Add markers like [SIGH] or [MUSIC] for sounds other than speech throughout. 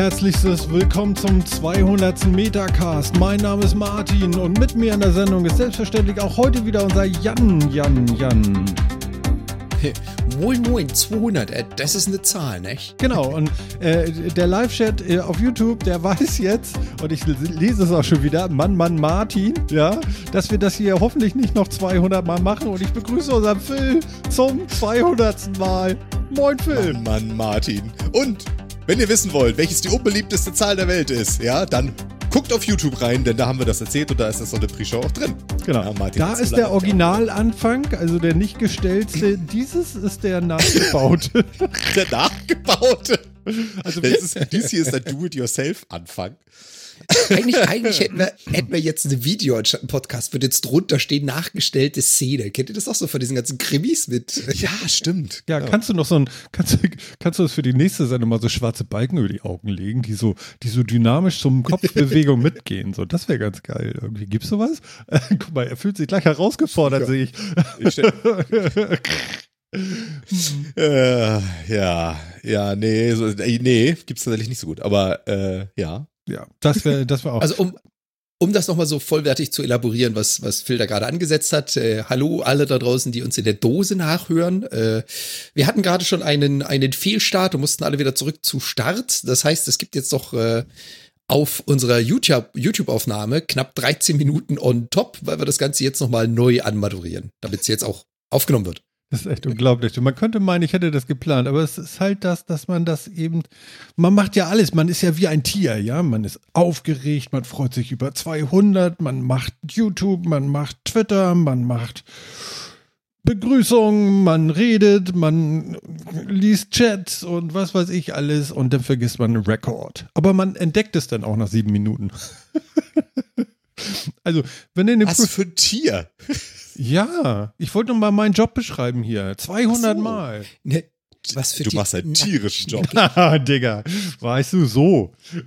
Ein allerherzlichstes Willkommen zum 200. Metacast. Mein Name ist Martin und mit mir in der Sendung ist selbstverständlich auch heute wieder unser Jan, Jan, Jan. Moin, moin, 200, äh, das ist eine Zahl, nicht? Genau, und äh, der Live-Chat äh, auf YouTube, der [LAUGHS] weiß jetzt, und ich lese es auch schon wieder, Mann, Mann, Martin, ja, dass wir das hier hoffentlich nicht noch 200 Mal machen. Und ich begrüße unseren Phil zum 200. Mal. Moin, Phil. Mann, Mann, Martin. Und wenn ihr wissen wollt, welches die unbeliebteste Zahl der Welt ist, ja, dann guckt auf YouTube rein, denn da haben wir das erzählt und da ist das so eine Pre-Show auch drin. Genau. Ja, Martin da ist der Originalanfang, also der nicht gestellte. [LAUGHS] Dieses ist der nachgebaute. der nachgebaute. Also ist, dies hier ist der Do-it-yourself-Anfang. Eigentlich, eigentlich hätten, wir, hätten wir jetzt eine Video anstatt einen Podcast, würde jetzt drunter stehen, nachgestellte Szene. Kennt ihr das auch so von diesen ganzen Krimis mit? Ja, stimmt. Ja, ja, kannst du noch so ein, kannst, kannst du das für die nächste Sendung mal so schwarze Balken über die Augen legen, die so, die so dynamisch zum Kopfbewegung [LAUGHS] mitgehen? So, das wäre ganz geil. Irgendwie gibt's sowas? [LAUGHS] Guck mal, er fühlt sich gleich herausgefordert, ja. sehe ich. ich [LAUGHS] äh, ja, ja, nee, so, nee, gibt's tatsächlich nicht so gut. Aber äh, ja, ja, das wäre das wär auch. Also um, um das nochmal so vollwertig zu elaborieren, was, was Phil da gerade angesetzt hat. Äh, hallo alle da draußen, die uns in der Dose nachhören. Äh, wir hatten gerade schon einen, einen Fehlstart und mussten alle wieder zurück zu Start. Das heißt, es gibt jetzt doch äh, auf unserer YouTube-Aufnahme YouTube knapp 13 Minuten on top, weil wir das Ganze jetzt nochmal neu anmadurieren, damit es jetzt auch aufgenommen wird. Das ist echt unglaublich. Und man könnte meinen, ich hätte das geplant, aber es ist halt das, dass man das eben, man macht ja alles, man ist ja wie ein Tier, ja, man ist aufgeregt, man freut sich über 200, man macht YouTube, man macht Twitter, man macht Begrüßungen, man redet, man liest Chats und was weiß ich alles und dann vergisst man einen Rekord. Aber man entdeckt es dann auch nach sieben Minuten. [LAUGHS] also, wenn ihr eine Was für ein Tier? Ja, ich wollte noch mal meinen Job beschreiben hier. 200 so. Mal. Ne, was für du machst einen tierischen Job. Ah, [LAUGHS] [LAUGHS] Digga, weißt du, so. [LAUGHS]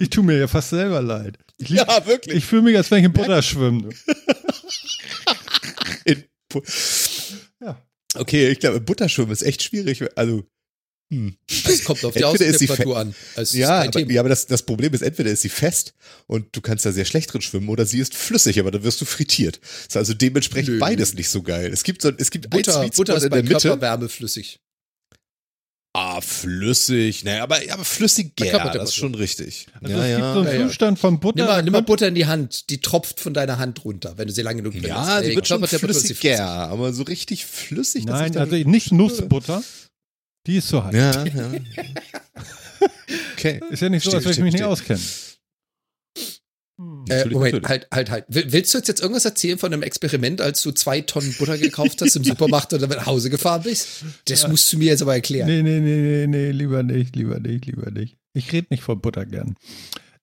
ich tue mir ja fast selber leid. Ich lieb, ja, wirklich. Ich fühle mich, als wenn ich in Butter schwimme. in ja. Okay, ich glaube, Butterschwimmen ist echt schwierig. Also, hm. Es kommt auf die Außentemperatur an. ja, aber, ja, aber das, das Problem ist, entweder ist sie fest und du kannst da sehr schlecht drin schwimmen oder sie ist flüssig, aber dann wirst du frittiert. Das ist also dementsprechend Nö. beides nicht so geil. Es gibt so, es gibt Butter, ein Butter ist in der Mitte. Körperwärme flüssig. Ah, flüssig. Naja, aber, aber flüssig ja, das ist schon richtig. Also ja, es gibt so einen ja, Zustand von Butter. Nimm mal, nimm mal, Butter in die Hand, die tropft von deiner Hand runter, wenn du sie lange genug benutzt. Ja, sie wird schon flüssig, ja, aber so richtig flüssig. Nein, also nicht Nussbutter. Die ist so heiß. Ja, ja. [LAUGHS] okay. Ist ja nicht so, als würde ich mich nicht auskenne. Hm. Äh, Moment, halt, halt, halt. Willst du jetzt, jetzt irgendwas erzählen von einem Experiment, als du zwei Tonnen Butter gekauft hast im Supermarkt und dann nach Hause gefahren bist? Das ja. musst du mir jetzt aber erklären. Nee, nee, nee, nee, nee, lieber nicht, lieber nicht, lieber nicht. Ich rede nicht von Butter gern.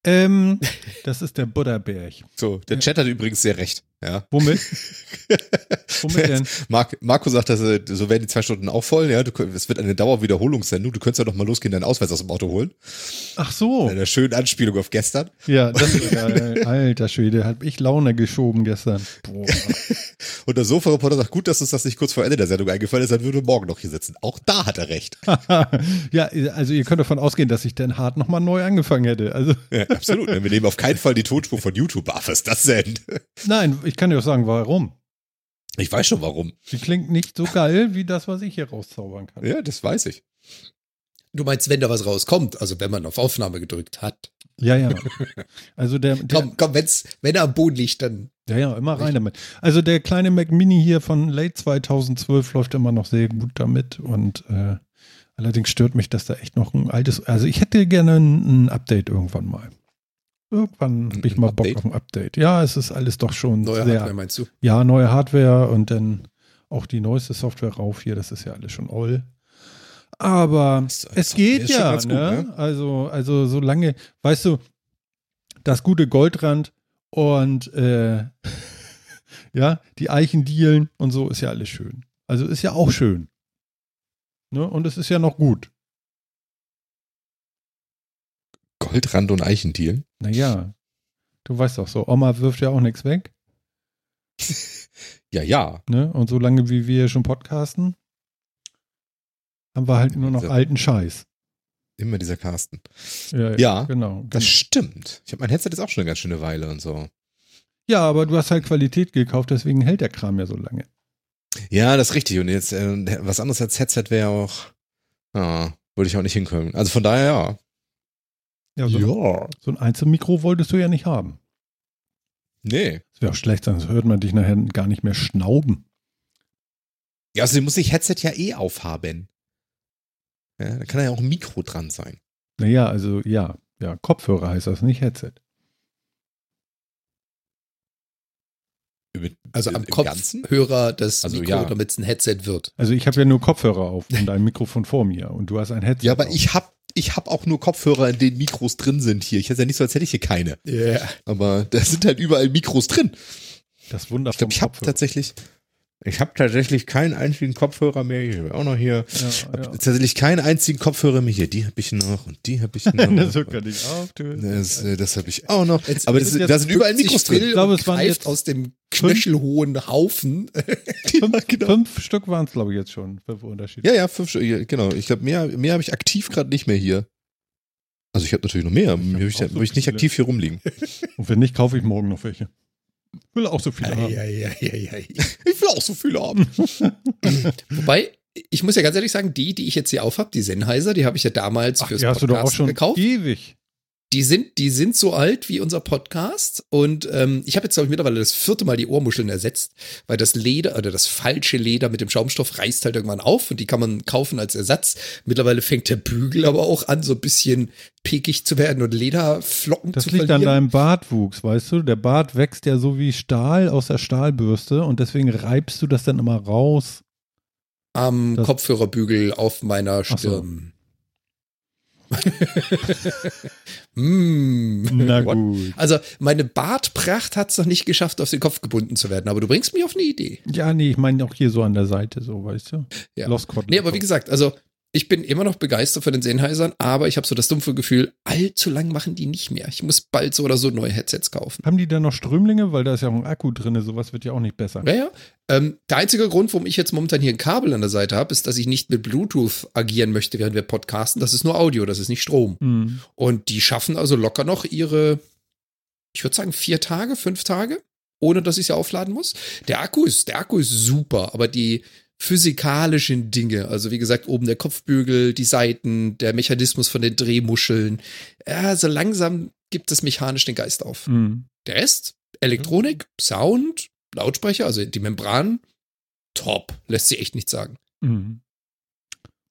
Ähm, [LAUGHS] das ist der Butterberg. So, der Chat hat übrigens sehr recht. Ja. Womit? [LAUGHS] Womit denn? Marc, Marco sagt, dass er, so werden die zwei Stunden auch voll. Ja, du, es wird eine Dauerwiederholungssendung. Du könntest ja doch mal losgehen, deinen Ausweis aus dem Auto holen. Ach so. Eine schöne Anspielung auf gestern. Ja, das ist geil. Alter Schwede, hab ich Laune geschoben gestern. Boah. [LAUGHS] Und der Sofa-Reporter sagt, gut, dass uns das nicht kurz vor Ende der Sendung eingefallen ist, dann würde morgen noch hier sitzen. Auch da hat er recht. [LAUGHS] ja, also ihr könnt davon ausgehen, dass ich Dan Hart nochmal neu angefangen hätte. Also. Ja, absolut. Wir nehmen auf keinen Fall die Tonspur von YouTube. Was ist das denn? Nein, ich kann dir auch sagen, warum. Ich weiß schon warum. Sie klingt nicht so geil wie das, was ich hier rauszaubern kann. Ja, das weiß ich. Du meinst, wenn da was rauskommt, also wenn man auf Aufnahme gedrückt hat. Ja, ja. [LAUGHS] Also der, der komm, komm, wenn's, wenn er am Boden liegt, dann. Ja, ja, immer rein damit. Also der kleine Mac Mini hier von late 2012 läuft immer noch sehr gut damit und äh, allerdings stört mich, dass da echt noch ein altes, also ich hätte gerne ein, ein Update irgendwann mal. Irgendwann habe ich mal Bock auf ein Update. Ja, es ist alles doch schon neue sehr. Hardware meinst du? Ja, neue Hardware und dann auch die neueste Software rauf hier. Das ist ja alles schon all. Aber das, das es geht ja, gut, ne? ne? Also, also solange, weißt du, das gute Goldrand und äh, [LAUGHS] ja, die Eichendielen und so ist ja alles schön. Also ist ja auch schön. Ne? Und es ist ja noch gut. Goldrand und Eichendielen? Naja, du weißt doch so, Oma wirft ja auch nichts weg. [LAUGHS] ja, ja. Ne? Und solange wie wir schon podcasten, haben wir halt nur noch alten Scheiß. Immer dieser Carsten. Ja, ja genau. Das stimmt. Ich habe mein Headset jetzt auch schon eine ganz schöne Weile und so. Ja, aber du hast halt Qualität gekauft, deswegen hält der Kram ja so lange. Ja, das ist richtig. Und jetzt äh, was anderes als Headset wäre auch, ja, würde ich auch nicht hinkommen. Also von daher ja. Ja, so, ja. so ein Einzelmikro wolltest du ja nicht haben. Nee. Das wäre auch schlecht, sonst hört man dich nachher gar nicht mehr schnauben. Ja, also muss ich Headset ja eh aufhaben. Ja, da kann ja auch ein Mikro dran sein. Naja, also ja, ja, Kopfhörer heißt das, nicht Headset. Also am Kopfhörer das also, Mikro, ja. damit es ein Headset wird. Also ich habe ja nur Kopfhörer auf und ein Mikrofon vor mir und du hast ein Headset. Ja, aber auf. ich habe ich hab auch nur Kopfhörer, in denen Mikros drin sind hier. Ich hätte ja nicht so, als hätte ich hier keine. Ja. Yeah. Aber da sind halt überall Mikros drin. Das Wunder Ich glaube, ich habe tatsächlich, ich habe tatsächlich keinen einzigen Kopfhörer mehr. Ich habe auch noch hier. Ja, ja. Tatsächlich keinen einzigen Kopfhörer mehr hier. Die habe ich noch und die habe ich [LAUGHS] noch. so kann ich tun. Das, äh, das habe ich auch noch. Jetzt Aber das, da sind überall Mikros drin. Ich glaube, es waren jetzt aus dem knöchelhohen Haufen. [LAUGHS] fünf, genau. fünf Stück waren es, glaube ich, jetzt schon. Fünf Unterschiede. Ja, ja, fünf Stück. Genau. Ich glaube, mehr, mehr habe ich aktiv gerade nicht mehr hier. Also ich habe natürlich noch mehr. Ich habe ich, hab so ich nicht aktiv hier rumliegen. Und wenn nicht, kaufe ich morgen noch welche. Ich will auch so viele haben. Ich will auch so viele haben. [LAUGHS] Wobei, ich muss ja ganz ehrlich sagen, die, die ich jetzt hier aufhab, die Sennheiser, die habe ich ja damals Ach, fürs die hast Podcast du doch auch schon gekauft. Ewig. Die sind, die sind so alt wie unser Podcast. Und ähm, ich habe jetzt, glaube ich, mittlerweile das vierte Mal die Ohrmuscheln ersetzt, weil das Leder oder das falsche Leder mit dem Schaumstoff reißt halt irgendwann auf und die kann man kaufen als Ersatz. Mittlerweile fängt der Bügel aber auch an, so ein bisschen pekig zu werden und Lederflocken das zu verlieren. Das liegt an deinem Bartwuchs, weißt du? Der Bart wächst ja so wie Stahl aus der Stahlbürste und deswegen reibst du das dann immer raus. Am das Kopfhörerbügel auf meiner Stirn. Mm, Na [LAUGHS] gut. Also meine Bartpracht hat es noch nicht geschafft, auf den Kopf gebunden zu werden, aber du bringst mich auf eine Idee. Ja, nee, ich meine auch hier so an der Seite, so, weißt du? Ja. Lost nee, aber wie gesagt, also ich bin immer noch begeistert von den Sennheisern, aber ich habe so das dumpfe Gefühl, allzu lang machen die nicht mehr. Ich muss bald so oder so neue Headsets kaufen. Haben die da noch Strömlinge? Weil da ist ja auch ein Akku drin, sowas wird ja auch nicht besser. Ja, ja. Ähm, der einzige Grund, warum ich jetzt momentan hier ein Kabel an der Seite habe, ist, dass ich nicht mit Bluetooth agieren möchte, während wir podcasten. Das ist nur Audio, das ist nicht Strom. Mhm. Und die schaffen also locker noch ihre, ich würde sagen, vier Tage, fünf Tage, ohne dass ich sie aufladen muss. Der Akku ist, der Akku ist super, aber die, physikalischen Dinge. Also wie gesagt, oben der Kopfbügel, die Seiten, der Mechanismus von den Drehmuscheln. Ja, so langsam gibt es mechanisch den Geist auf. Mhm. Der Rest, Elektronik, Sound, Lautsprecher, also die Membran, top. Lässt sich echt nichts sagen. Mhm.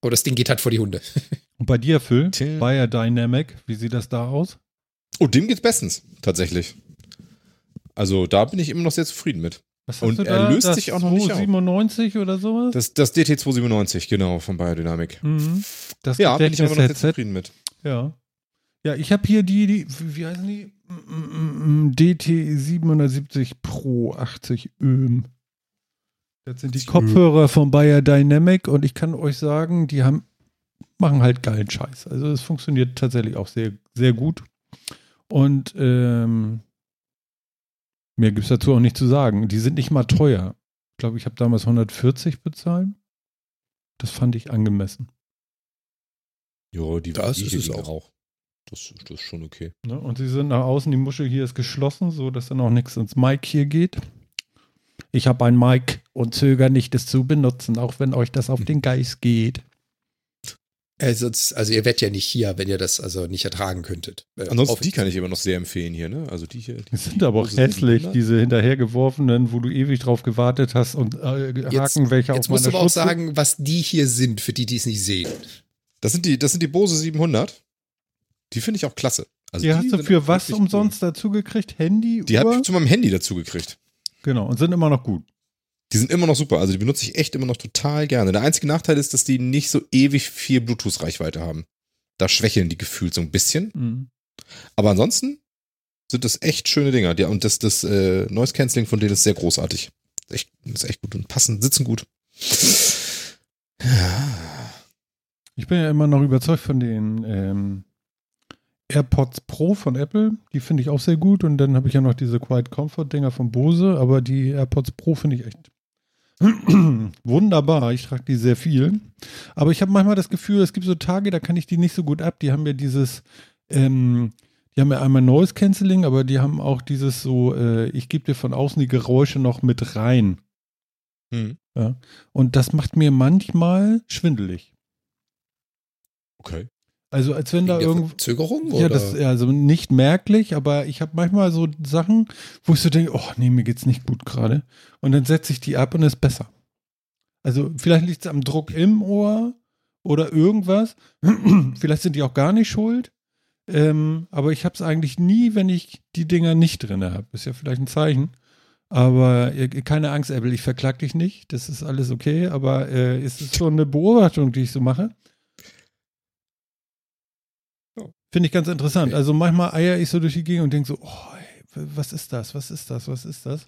Aber das Ding geht halt vor die Hunde. [LAUGHS] Und bei dir, Phil, Bayer Dynamic, wie sieht das da aus? Oh, dem geht's bestens, tatsächlich. Also da bin ich immer noch sehr zufrieden mit. Was und er löst das sich auch noch nicht 297 oder sowas? Das, das DT297, genau, von Biodynamic. Mhm. Das ja, bin ich aber noch sehr zufrieden mit. Ja. Ja, ich habe hier die, die, wie heißen die? DT770 Pro 80 Öhm. Das sind die Kopfhörer von Bayer Dynamic und ich kann euch sagen, die haben, machen halt geilen Scheiß. Also es funktioniert tatsächlich auch sehr, sehr gut. Und ähm, Mehr gibt es dazu auch nicht zu sagen. Die sind nicht mal teuer. Ich glaube, ich habe damals 140 bezahlt. Das fand ich angemessen. Ja, die das ist es auch. auch. Das, das, ist schon okay. Ne? Und sie sind nach außen, die Muschel hier ist geschlossen, so dass dann auch nichts ins Mic hier geht. Ich habe ein Mic und zögere nicht, es zu benutzen, auch wenn euch das auf den Geist geht. Also, also ihr werdet ja nicht hier, wenn ihr das also nicht ertragen könntet. Äh, Ansonsten die kann ich immer noch sehr empfehlen hier, ne? Also die hier. Die, die sind aber auch hässlich, diese hinterhergeworfenen, wo du ewig drauf gewartet hast und äh, Haken, jetzt, welche jetzt auf musst du aber auch sagen, was die hier sind, für die, die es nicht sehen. Das sind die, das sind die Bose 700. Die finde ich auch klasse. Also die, die hast du für was umsonst cool. dazu gekriegt? Handy? Die habe ich zu meinem Handy dazu gekriegt. Genau, und sind immer noch gut. Die sind immer noch super. Also die benutze ich echt immer noch total gerne. Der einzige Nachteil ist, dass die nicht so ewig viel Bluetooth-Reichweite haben. Da schwächeln die gefühlt so ein bisschen. Mhm. Aber ansonsten sind das echt schöne Dinger. Ja, und das, das äh, Noise Cancelling von denen ist sehr großartig. Echt, ist echt gut und passen, sitzen gut. Ich bin ja immer noch überzeugt von den ähm, AirPods Pro von Apple. Die finde ich auch sehr gut. Und dann habe ich ja noch diese Quiet Comfort Dinger von Bose. Aber die AirPods Pro finde ich echt Wunderbar, ich trage die sehr viel. Aber ich habe manchmal das Gefühl, es gibt so Tage, da kann ich die nicht so gut ab. Die haben ja dieses, ähm, die haben ja einmal Noise Cancelling, aber die haben auch dieses so, äh, ich gebe dir von außen die Geräusche noch mit rein. Hm. Ja. Und das macht mir manchmal schwindelig. Okay. Also als wenn da irgendwo Zögerung ja, das also nicht merklich, aber ich habe manchmal so Sachen, wo ich so denke, oh nee, mir geht's nicht gut gerade und dann setze ich die ab und ist besser. Also vielleicht liegt es am Druck im Ohr oder irgendwas. [CLEARS THROAT] vielleicht sind die auch gar nicht schuld. Ähm, aber ich habe es eigentlich nie, wenn ich die Dinger nicht drin habe. Ist ja vielleicht ein Zeichen. Aber äh, keine Angst, Apple, ich verklag dich nicht. Das ist alles okay. Aber äh, es ist so eine Beobachtung, die ich so mache. Finde ich ganz interessant. Okay. Also manchmal eier ich so durch die Gegend und denke so, oh, ey, was ist das? Was ist das? Was ist das?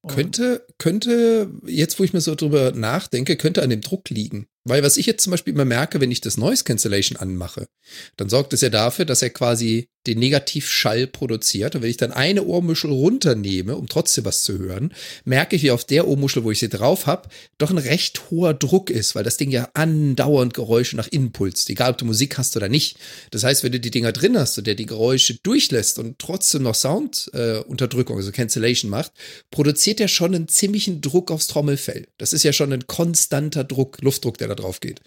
Und könnte, könnte, jetzt wo ich mir so drüber nachdenke, könnte an dem Druck liegen. Weil was ich jetzt zum Beispiel immer merke, wenn ich das Noise Cancellation anmache, dann sorgt es ja dafür, dass er quasi den Negativschall produziert. Und wenn ich dann eine Ohrmuschel runternehme, um trotzdem was zu hören, merke ich, wie auf der Ohrmuschel, wo ich sie drauf habe, doch ein recht hoher Druck ist, weil das Ding ja andauernd Geräusche nach innen pulst, egal ob du Musik hast oder nicht. Das heißt, wenn du die Dinger drin hast und der die Geräusche durchlässt und trotzdem noch Soundunterdrückung, äh, also Cancellation macht, produziert er schon einen ziemlichen Druck aufs Trommelfell. Das ist ja schon ein konstanter Druck, Luftdruck, der da drauf geht.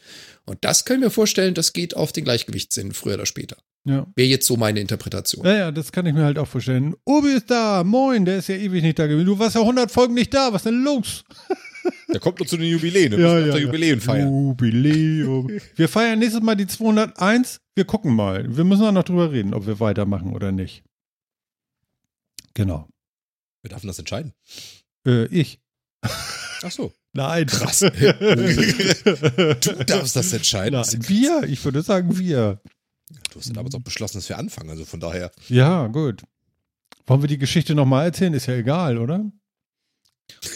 Und das können wir vorstellen, das geht auf den Gleichgewichtssinn früher oder später. Ja. Wäre jetzt so meine Interpretation. Ja, ja, das kann ich mir halt auch vorstellen. Obi ist da, moin, der ist ja ewig nicht da gewesen. Du warst ja 100 Folgen nicht da, was denn los? Der kommt nur zu den Jubiläen. Wir ja, ja, ja. Jubiläen feiern. Jubiläum. wir feiern nächstes Mal die 201. Wir gucken mal. Wir müssen auch noch drüber reden, ob wir weitermachen oder nicht. Genau. Wer darf denn das entscheiden? Äh, ich. Ach so. Nein. Krass. [LAUGHS] du darfst das entscheiden. Nein, das wir. Ich würde sagen, wir. Du hast ja damals auch beschlossen, dass wir anfangen, also von daher. Ja, gut. Wollen wir die Geschichte nochmal erzählen? Ist ja egal, oder?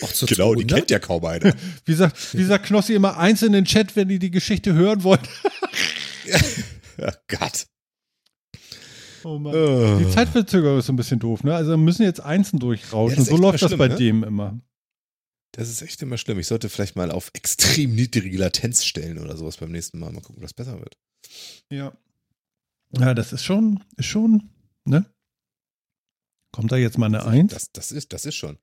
Ach, so genau, die kennt ja kaum einer. [LAUGHS] wie, sagt, wie sagt Knossi immer eins in den Chat, wenn die die Geschichte hören wollen? [LAUGHS] oh Gott. Oh Mann. Oh. Die Zeitverzögerung ist so ein bisschen doof, ne? Also wir müssen jetzt Einsen durchrauschen. Ja, so läuft das bei ne? dem immer. Das ist echt immer schlimm. Ich sollte vielleicht mal auf extrem niedrige Latenz stellen oder sowas beim nächsten Mal. Mal gucken, was besser wird. Ja. Ja, das ist schon, ist schon, ne? Kommt da jetzt mal eine Eins? Das, das, ist, das ist schon.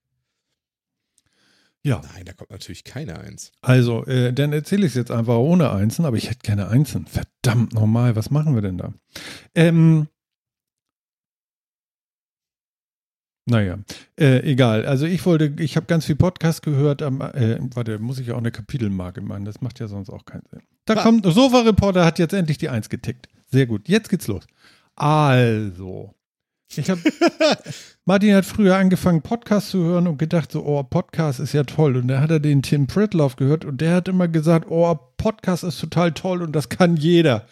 Ja. Nein, da kommt natürlich keine Eins. Also, äh, dann erzähle ich es jetzt einfach ohne Einsen, aber ich hätte keine Einsen. Verdammt normal, was machen wir denn da? Ähm, Naja, äh, egal. Also ich wollte, ich habe ganz viel Podcast gehört. Am, äh, warte, muss ich ja auch eine Kapitelmarke machen. Das macht ja sonst auch keinen Sinn. Da ah. kommt, Sofa-Reporter hat jetzt endlich die Eins getickt. Sehr gut. Jetzt geht's los. Also, ich habe, [LAUGHS] Martin hat früher angefangen, Podcast zu hören und gedacht so, oh, Podcast ist ja toll. Und da hat er den Tim Pritloff gehört und der hat immer gesagt, oh, Podcast ist total toll und das kann jeder.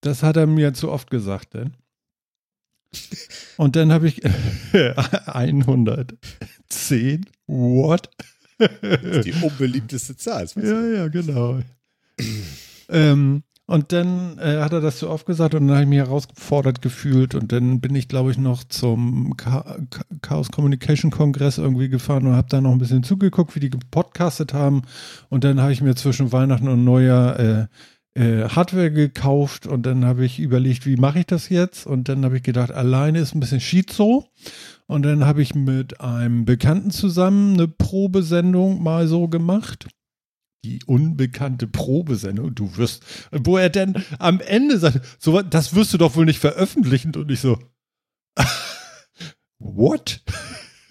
Das hat er mir zu oft gesagt, denn. Und dann habe ich [LAUGHS] 110. What? Das ist die unbeliebteste Zahl. Ja, ja, genau. ähm, und dann äh, hat er das so oft gesagt und dann habe ich mich herausgefordert gefühlt und dann bin ich, glaube ich, noch zum Chaos Communication Kongress irgendwie gefahren und habe da noch ein bisschen zugeguckt, wie die gepodcastet haben und dann habe ich mir zwischen Weihnachten und Neujahr äh, Hardware gekauft und dann habe ich überlegt, wie mache ich das jetzt? Und dann habe ich gedacht, alleine ist ein bisschen Schizo. Und dann habe ich mit einem Bekannten zusammen eine Probesendung mal so gemacht. Die unbekannte Probesendung. Du wirst, wo er denn am Ende sagt, so, das wirst du doch wohl nicht veröffentlichen. Und ich so, [LAUGHS] what?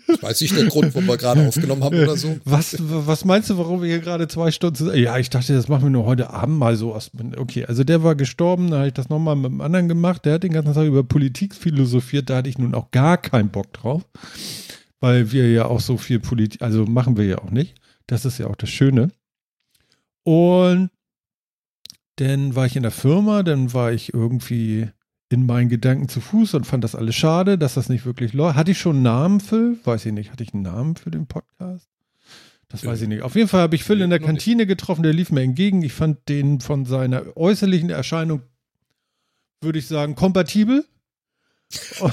Ich weiß nicht der Grund, warum wir gerade aufgenommen haben oder so. Was, was meinst du, warum wir hier gerade zwei Stunden Ja, ich dachte, das machen wir nur heute Abend mal so. Okay, also der war gestorben, da habe ich das nochmal mit einem anderen gemacht. Der hat den ganzen Tag über Politik philosophiert, da hatte ich nun auch gar keinen Bock drauf. Weil wir ja auch so viel Politik, also machen wir ja auch nicht. Das ist ja auch das Schöne. Und dann war ich in der Firma, dann war ich irgendwie in meinen Gedanken zu Fuß und fand das alles schade, dass das nicht wirklich läuft. Hatte ich schon einen Namen, Phil? Weiß ich nicht. Hatte ich einen Namen für den Podcast? Das weiß ich nicht. Auf jeden Fall habe ich Phil in der Kantine getroffen, der lief mir entgegen. Ich fand den von seiner äußerlichen Erscheinung, würde ich sagen, kompatibel. [LAUGHS]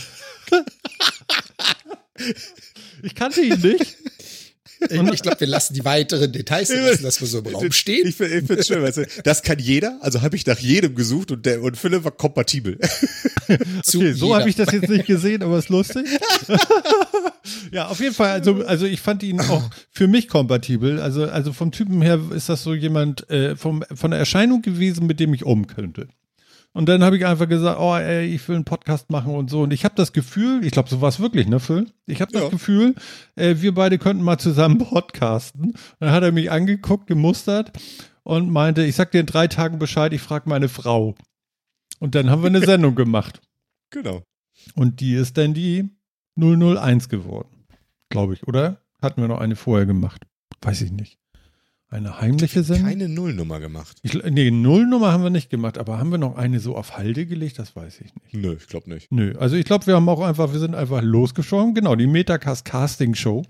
ich kannte ihn nicht. Ich glaube, wir lassen die weiteren Details lassen, dass wir so im Raum stehen. Ich, ich finde es schön, weißt du, das kann jeder, also habe ich nach jedem gesucht und der und Philipp war kompatibel. [LAUGHS] okay, so habe ich das jetzt nicht gesehen, aber ist lustig. [LAUGHS] ja, auf jeden Fall, also, also ich fand ihn auch für mich kompatibel. Also, also vom Typen her ist das so jemand äh, vom, von der Erscheinung gewesen, mit dem ich um könnte. Und dann habe ich einfach gesagt, oh, ey, ich will einen Podcast machen und so. Und ich habe das Gefühl, ich glaube, so war es wirklich, ne, Phil? Ich habe das ja. Gefühl, äh, wir beide könnten mal zusammen [LAUGHS] podcasten. Und dann hat er mich angeguckt, gemustert und meinte, ich sag dir in drei Tagen Bescheid, ich frage meine Frau. Und dann haben wir eine [LAUGHS] Sendung gemacht. Genau. Und die ist dann die 001 geworden, glaube ich, oder? Hatten wir noch eine vorher gemacht? Weiß ich nicht. Eine heimliche Sendung? Keine Nullnummer gemacht. Ich, nee, Nullnummer haben wir nicht gemacht, aber haben wir noch eine so auf Halde gelegt? Das weiß ich nicht. Nö, ich glaube nicht. Nö, also ich glaube, wir haben auch einfach, wir sind einfach losgeschoben. Genau, die Metacast Casting Show.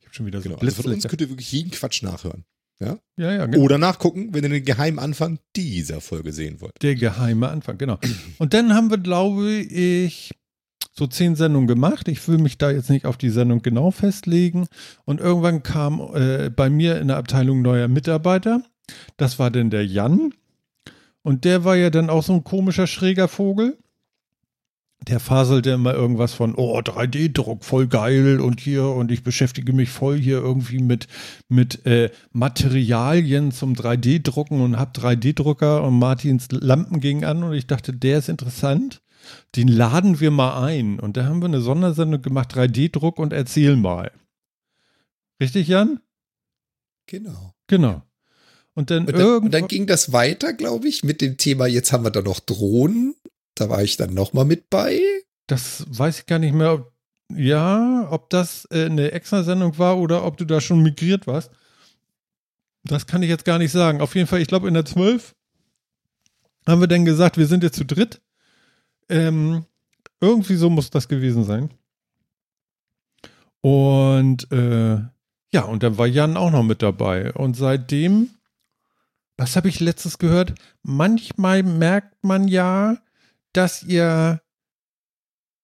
Ich habe schon wieder so genau, also Von uns könnt ihr wirklich jeden Quatsch nachhören. Ja? Ja, ja, genau. Oder nachgucken, wenn ihr den geheimen Anfang dieser Folge sehen wollt. Der geheime Anfang, genau. Und dann haben wir, glaube ich, so zehn Sendungen gemacht. Ich will mich da jetzt nicht auf die Sendung genau festlegen. Und irgendwann kam äh, bei mir in der Abteilung neuer Mitarbeiter. Das war denn der Jan. Und der war ja dann auch so ein komischer, schräger Vogel. Der faselte immer irgendwas von, oh, 3D-Druck, voll geil und hier und ich beschäftige mich voll hier irgendwie mit, mit äh, Materialien zum 3D-Drucken und hab 3D-Drucker und Martins Lampen gingen an und ich dachte, der ist interessant den laden wir mal ein. Und da haben wir eine Sondersendung gemacht, 3D-Druck und erzähl mal. Richtig, Jan? Genau. Genau. Und dann, und dann, und dann ging das weiter, glaube ich, mit dem Thema, jetzt haben wir da noch Drohnen. Da war ich dann nochmal mit bei. Das weiß ich gar nicht mehr. Ob, ja, ob das äh, eine Extra-Sendung war oder ob du da schon migriert warst. Das kann ich jetzt gar nicht sagen. Auf jeden Fall, ich glaube, in der 12 haben wir dann gesagt, wir sind jetzt zu dritt. Ähm, irgendwie so muss das gewesen sein. Und äh, ja, und dann war Jan auch noch mit dabei. Und seitdem, was habe ich letztes gehört? Manchmal merkt man ja, dass ihr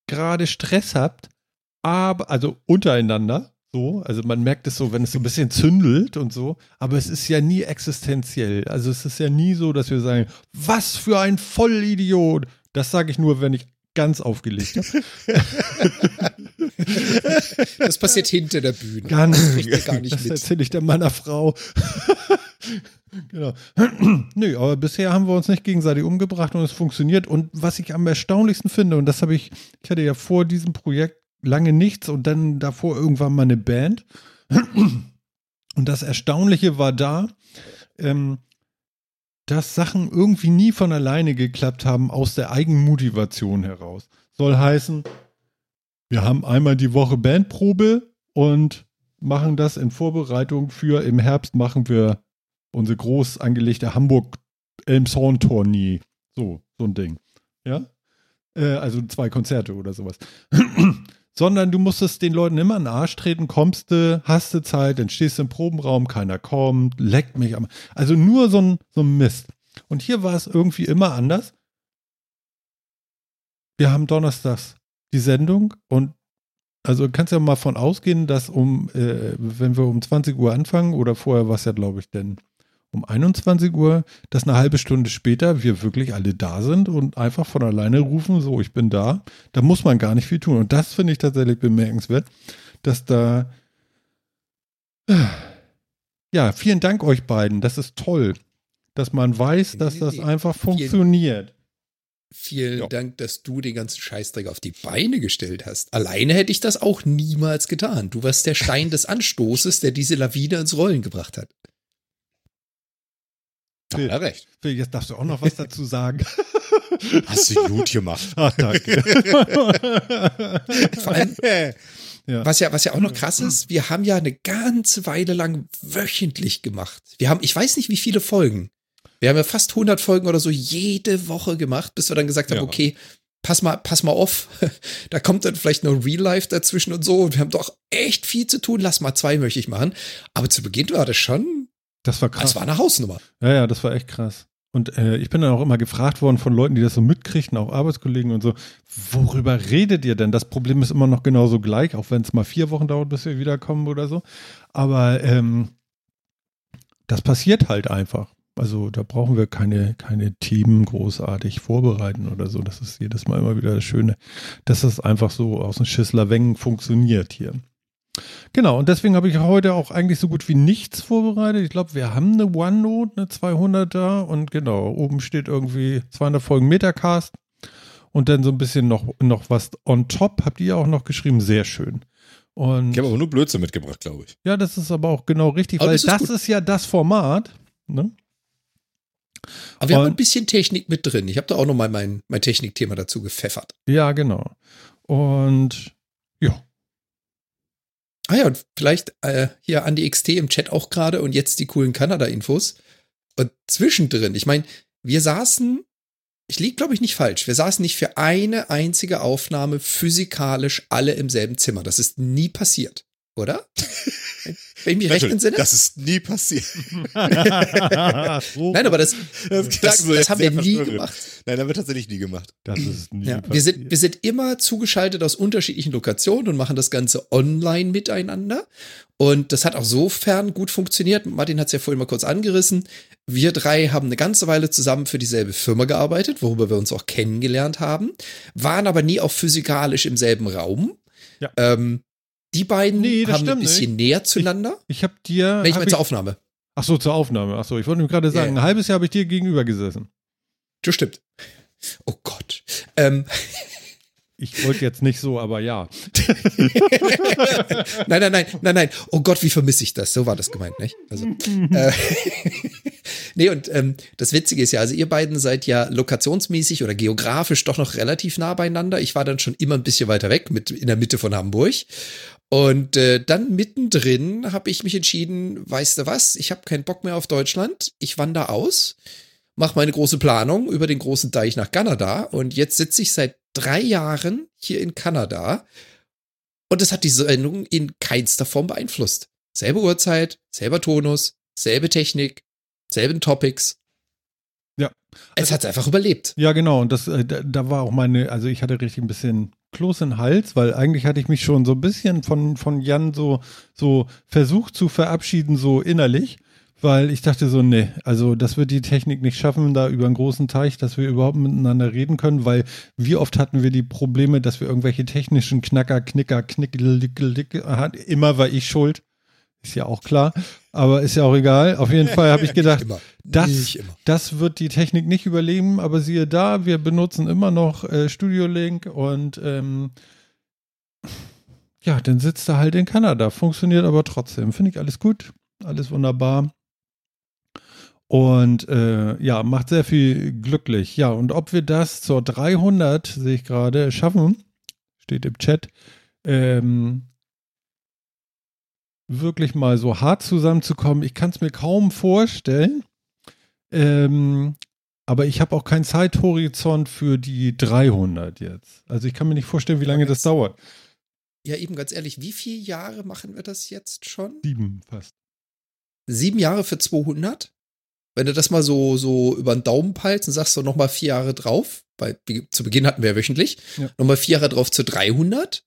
gerade Stress habt, aber, also untereinander, so, also man merkt es so, wenn es so ein bisschen zündelt und so, aber es ist ja nie existenziell. Also es ist ja nie so, dass wir sagen, was für ein Vollidiot. Das sage ich nur, wenn ich ganz aufgelegt habe. [LAUGHS] das passiert hinter der Bühne. Ganz, das gar nicht das erzähle ich dann meiner Frau. [LAUGHS] genau. [CLEARS THROAT] Nö, aber bisher haben wir uns nicht gegenseitig umgebracht und es funktioniert. Und was ich am erstaunlichsten finde, und das habe ich, ich hatte ja vor diesem Projekt lange nichts und dann davor irgendwann mal eine Band. [CLEARS THROAT] Und das Erstaunliche war da, ähm, dass Sachen irgendwie nie von alleine geklappt haben aus der Eigenmotivation heraus. Soll heißen, wir haben einmal die Woche Bandprobe und machen das in Vorbereitung für im Herbst machen wir unsere groß angelegte Hamburg Elmshorn Tournee. So, so ein Ding. Ja? Äh, also zwei Konzerte oder sowas. Sondern du musstest den Leuten immer in den Arsch treten, kommst du, hast du Zeit, dann stehst du im Probenraum, keiner kommt, leckt mich am. Also nur so ein, so ein Mist. Und hier war es irgendwie immer anders. Wir haben donnerstags die Sendung und also kannst ja mal von ausgehen, dass um, äh, wenn wir um 20 Uhr anfangen oder vorher war es ja, glaube ich, denn um 21 Uhr, dass eine halbe Stunde später wir wirklich alle da sind und einfach von alleine rufen, so, ich bin da. Da muss man gar nicht viel tun. Und das finde ich tatsächlich bemerkenswert, dass da, ja, vielen Dank euch beiden. Das ist toll, dass man weiß, dass das einfach funktioniert. Vielen ja. Dank, dass du den ganzen Scheißdreck auf die Beine gestellt hast. Alleine hätte ich das auch niemals getan. Du warst der Stein des Anstoßes, der diese Lawine ins Rollen gebracht hat. Phil, ja, recht. Phil, jetzt darfst du auch noch was dazu sagen. [LAUGHS] Hast du gut gemacht. [LAUGHS] Ach, danke. [LAUGHS] Vor allem, ja. Was, ja, was ja auch noch krass ist, wir haben ja eine ganze Weile lang wöchentlich gemacht. Wir haben, ich weiß nicht, wie viele Folgen. Wir haben ja fast 100 Folgen oder so jede Woche gemacht, bis wir dann gesagt haben, ja. okay, pass mal, pass mal auf, da kommt dann vielleicht noch Real Life dazwischen und so. Und wir haben doch echt viel zu tun. Lass mal zwei möchte ich machen. Aber zu Beginn war das schon das war krass. Das war eine Hausnummer. Ja, ja, das war echt krass. Und äh, ich bin dann auch immer gefragt worden von Leuten, die das so mitkriegen, auch Arbeitskollegen und so, worüber redet ihr denn? Das Problem ist immer noch genauso gleich, auch wenn es mal vier Wochen dauert, bis wir wiederkommen oder so. Aber ähm, das passiert halt einfach. Also da brauchen wir keine, keine Themen großartig vorbereiten oder so. Das ist jedes Mal immer wieder das Schöne, dass das einfach so aus dem Schissler Wengen funktioniert hier. Genau, und deswegen habe ich heute auch eigentlich so gut wie nichts vorbereitet. Ich glaube, wir haben eine OneNote, eine 200er und genau, oben steht irgendwie 200 Folgen Metacast und dann so ein bisschen noch, noch was on top, habt ihr auch noch geschrieben, sehr schön. Und ich habe aber nur Blödsinn mitgebracht, glaube ich. Ja, das ist aber auch genau richtig, aber weil das, ist, das ist, ja das Format. Ne? Aber wir und, haben ein bisschen Technik mit drin. Ich habe da auch noch mal mein, mein Technikthema dazu gepfeffert. Ja, genau. Und Ah ja, und vielleicht äh, hier an die XT im Chat auch gerade und jetzt die coolen Kanada-Infos. Und zwischendrin, ich meine, wir saßen, ich liege glaube ich nicht falsch, wir saßen nicht für eine einzige Aufnahme physikalisch alle im selben Zimmer. Das ist nie passiert, oder? [LAUGHS] Wenn ich mich recht entsinne? Das ist nie passiert. [LAUGHS] Nein, aber das, das, das, so das haben wir nie gemacht. Nein, haben wir tatsächlich nie gemacht. Das ist nie ja, wir, sind, wir sind immer zugeschaltet aus unterschiedlichen Lokationen und machen das Ganze online miteinander. Und das hat auch sofern gut funktioniert. Martin hat es ja vorhin mal kurz angerissen. Wir drei haben eine ganze Weile zusammen für dieselbe Firma gearbeitet, worüber wir uns auch kennengelernt haben, waren aber nie auch physikalisch im selben Raum. Ja. Ähm, die beiden nee, haben ein bisschen nicht. näher zueinander. Ich, ich habe dir. Nee, ich meine zur Aufnahme. Ach so, zur Aufnahme. Ach so, ich wollte gerade sagen, ja, ein halbes Jahr habe ich dir gegenüber gesessen. Das stimmt. Oh Gott. Ähm. Ich wollte jetzt nicht so, aber ja. [LAUGHS] nein, nein, nein, nein, nein. Oh Gott, wie vermisse ich das? So war das gemeint, nicht? Also, [LAUGHS] äh, [LAUGHS] nee, und ähm, das Witzige ist ja, also ihr beiden seid ja lokationsmäßig oder geografisch doch noch relativ nah beieinander. Ich war dann schon immer ein bisschen weiter weg, mit in der Mitte von Hamburg. Und äh, dann mittendrin habe ich mich entschieden, weißt du was, ich habe keinen Bock mehr auf Deutschland, ich wandere aus mache meine große Planung über den großen Deich nach Kanada und jetzt sitze ich seit drei Jahren hier in Kanada und das hat die Sendung in keinster Form beeinflusst. Selbe Uhrzeit, selber Tonus, selbe Technik, selben Topics. Ja. Es hat es einfach überlebt. Ja, genau. Und das, äh, da, da, war auch meine, also ich hatte richtig ein bisschen Kloß in den Hals, weil eigentlich hatte ich mich schon so ein bisschen von, von Jan so, so versucht zu verabschieden, so innerlich weil ich dachte so, nee, also das wird die Technik nicht schaffen, da über einen großen Teich, dass wir überhaupt miteinander reden können, weil wie oft hatten wir die Probleme, dass wir irgendwelche technischen Knacker, Knicker, Knickel, Dickel, Dickel, immer war ich schuld. Ist ja auch klar, aber ist ja auch egal. Auf jeden [LAUGHS] Fall habe ich gedacht, das, das wird die Technik nicht überleben, aber siehe da, wir benutzen immer noch äh, Studio Link und ähm, ja, dann sitzt er halt in Kanada, funktioniert aber trotzdem. Finde ich alles gut, alles wunderbar. Und äh, ja, macht sehr viel glücklich. Ja, und ob wir das zur 300, sehe ich gerade, schaffen, steht im Chat, ähm, wirklich mal so hart zusammenzukommen, ich kann es mir kaum vorstellen. Ähm, aber ich habe auch keinen Zeithorizont für die 300 jetzt. Also ich kann mir nicht vorstellen, wie lange das dauert. Ja, eben ganz ehrlich, wie viele Jahre machen wir das jetzt schon? Sieben fast. Sieben Jahre für 200? Wenn du das mal so, so über den Daumen peilst und sagst so nochmal vier Jahre drauf, weil zu Beginn hatten wir ja wöchentlich, ja. nochmal vier Jahre drauf zu 300.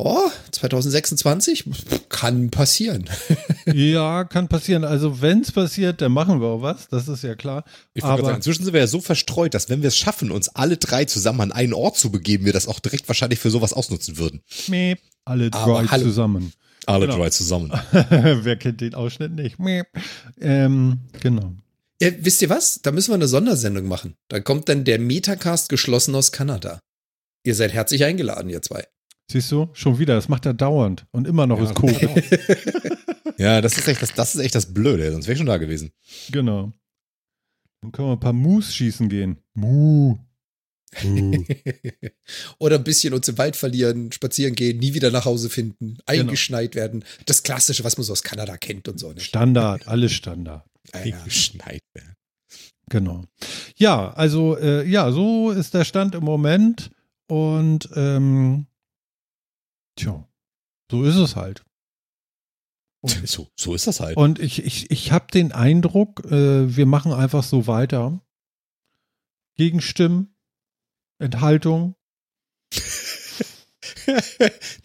Oh, 2026 kann passieren. [LAUGHS] ja, kann passieren. Also wenn es passiert, dann machen wir auch was. Das ist ja klar. Ich Aber sagen, inzwischen sind wir ja so verstreut, dass wenn wir es schaffen, uns alle drei zusammen an einen Ort zu begeben, wir das auch direkt wahrscheinlich für sowas ausnutzen würden. Meep. Alle drei zusammen. Alle genau. drei zusammen. [LAUGHS] Wer kennt den Ausschnitt nicht? Ähm, genau. Ja, wisst ihr was? Da müssen wir eine Sondersendung machen. Da kommt dann der Metacast geschlossen aus Kanada. Ihr seid herzlich eingeladen, ihr zwei. Siehst du, schon wieder, das macht er dauernd und immer noch ja, ist Cool. [LAUGHS] ja, das ist echt das, das ist echt das Blöde, sonst wäre ich schon da gewesen. Genau. Dann können wir ein paar Moos schießen gehen. Mu. [LAUGHS] Oder ein bisschen uns im Wald verlieren, spazieren gehen, nie wieder nach Hause finden, genau. eingeschneit genau. werden. Das Klassische, was man so aus Kanada kennt und so. Nicht? Standard, alles Standard. [LAUGHS] Eingeschneit werden. Genau. Ja, also äh, ja, so ist der Stand im Moment und ähm, tja, so ist es halt. Und, [LAUGHS] so, so ist das halt. Und ich, ich, ich habe den Eindruck, äh, wir machen einfach so weiter. Gegenstimmen, Enthaltung. [LAUGHS]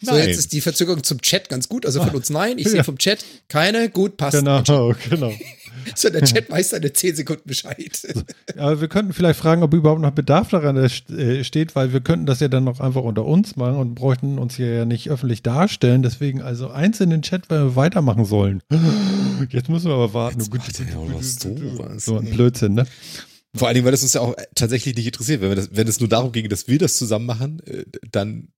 so, jetzt ist die Verzögerung zum Chat ganz gut. Also von ah. uns nein. Ich [LAUGHS] sehe vom Chat keine. Gut, passt. Genau, genau. [LAUGHS] So, der [LAUGHS] Chat weiß dann in 10 Sekunden Bescheid. So. Aber wir könnten vielleicht fragen, ob überhaupt noch Bedarf daran äh, steht, weil wir könnten das ja dann noch einfach unter uns machen und bräuchten uns hier ja nicht öffentlich darstellen. Deswegen also eins in den Chat, weil wir weitermachen sollen. [LAUGHS] Jetzt müssen wir aber warten. Jetzt gut, ja so ein Blödsinn, ne? Vor allen Dingen, weil das uns ja auch tatsächlich nicht interessiert. Wenn, wir das, wenn es nur darum ginge, dass wir das zusammen machen, äh, dann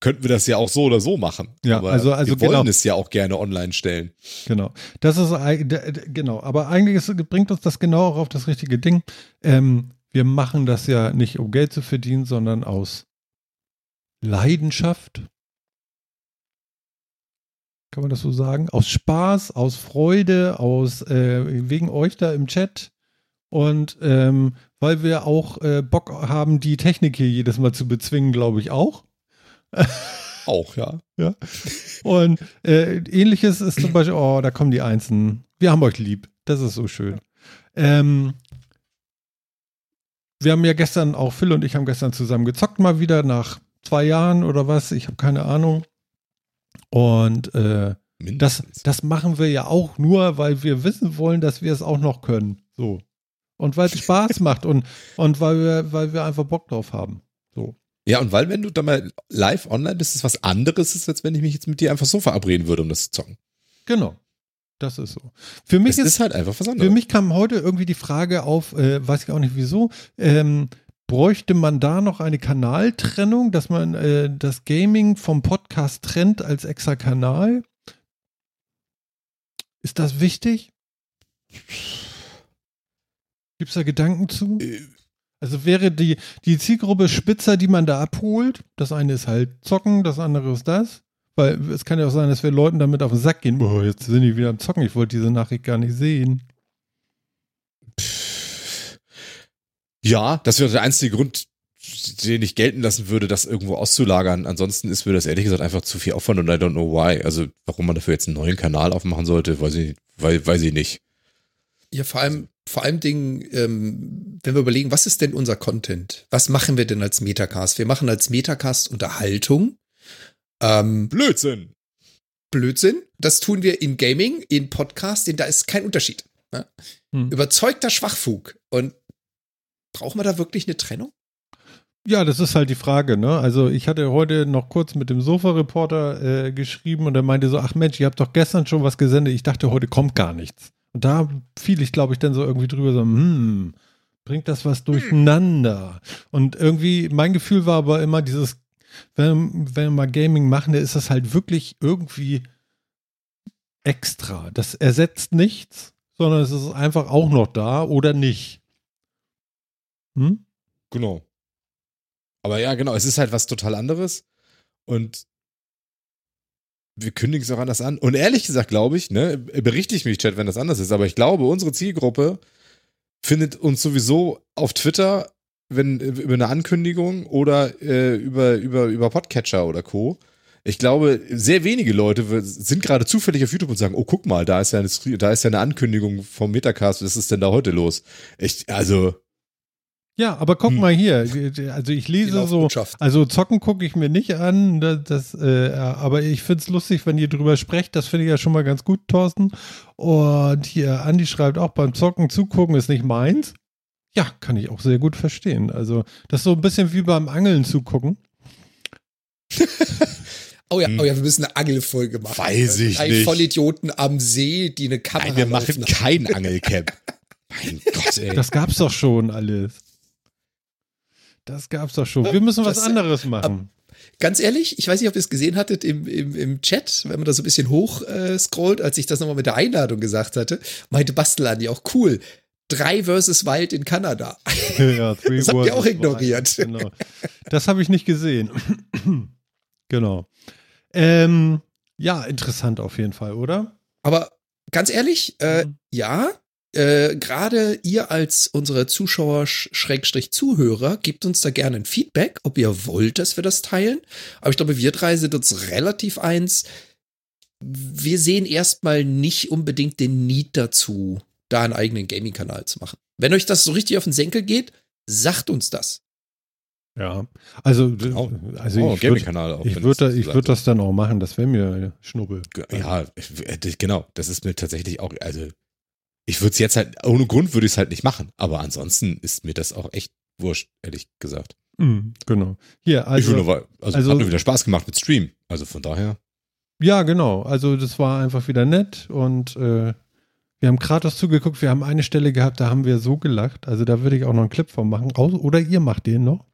könnten wir das ja auch so oder so machen. Ja, aber also, also wir wollen genau. es ja auch gerne online stellen. Genau. Das ist genau. Aber eigentlich ist, bringt uns das genau auch auf das richtige Ding. Ähm, wir machen das ja nicht, um Geld zu verdienen, sondern aus Leidenschaft. Kann man das so sagen? Aus Spaß, aus Freude, aus äh, wegen euch da im Chat. Und ähm, weil wir auch äh, Bock haben, die Technik hier jedes Mal zu bezwingen, glaube ich auch. [LAUGHS] Auch, ja. ja. Und äh, ähnliches ist zum Beispiel, oh, da kommen die Einzelnen. Wir haben euch lieb. Das ist so schön. Ähm, wir haben ja gestern, auch Phil und ich haben gestern zusammen gezockt mal wieder nach zwei Jahren oder was. Ich habe keine Ahnung. Und äh, das, das machen wir ja auch nur, weil wir wissen wollen, dass wir es auch noch können. So. Und weil es Spaß macht und, und weil wir, weil wir einfach Bock drauf haben. So. Ja, und weil, wenn du da mal live online bist, ist was anderes, als wenn ich mich jetzt mit dir einfach so verabreden würde, um das zu zocken. Genau. Das ist so. Für mich ist, ist, halt einfach was anderes. Für mich kam heute irgendwie die Frage auf, äh, weiß ich auch nicht wieso, ähm, bräuchte man da noch eine Kanaltrennung, dass man äh, das Gaming vom Podcast trennt als extra Kanal? Ist das wichtig? Gibt es da Gedanken zu? Also wäre die, die Zielgruppe spitzer, die man da abholt. Das eine ist halt Zocken, das andere ist das. Weil es kann ja auch sein, dass wir Leuten damit auf den Sack gehen. Boah, jetzt sind die wieder am Zocken. Ich wollte diese Nachricht gar nicht sehen. Ja, das wäre der einzige Grund, den ich gelten lassen würde, das irgendwo auszulagern. Ansonsten ist mir das ehrlich gesagt einfach zu viel Aufwand und I don't know why. Also, warum man dafür jetzt einen neuen Kanal aufmachen sollte, weiß ich, weiß, weiß ich nicht. Ja, vor allem, vor allem Dingen, ähm, wenn wir überlegen, was ist denn unser Content? Was machen wir denn als Metacast? Wir machen als Metacast Unterhaltung. Ähm, Blödsinn. Blödsinn. Das tun wir in Gaming, in Podcast, denn da ist kein Unterschied. Ne? Hm. Überzeugter Schwachfug. Und brauchen wir da wirklich eine Trennung? Ja, das ist halt die Frage, ne? Also ich hatte heute noch kurz mit dem Sofa-Reporter äh, geschrieben und er meinte so, ach Mensch, ihr habt doch gestern schon was gesendet. Ich dachte, heute kommt gar nichts. Da fiel ich, glaube ich, dann so irgendwie drüber, so, hm, bringt das was durcheinander? Und irgendwie, mein Gefühl war aber immer dieses, wenn, wenn wir mal Gaming machen, dann ist das halt wirklich irgendwie extra. Das ersetzt nichts, sondern es ist einfach auch noch da oder nicht. Hm? Genau. Aber ja, genau, es ist halt was total anderes. Und wir kündigen es auch anders an. Und ehrlich gesagt, glaube ich, ne, berichte ich mich, Chat, wenn das anders ist, aber ich glaube, unsere Zielgruppe findet uns sowieso auf Twitter, wenn über eine Ankündigung oder äh, über, über, über Podcatcher oder Co. Ich glaube, sehr wenige Leute sind gerade zufällig auf YouTube und sagen, oh, guck mal, da ist ja eine, da ist ja eine Ankündigung vom Metacast, was ist denn da heute los? Ich, also, ja, aber guck hm. mal hier. Also ich lese so, also zocken gucke ich mir nicht an, das, das äh, aber ich finde es lustig, wenn ihr drüber sprecht. Das finde ich ja schon mal ganz gut, Thorsten. Und hier, Andi schreibt auch, beim Zocken zugucken ist nicht meins. Ja, kann ich auch sehr gut verstehen. Also das ist so ein bisschen wie beim Angeln zugucken. [LAUGHS] Oh ja, hm. oh ja, wir müssen eine Angelfolge machen. Weiß ich Ein nicht. Vollidioten am See, die eine Kamera Nein, wir machen kein [LAUGHS] Angelcamp. mein Gott, ey. Das gab's doch schon alles. Das gab's doch schon. Wir müssen was das, anderes machen. Ganz ehrlich, ich weiß nicht, ob ihr es gesehen hattet im, im, im Chat, wenn man da so ein bisschen hoch äh, scrollt, als ich das nochmal mit der Einladung gesagt hatte, meinte Bastelandi auch cool. Drei versus Wild in Kanada. [LAUGHS] Ja, three das habt ihr auch ignoriert. genau. Das habe ich nicht gesehen. [CLEARS THROAT] genau. Ähm, ja, interessant auf jeden Fall, oder? Aber ganz ehrlich, äh, mhm. ja, äh, gerade ihr als unsere Zuschauer Schrägstrich Zuhörer gebt uns da gerne ein Feedback, ob ihr wollt, dass wir das teilen. Aber ich glaube, wir drei sind uns relativ eins. wir sehen erstmal nicht unbedingt den Need dazu, da einen eigenen Gaming-Kanal zu machen. Wenn euch das so richtig auf den Senkel geht, sagt uns das. Ja, also, oh, also oh, ich würde ich würd, ich würd das dann auch machen, das wäre mir Schnubbel. Ja, genau, das ist mir tatsächlich auch, also ich würde es jetzt halt, ohne Grund würde ich es halt nicht machen, aber ansonsten ist mir das auch echt wurscht, ehrlich gesagt. Mhm, genau. Hier, also, ich nur, also, also hat mir wieder Spaß gemacht mit Stream, also von daher. Ja, genau, also das war einfach wieder nett und äh, wir haben Kratos zugeguckt, wir haben eine Stelle gehabt, da haben wir so gelacht, also da würde ich auch noch einen Clip von machen, oder ihr macht den noch.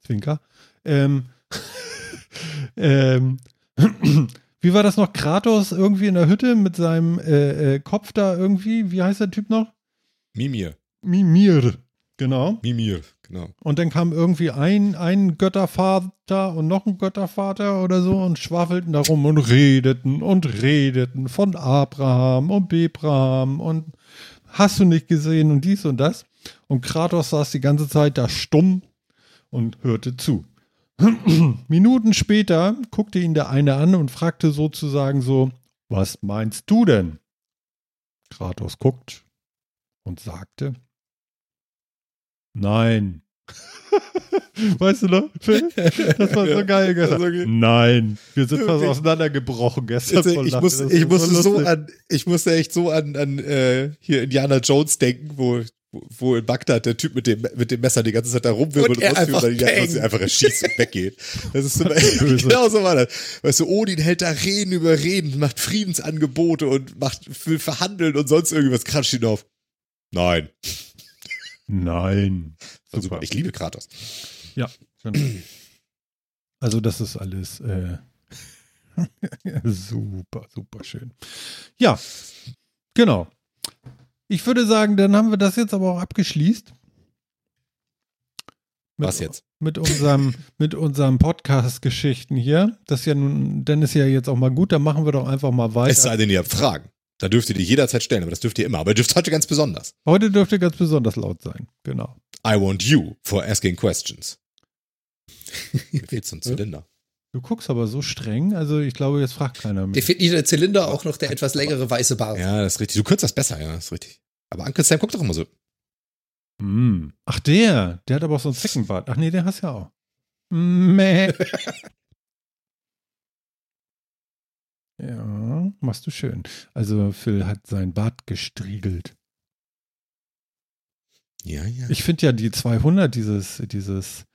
Zwinker. Ähm, [LAUGHS] ähm, wie war das noch? Kratos irgendwie in der Hütte mit seinem äh, äh, Kopf da irgendwie. Wie heißt der Typ noch? Mimir. Mimir, genau. Mimir, genau. Und dann kam irgendwie ein, ein Göttervater und noch ein Göttervater oder so und schwafelten darum und redeten und redeten von Abraham und Bebraham und hast du nicht gesehen und dies und das. Und Kratos saß die ganze Zeit da stumm und hörte zu. [CLEARS THROAT] Minuten später guckte ihn der eine an und fragte sozusagen so, was meinst du denn? Kratos guckt und sagte, nein. [LAUGHS] weißt du noch, Phil? Das war so geil gestern. Okay. Nein, wir sind fast auseinandergebrochen gestern. Jetzt, ich, muss, ich, musste so an, ich musste echt so an, an äh, hier Indiana Jones denken, wo wo in Bagdad der Typ mit dem, mit dem Messer die ganze Zeit da rumwirbelt und, und einfach, und dann die einfach erschießt und weggeht. Das ist so, [LAUGHS] genau so war das. Weißt du, Odin hält da Reden über Reden, macht Friedensangebote und macht, will verhandeln und sonst irgendwas. Kratscht ihn auf. Nein. Nein. Super. Super. Ich liebe Kratos. Ja. Also das ist alles äh, [LAUGHS] super, super schön. Ja, genau. Ich würde sagen, dann haben wir das jetzt aber auch abgeschließt. Mit, Was jetzt? Mit unserem, [LAUGHS] mit unserem Podcast-Geschichten hier. Das ist ja nun, dann ist ja jetzt auch mal gut, dann machen wir doch einfach mal weiter. Es sei denn, ihr habt Fragen. Da dürft ihr die jederzeit stellen, aber das dürft ihr immer. Aber ihr dürft heute ganz besonders. Heute dürft ihr ganz besonders laut sein, genau. I want you for asking questions. Mir fehlt so ein Zylinder. Du guckst aber so streng, also ich glaube, jetzt fragt keiner mehr. Nicht der Zylinder, auch noch der etwas längere weiße Bart. Ja, das ist richtig. Du kürzt das besser, ja, das ist richtig. Aber Uncle Sam guckt doch immer so. Mm. Ach, der, der hat aber auch so ein Zeckenbart. Ach nee, der hast ja auch. Mäh. [LAUGHS] ja, machst du schön. Also Phil hat sein Bart gestriegelt. Ja, ja. Ich finde ja die 200, dieses, dieses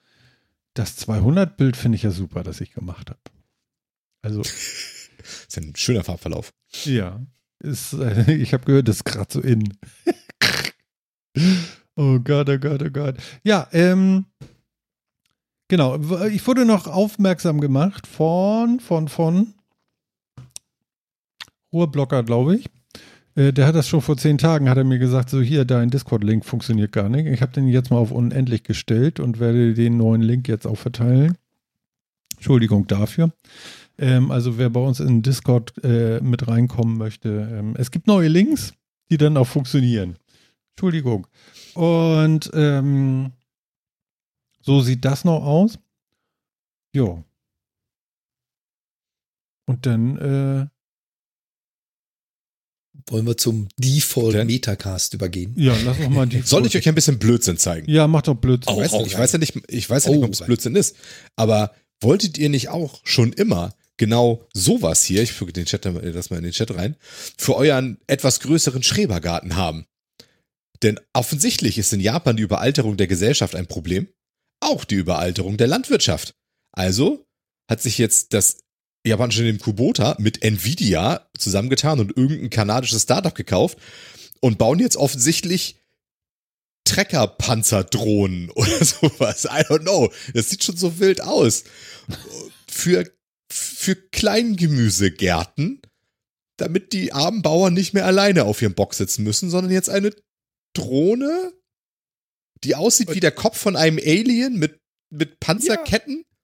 das 200-Bild finde ich ja super, das ich gemacht habe. Also. das [LAUGHS] ist ein schöner Farbverlauf. Ja. Ist, äh, ich habe gehört, das ist gerade so in. [LAUGHS] oh Gott, oh Gott, oh Gott. Ja, ähm. Genau, ich wurde noch aufmerksam gemacht von, von, von Ruhrblocker, glaube ich. Äh, der hat das schon vor zehn Tagen, hat er mir gesagt, so hier, dein Discord-Link funktioniert gar nicht. Ich habe den jetzt mal auf unendlich gestellt und werde den neuen Link jetzt auch verteilen. Entschuldigung dafür. Ähm, also wer bei uns in Discord äh, mit reinkommen möchte, ähm, es gibt neue Links, die dann auch funktionieren. Entschuldigung. Und ähm, so sieht das noch aus. Jo. Und dann äh, wollen wir zum Default Metacast übergehen? Ja, lass uns mal Default. Soll ich euch ein bisschen Blödsinn zeigen? Ja, mach doch Blödsinn. Ich weiß, oh, ich weiß ja nicht, ich weiß ja nicht, ob es oh, Blödsinn ist. Aber wolltet ihr nicht auch schon immer genau sowas hier, ich füge den Chat, das mal in den Chat rein, für euren etwas größeren Schrebergarten haben? Denn offensichtlich ist in Japan die Überalterung der Gesellschaft ein Problem. Auch die Überalterung der Landwirtschaft. Also hat sich jetzt das japanische Unternehmen Kubota mit Nvidia zusammengetan und irgendein kanadisches Startup gekauft und bauen jetzt offensichtlich Treckerpanzerdrohnen [LAUGHS] oder sowas. I don't know. Das sieht schon so wild aus. Für, für Kleingemüsegärten, damit die armen Bauern nicht mehr alleine auf ihrem Bock sitzen müssen, sondern jetzt eine Drohne, die aussieht wie der Kopf von einem Alien mit, mit Panzerketten. Ja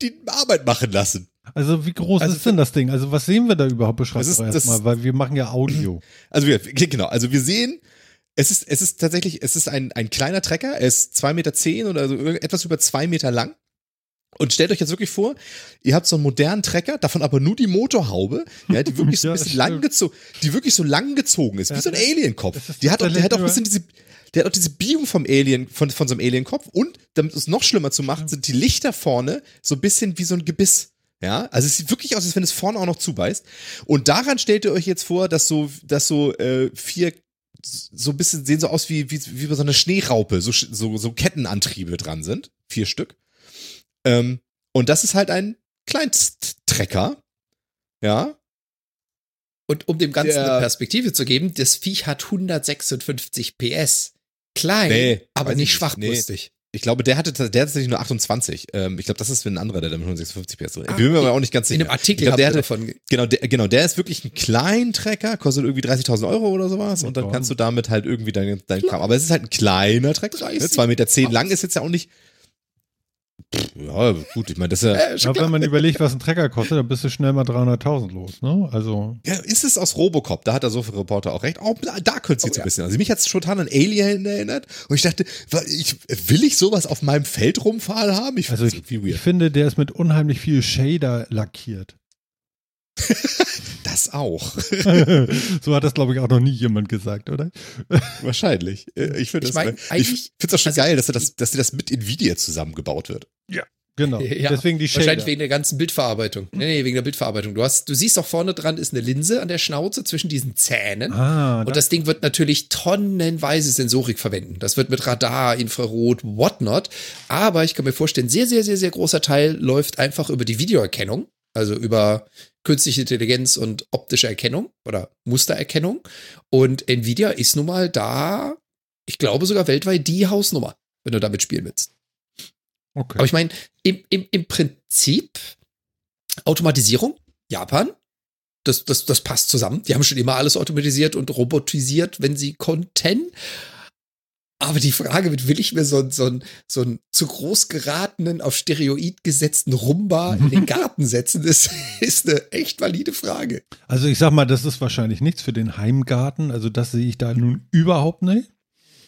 die Arbeit machen lassen. Also wie groß also ist denn das Ding? Also was sehen wir da überhaupt? Beschreibt doch erstmal, weil wir machen ja Audio. Also wir, genau, also wir sehen, es ist, es ist tatsächlich, es ist ein, ein kleiner Trecker, er ist zwei Meter zehn oder so etwas über zwei Meter lang Und stellt euch jetzt wirklich vor, ihr habt so einen modernen Trecker, davon aber nur die Motorhaube, ja, die wirklich so ein [LAUGHS] bisschen lang gezogen, die wirklich so lang gezogen ist, wie so ein Alien-Kopf. Die hat auch, der hat auch ein bisschen diese, der hat auch diese Biegung vom Alien, von, von so einem Alien-Kopf und, damit es noch schlimmer zu machen, sind die Lichter vorne so ein bisschen wie so ein Gebiss. Ja, also es sieht wirklich aus, als wenn es vorne auch noch zubeißt. Und daran stellt ihr euch jetzt vor, dass so, dass so äh, vier so ein bisschen sehen so aus wie, wie, wie bei so einer Schneeraupe, so, so, so Kettenantriebe dran sind. Vier Stück. Ähm, und das ist halt ein Kleinsttrecker. Ja. Und um dem Ganzen Der, eine Perspektive zu geben, das Viech hat 156 PS. Klein, nee, aber nicht schwachbrüstig. Nee. Ich glaube, der hatte, der hat tatsächlich nur 28. Ähm, ich glaube, das ist für ein anderer, der damit 156 PS drin. Ich bin mir aber auch nicht ganz sicher. In einem Artikel ich glaub, der hatte, davon. Genau, der, genau, der ist wirklich ein Kleintrecker, kostet irgendwie 30.000 Euro oder sowas. Und dann kannst du damit halt irgendwie dein, dein Kram. Aber es ist halt ein kleiner Trecker. Ne? 2,10 Meter zehn lang ist jetzt ja auch nicht ja, gut, ich meine, das ist ja. Ja wenn man überlegt, was ein Trecker kostet, dann bist du schnell mal 300.000 los, ne? Also. Ja, ist es aus Robocop, da hat der Sofa-Reporter auch recht. Auch da könnte es jetzt oh, ein bisschen. Also mich hat es total an Alien erinnert und ich dachte, ich, will ich sowas auf meinem Feld rumfahren haben? Ich, also ich, ich finde, der ist mit unheimlich viel Shader lackiert. [LAUGHS] das auch. [LAUGHS] so hat das, glaube ich, auch noch nie jemand gesagt, oder? Wahrscheinlich. Äh, ich finde es mein, auch schon also, geil, dass, das, dass das mit Nvidia zusammengebaut wird. Ja. Genau. [LAUGHS] Ja, Deswegen die Shader. Wahrscheinlich wegen der ganzen Bildverarbeitung. Nee, nee, wegen der Bildverarbeitung. Du hast, du siehst auch vorne dran ist eine Linse an der Schnauze zwischen diesen Zähnen. Ah, und das Ding wird natürlich tonnenweise Sensorik verwenden. Das wird mit Radar, Infrarot, whatnot. Aber ich kann mir vorstellen, sehr, sehr, sehr, sehr großer Teil läuft einfach über die Videoerkennung. Also über künstliche Intelligenz und optische Erkennung oder Mustererkennung. Und Nvidia ist nun mal da, ich glaube sogar weltweit die Hausnummer, wenn du damit spielen willst. Okay. Aber ich meine, im, im, im Prinzip Automatisierung, Japan, das, das, das passt zusammen. Die haben schon immer alles automatisiert und robotisiert, wenn sie konnten. Aber die Frage mit, will ich mir so, so, so einen zu groß geratenen, auf Stereoid gesetzten Rumba in den [LAUGHS] Garten setzen, ist, ist eine echt valide Frage. Also ich sag mal, das ist wahrscheinlich nichts für den Heimgarten. Also das sehe ich da nun überhaupt nicht.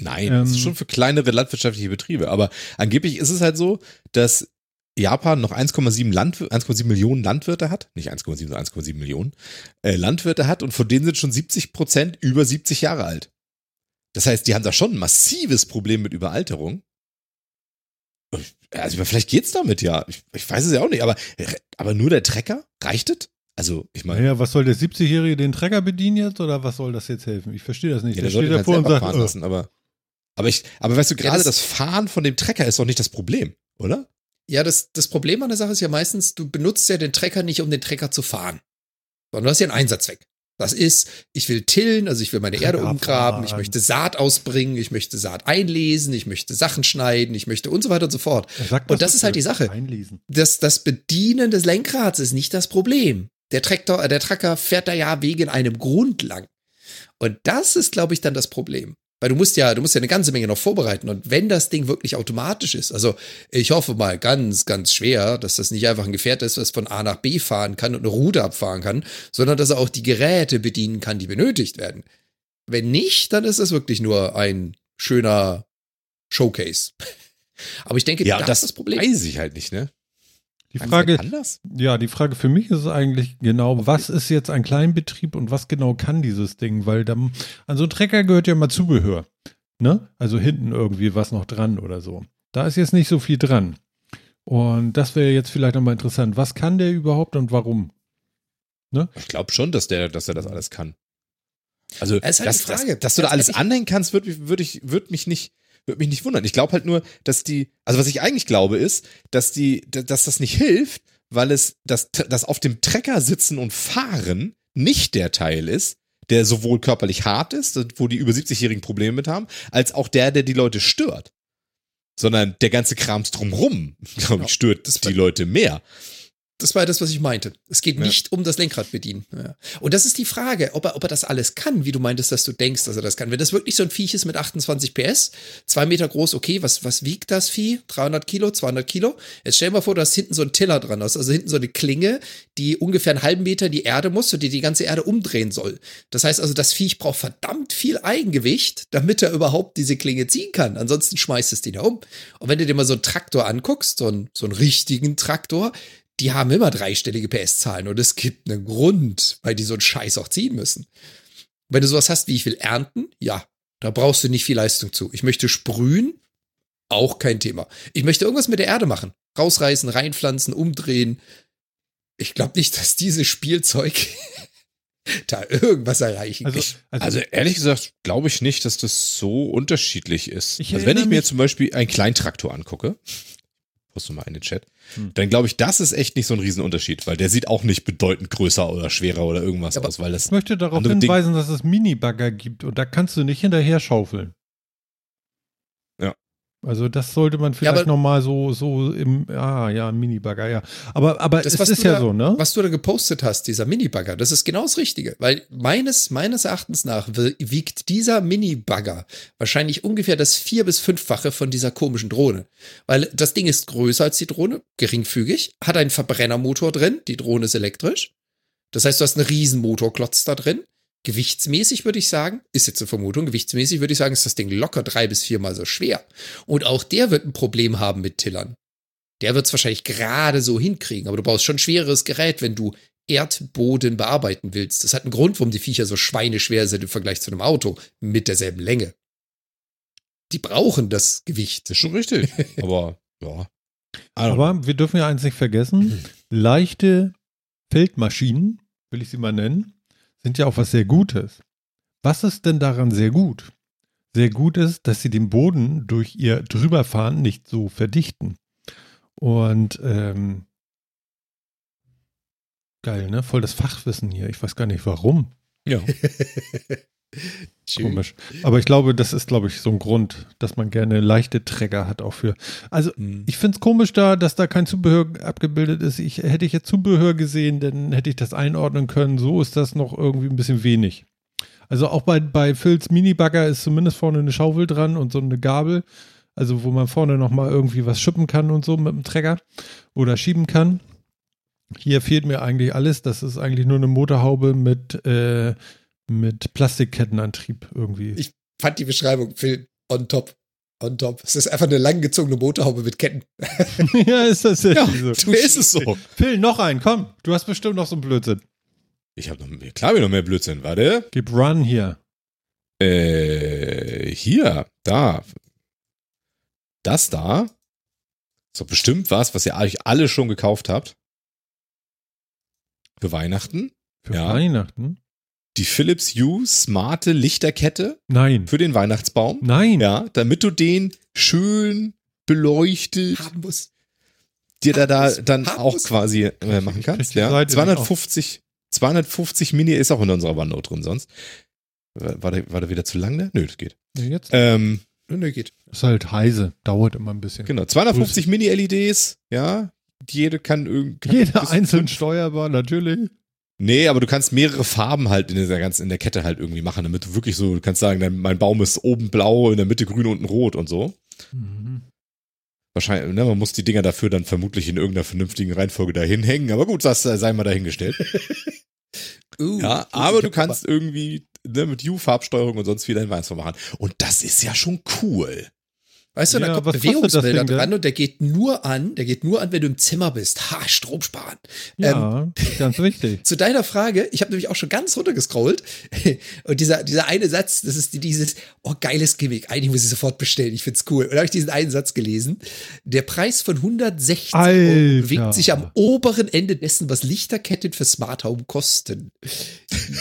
Nein, ähm, das ist schon für kleinere landwirtschaftliche Betriebe. Aber angeblich ist es halt so, dass Japan noch 1,7 Landw 1,7 Millionen Landwirte hat, nicht 1,7, sondern 1,7 Millionen äh, Landwirte hat und von denen sind schon 70 Prozent über 70 Jahre alt. Das heißt, die haben da schon ein massives Problem mit Überalterung. Also vielleicht geht's damit ja. Ich, ich weiß es ja auch nicht, aber, aber nur der Trecker? Reicht es? Also, ich meine. Naja, was soll der 70-Jährige den Trecker bedienen jetzt oder was soll das jetzt helfen? Ich verstehe das nicht. Ja, der, der steht davor halt und sagt, fahren lassen, aber, aber ich, aber weißt du, gerade ja, das, das Fahren von dem Trecker ist doch nicht das Problem, oder? Ja, das, das Problem an der Sache ist ja meistens, du benutzt ja den Trecker nicht, um den Trecker zu fahren, sondern du hast ja einen Einsatzzweck. Das ist, ich will tillen, also ich will meine Erde umgraben, ich möchte Saat ausbringen, ich möchte Saat einlesen, ich möchte Sachen schneiden, ich möchte und so weiter und so fort. Und das ist halt die Sache. Das, das Bedienen des Lenkrads ist nicht das Problem. Der Traktor, äh, der Tracker fährt da ja wegen einem Grund lang. Und das ist, glaube ich, dann das Problem. Weil du musst ja, du musst ja eine ganze Menge noch vorbereiten. Und wenn das Ding wirklich automatisch ist, also ich hoffe mal ganz, ganz schwer, dass das nicht einfach ein Gefährt ist, was von A nach B fahren kann und eine Route abfahren kann, sondern dass er auch die Geräte bedienen kann, die benötigt werden. Wenn nicht, dann ist es wirklich nur ein schöner Showcase. [LAUGHS] Aber ich denke, ja, das, das ist das Problem. Weiß ich halt nicht, ne? Die Frage, ja, die Frage für mich ist eigentlich genau, was ist jetzt ein Kleinbetrieb und was genau kann dieses Ding? Weil dann, an so einen Trecker gehört ja mal Zubehör. Ne? Also hinten irgendwie was noch dran oder so. Da ist jetzt nicht so viel dran. Und das wäre jetzt vielleicht nochmal interessant. Was kann der überhaupt und warum? Ne? Ich glaube schon, dass der, dass er das alles kann. Also, das halt dass, dass, dass, du da alles anhängen kannst, würde würd ich, würd mich nicht, würde mich nicht wundern. Ich glaube halt nur, dass die, also was ich eigentlich glaube ist, dass die, dass das nicht hilft, weil es, dass, dass auf dem Trecker sitzen und fahren nicht der Teil ist, der sowohl körperlich hart ist, wo die über 70-Jährigen Probleme mit haben, als auch der, der die Leute stört. Sondern der ganze Krams drumrum, [LAUGHS] glaube ich, stört die Leute mehr. Das war das, was ich meinte. Es geht ja. nicht um das Lenkrad bedienen. Ja. Und das ist die Frage, ob er, ob er das alles kann, wie du meintest, dass du denkst, dass er das kann. Wenn das wirklich so ein Viech ist mit 28 PS, zwei Meter groß, okay, was, was wiegt das Vieh? 300 Kilo, 200 Kilo? Jetzt stell dir mal vor, du hast hinten so ein Tiller dran, also hinten so eine Klinge, die ungefähr einen halben Meter in die Erde muss und die die ganze Erde umdrehen soll. Das heißt also, das Viech braucht verdammt viel Eigengewicht, damit er überhaupt diese Klinge ziehen kann. Ansonsten schmeißt es den ja um. Und wenn du dir mal so einen Traktor anguckst, so einen, so einen richtigen Traktor, die haben immer dreistellige PS-Zahlen und es gibt einen Grund, weil die so einen Scheiß auch ziehen müssen. Wenn du sowas hast wie ich will ernten, ja, da brauchst du nicht viel Leistung zu. Ich möchte sprühen, auch kein Thema. Ich möchte irgendwas mit der Erde machen. Rausreißen, reinpflanzen, umdrehen. Ich glaube nicht, dass dieses Spielzeug [LAUGHS] da irgendwas erreichen also, also, also, ehrlich gesagt glaube ich nicht, dass das so unterschiedlich ist. also wenn ich mir zum Beispiel einen Kleintraktor angucke, poste mal in den Chat, hm. dann glaube ich, das ist echt nicht so ein Riesenunterschied, weil der sieht auch nicht bedeutend größer oder schwerer oder irgendwas aus, weil das. Ich möchte darauf hinweisen, Ding dass es Minibagger gibt und da kannst du nicht hinterher schaufeln. Also das sollte man vielleicht ja, nochmal so, so im, ah ja, Minibagger, ja. Aber, aber das, es ist ja da, so, ne? Was du da gepostet hast, dieser Minibagger, das ist genau das Richtige. Weil meines, meines Erachtens nach wiegt dieser Minibagger wahrscheinlich ungefähr das vier- bis fünffache von dieser komischen Drohne. Weil das Ding ist größer als die Drohne, geringfügig, hat einen Verbrennermotor drin, die Drohne ist elektrisch. Das heißt, du hast einen riesen Motorklotz da drin. Gewichtsmäßig würde ich sagen, ist jetzt eine Vermutung, gewichtsmäßig würde ich sagen, ist das Ding locker drei bis viermal so schwer. Und auch der wird ein Problem haben mit Tillern. Der wird es wahrscheinlich gerade so hinkriegen, aber du brauchst schon schweres Gerät, wenn du Erdboden bearbeiten willst. Das hat einen Grund, warum die Viecher so schweineschwer sind im Vergleich zu einem Auto mit derselben Länge. Die brauchen das Gewicht. Das ist schon richtig. [LAUGHS] aber ja. Aber wir dürfen ja eins nicht vergessen: leichte Feldmaschinen, will ich sie mal nennen, sind ja auch was sehr Gutes. Was ist denn daran sehr gut? Sehr gut ist, dass sie den Boden durch ihr Drüberfahren nicht so verdichten. Und ähm, geil, ne? Voll das Fachwissen hier. Ich weiß gar nicht warum. Ja. [LAUGHS] Komisch. Aber ich glaube, das ist, glaube ich, so ein Grund, dass man gerne leichte Träger hat auch für. Also, mhm. ich finde es komisch da, dass da kein Zubehör abgebildet ist. Ich, hätte ich jetzt Zubehör gesehen, dann hätte ich das einordnen können. So ist das noch irgendwie ein bisschen wenig. Also auch bei, bei Phils Minibagger ist zumindest vorne eine Schaufel dran und so eine Gabel. Also wo man vorne nochmal irgendwie was schippen kann und so mit dem Träger oder schieben kann. Hier fehlt mir eigentlich alles. Das ist eigentlich nur eine Motorhaube mit äh, mit Plastikkettenantrieb irgendwie. Ich fand die Beschreibung, Phil, on top. On top. Es ist einfach eine langgezogene Motorhaube mit Ketten. [LAUGHS] ja, ist das ja, so. [LAUGHS] Du ist es so. Phil, noch einen, komm. Du hast bestimmt noch so einen Blödsinn. Ich habe noch, klar, mir noch mehr Blödsinn. Warte. Gib Run hier. Äh, hier, da. Das da. So bestimmt was, was ihr euch alle schon gekauft habt. Für Weihnachten. Für ja. Weihnachten? Die Philips Hue smarte Lichterkette. Nein. Für den Weihnachtsbaum. Nein. Ja, damit du den schön beleuchtet haben muss. dir da, da dann auch quasi äh, machen kannst. Ja. 250, 250 Mini ist auch in unserer OneNote drin sonst. War der, war der wieder zu lang, ne? Nö, das geht. Nee, jetzt? Ähm, Nö, geht. Ist halt heise, dauert immer ein bisschen. Genau, 250 Mini-LEDs, ja. Jede kann irgendwie. Jeder einzeln steuerbar, natürlich. Nee, aber du kannst mehrere Farben halt in der ganzen in der Kette halt irgendwie machen, damit du wirklich so, du kannst sagen, mein Baum ist oben blau, in der Mitte grün, unten rot und so. Mhm. Wahrscheinlich, ne, man muss die Dinger dafür dann vermutlich in irgendeiner vernünftigen Reihenfolge dahin hängen, aber gut, das sei mal dahingestellt. [LAUGHS] uh, ja, aber du kannst irgendwie ne, mit U-Farbsteuerung und sonst wie dein Weißform machen. Und das ist ja schon cool. Weißt du, ja, da kommt Bewegungsmelder dran und der geht nur an, der geht nur an, wenn du im Zimmer bist. Ha, Strom sparen. Ja, ähm, [LAUGHS] ganz wichtig. [LAUGHS] Zu deiner Frage, ich habe nämlich auch schon ganz runtergescrollt [LAUGHS] und dieser, dieser eine Satz, das ist dieses, oh, geiles Gimmick, eigentlich muss ich sofort bestellen, ich find's cool. Und da habe ich diesen einen Satz gelesen. Der Preis von 160 Alter. Euro bewegt sich am oberen Ende dessen, was Lichterketten für Smart Home kosten.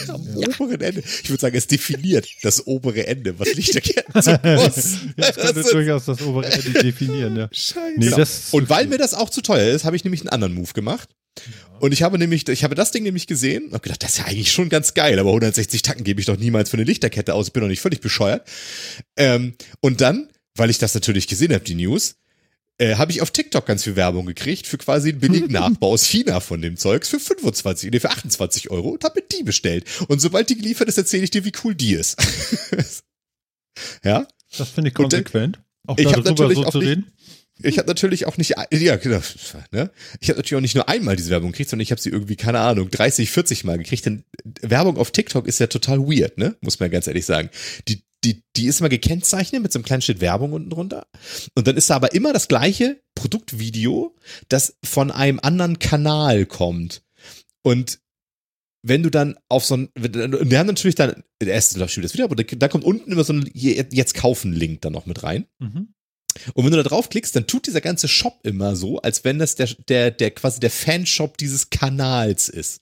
am ja. oberen Ende? Ich würde sagen, es definiert das obere Ende, was Lichterketten so kosten. ja, das könnte durchaus das das obere Ende [LAUGHS] definieren, ja. Scheiße. Nee, das und weil mir das auch zu teuer ist, habe ich nämlich einen anderen Move gemacht. Ja. Und ich habe nämlich, ich habe das Ding nämlich gesehen und habe gedacht, das ist ja eigentlich schon ganz geil, aber 160 Tacken gebe ich doch niemals für eine Lichterkette aus. Ich bin doch nicht völlig bescheuert. Ähm, und dann, weil ich das natürlich gesehen habe, die News, äh, habe ich auf TikTok ganz viel Werbung gekriegt für quasi einen billigen [LAUGHS] Nachbau aus China von dem Zeugs für 25, nee, für 28 Euro und habe mir die bestellt. Und sobald die geliefert ist, erzähle ich dir, wie cool die ist. [LAUGHS] ja? Das finde ich konsequent. Auch ich habe natürlich so auch nicht, ich habe natürlich auch nicht, ja, genau, ne? Ich habe natürlich auch nicht nur einmal diese Werbung gekriegt, sondern ich habe sie irgendwie, keine Ahnung, 30, 40 Mal gekriegt. Denn Werbung auf TikTok ist ja total weird, ne? Muss man ganz ehrlich sagen. Die, die, die ist mal gekennzeichnet mit so einem kleinen Schritt Werbung unten drunter. Und dann ist da aber immer das gleiche Produktvideo, das von einem anderen Kanal kommt. Und wenn du dann auf so ein, wir haben natürlich dann, der erste läuft das Video, aber da kommt unten immer so ein Jetzt kaufen Link dann noch mit rein. Mhm. Und wenn du da draufklickst, dann tut dieser ganze Shop immer so, als wenn das der, der, der quasi der Fanshop dieses Kanals ist.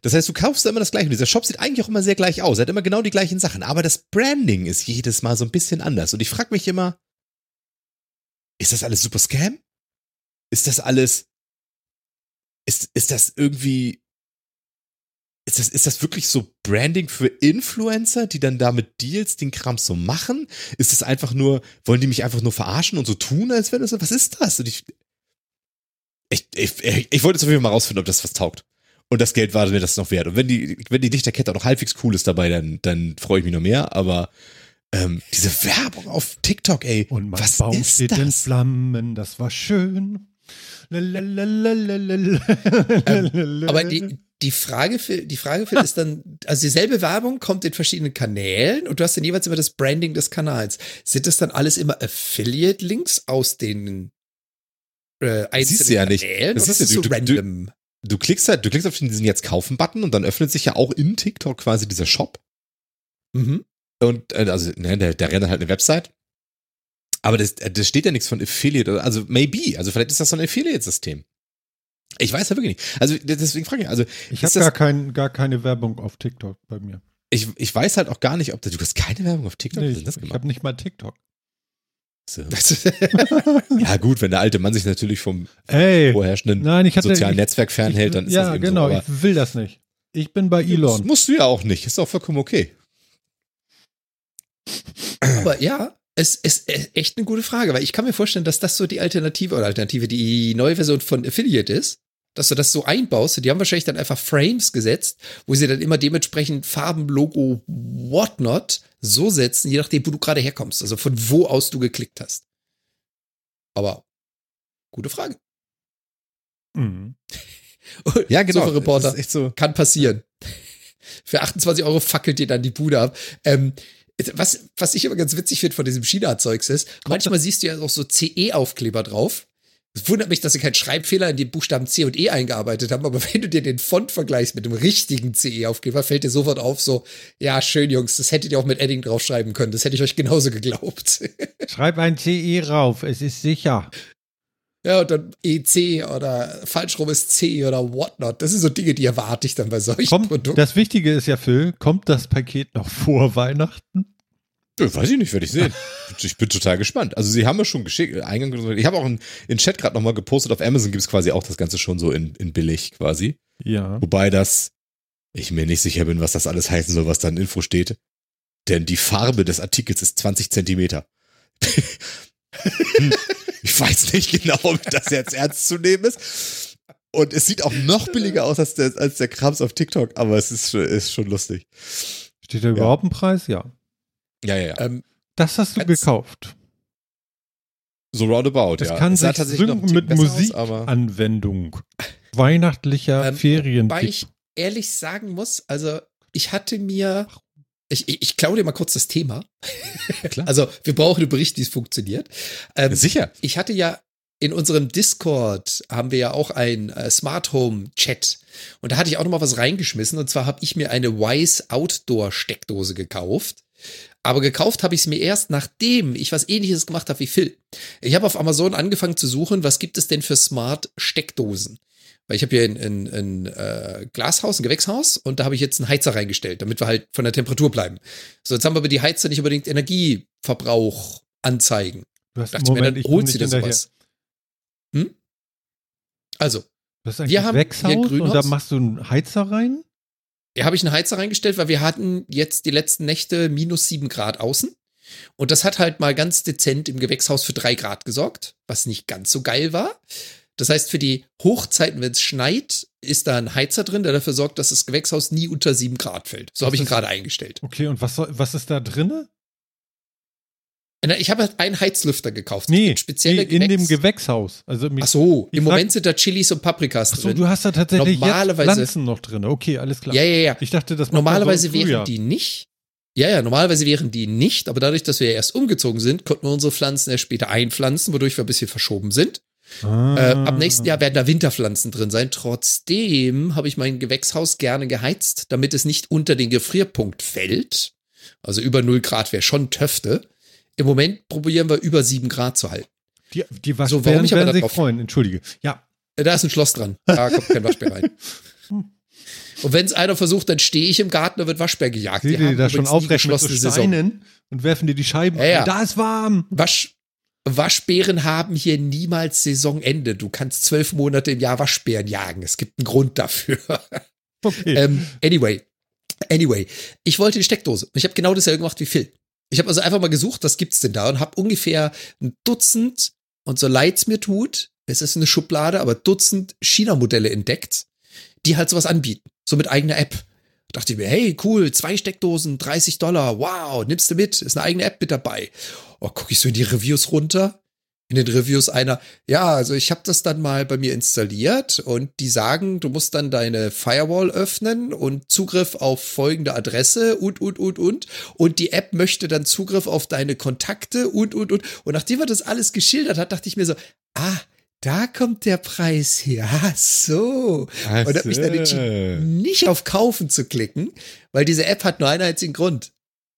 Das heißt, du kaufst da immer das gleiche. Und dieser Shop sieht eigentlich auch immer sehr gleich aus. Er hat immer genau die gleichen Sachen. Aber das Branding ist jedes Mal so ein bisschen anders. Und ich frage mich immer, ist das alles super Scam? Ist das alles, ist, ist das irgendwie ist das, ist das wirklich so Branding für Influencer, die dann damit Deals den Kram so machen? Ist das einfach nur, wollen die mich einfach nur verarschen und so tun, als wenn das, was ist das? Und ich, ich, ich, ich wollte jetzt auf jeden Fall mal rausfinden, ob das was taugt. Und das Geld war mir das noch wert. Und wenn die, wenn die Lichterkette auch noch halbwegs cool ist dabei, dann, dann freue ich mich noch mehr. Aber ähm, diese Werbung auf TikTok, ey. Und mein was Baum ist steht das? in Flammen, das war schön. Ähm, aber die, die Frage für, die Frage für ist dann, also dieselbe Werbung kommt in verschiedenen Kanälen und du hast dann jeweils immer das Branding des Kanals. Sind das dann alles immer Affiliate-Links aus den äh, einzelnen Siehst du ja Kanälen? Nicht. Das ist so du, random? Du, du, klickst halt, du klickst auf diesen jetzt kaufen Button und dann öffnet sich ja auch in TikTok quasi dieser Shop. Mhm. Und äh, also, ne, der, der rennt halt eine Website. Aber das, das steht ja nichts von Affiliate, also maybe, also vielleicht ist das so ein Affiliate-System. Ich weiß ja wirklich nicht. Also deswegen frage ich, also ich habe gar, kein, gar keine Werbung auf TikTok bei mir. Ich, ich weiß halt auch gar nicht, ob du, du hast keine Werbung auf TikTok. Nee, ich, ich habe nicht mal TikTok. So. [LAUGHS] [LAUGHS] ja gut, wenn der alte Mann sich natürlich vom Ey, vorherrschenden nein, hatte, sozialen ich, Netzwerk fernhält, dann ist ja, das eben genau, so. Ja, genau, ich will das nicht. Ich bin bei Elon. Das musst du ja auch nicht, ist auch vollkommen okay. Aber ja, es ist echt eine gute Frage, weil ich kann mir vorstellen, dass das so die Alternative oder Alternative, die neue Version von Affiliate ist, dass du das so einbaust. Die haben wahrscheinlich dann einfach Frames gesetzt, wo sie dann immer dementsprechend Farben, Logo, whatnot so setzen, je nachdem, wo du gerade herkommst, also von wo aus du geklickt hast. Aber gute Frage. Mhm. [LAUGHS] ja, genau. Reporter, so. Kann passieren. Für 28 Euro fackelt dir dann die Bude ab. Ähm, was, was ich immer ganz witzig finde von diesem China-Zeugs ist, manchmal siehst du ja auch so CE-Aufkleber drauf. Es wundert mich, dass sie keinen Schreibfehler in die Buchstaben C und E eingearbeitet haben, aber [LAUGHS] wenn du dir den Font vergleichst mit dem richtigen CE-Aufkleber, fällt dir sofort auf, so, ja, schön, Jungs, das hättet ihr auch mit Edding draufschreiben können. Das hätte ich euch genauso geglaubt. [LAUGHS] Schreib ein CE rauf, es ist sicher. Ja, und dann EC oder falsch rum ist C oder whatnot. Das sind so Dinge, die erwarte ich dann bei solchen kommt, Produkten. Das Wichtige ist ja, Phil, kommt das Paket noch vor Weihnachten? Ja, weiß ich nicht, werde ich sehen. Ich bin total gespannt. Also sie haben mir schon geschickt, Eingang, ich habe auch in, in Chat gerade nochmal gepostet, auf Amazon gibt es quasi auch das Ganze schon so in, in billig quasi. Ja. Wobei das, ich mir nicht sicher bin, was das alles heißen soll, was da in Info steht. Denn die Farbe des Artikels ist 20 Zentimeter. [LAUGHS] ich weiß nicht genau, ob das jetzt ernst zu nehmen ist. Und es sieht auch noch billiger aus als der, als der Krams auf TikTok, aber es ist, ist schon lustig. Steht da überhaupt ein Preis? Ja. Ja, ja, ja. Ähm, das hast du gekauft. So roundabout, das ja. kann sich synken mit Musikanwendung. Weihnachtlicher ähm, Ferien. Wobei ich ehrlich sagen muss, also ich hatte mir ich, ich, ich klaue dir mal kurz das Thema. Klar. Also, wir brauchen einen Bericht, wie es funktioniert. Ähm, Sicher. Ich hatte ja in unserem Discord haben wir ja auch ein äh, Smart Home Chat. Und da hatte ich auch noch mal was reingeschmissen. Und zwar habe ich mir eine Wise Outdoor Steckdose gekauft. Aber gekauft habe ich es mir erst, nachdem ich was ähnliches gemacht habe wie Phil. Ich habe auf Amazon angefangen zu suchen, was gibt es denn für Smart Steckdosen. Weil ich habe hier ein, ein, ein äh, Glashaus, ein Gewächshaus und da habe ich jetzt einen Heizer reingestellt, damit wir halt von der Temperatur bleiben. So, jetzt haben wir aber die Heizer nicht unbedingt Energieverbrauch anzeigen. Du hast, Moment, mir, dann holt sie da sowas. Hm? Also, das ist ein wir Gewächshaus haben hier und da machst du einen Heizer rein? Ja, habe ich einen Heizer reingestellt, weil wir hatten jetzt die letzten Nächte minus sieben Grad außen. Und das hat halt mal ganz dezent im Gewächshaus für drei Grad gesorgt, was nicht ganz so geil war. Das heißt, für die Hochzeiten, wenn es schneit, ist da ein Heizer drin, der dafür sorgt, dass das Gewächshaus nie unter sieben Grad fällt. So habe ich ihn gerade eingestellt. Okay, und was, was ist da drinne? Ich habe halt einen Heizlüfter gekauft. Nee, spezielle nee, in dem Gewächshaus. Also Ach so, im Moment sind da Chilis und Paprikas drin. Ach so, du hast da tatsächlich Normalerweise, Pflanzen noch drin. Okay, alles klar. Ja, ja, ja. Ich dachte, das Normalerweise so wären die nicht. Ja, ja, normalerweise wären die nicht, aber dadurch, dass wir ja erst umgezogen sind, konnten wir unsere Pflanzen erst später einpflanzen, wodurch wir ein bisschen verschoben sind. Ah. Äh, ab nächsten Jahr werden da Winterpflanzen drin sein. Trotzdem habe ich mein Gewächshaus gerne geheizt, damit es nicht unter den Gefrierpunkt fällt. Also über 0 Grad wäre schon Töfte. Im Moment probieren wir über 7 Grad zu halten. Die, die Waschbären so, warum ich werden sich freuen. Entschuldige. Ja. Da ist ein Schloss dran. Da kommt kein Waschbär rein. [LAUGHS] Und wenn es einer versucht, dann stehe ich im Garten und wird Waschbär gejagt. Die, die, die da schon aufrecht mit so Steinen und werfen dir die Scheiben. Ja, ja. Da ist warm. Wasch, Waschbären haben hier niemals Saisonende. Du kannst zwölf Monate im Jahr Waschbären jagen. Es gibt einen Grund dafür. [LAUGHS] Okay. ähm, anyway, anyway, ich wollte die Steckdose. Ich habe genau dasselbe gemacht wie Phil. Ich habe also einfach mal gesucht, was gibt's denn da und habe ungefähr ein Dutzend und so leid's mir tut, es ist eine Schublade, aber Dutzend China-Modelle entdeckt, die halt sowas anbieten, so mit eigener App. Dachte ich mir, hey, cool, zwei Steckdosen, 30 Dollar, wow, nimmst du mit, ist eine eigene App mit dabei. Oh, gucke ich so in die Reviews runter. In den Reviews einer, ja, also ich habe das dann mal bei mir installiert und die sagen, du musst dann deine Firewall öffnen und Zugriff auf folgende Adresse und, und, und, und. Und die App möchte dann Zugriff auf deine Kontakte und, und, und. Und nachdem er das alles geschildert hat, dachte ich mir so, ah, da kommt der Preis her. Ach so. Ach und habe mich dann entschieden, nicht auf Kaufen zu klicken, weil diese App hat nur einen einzigen Grund.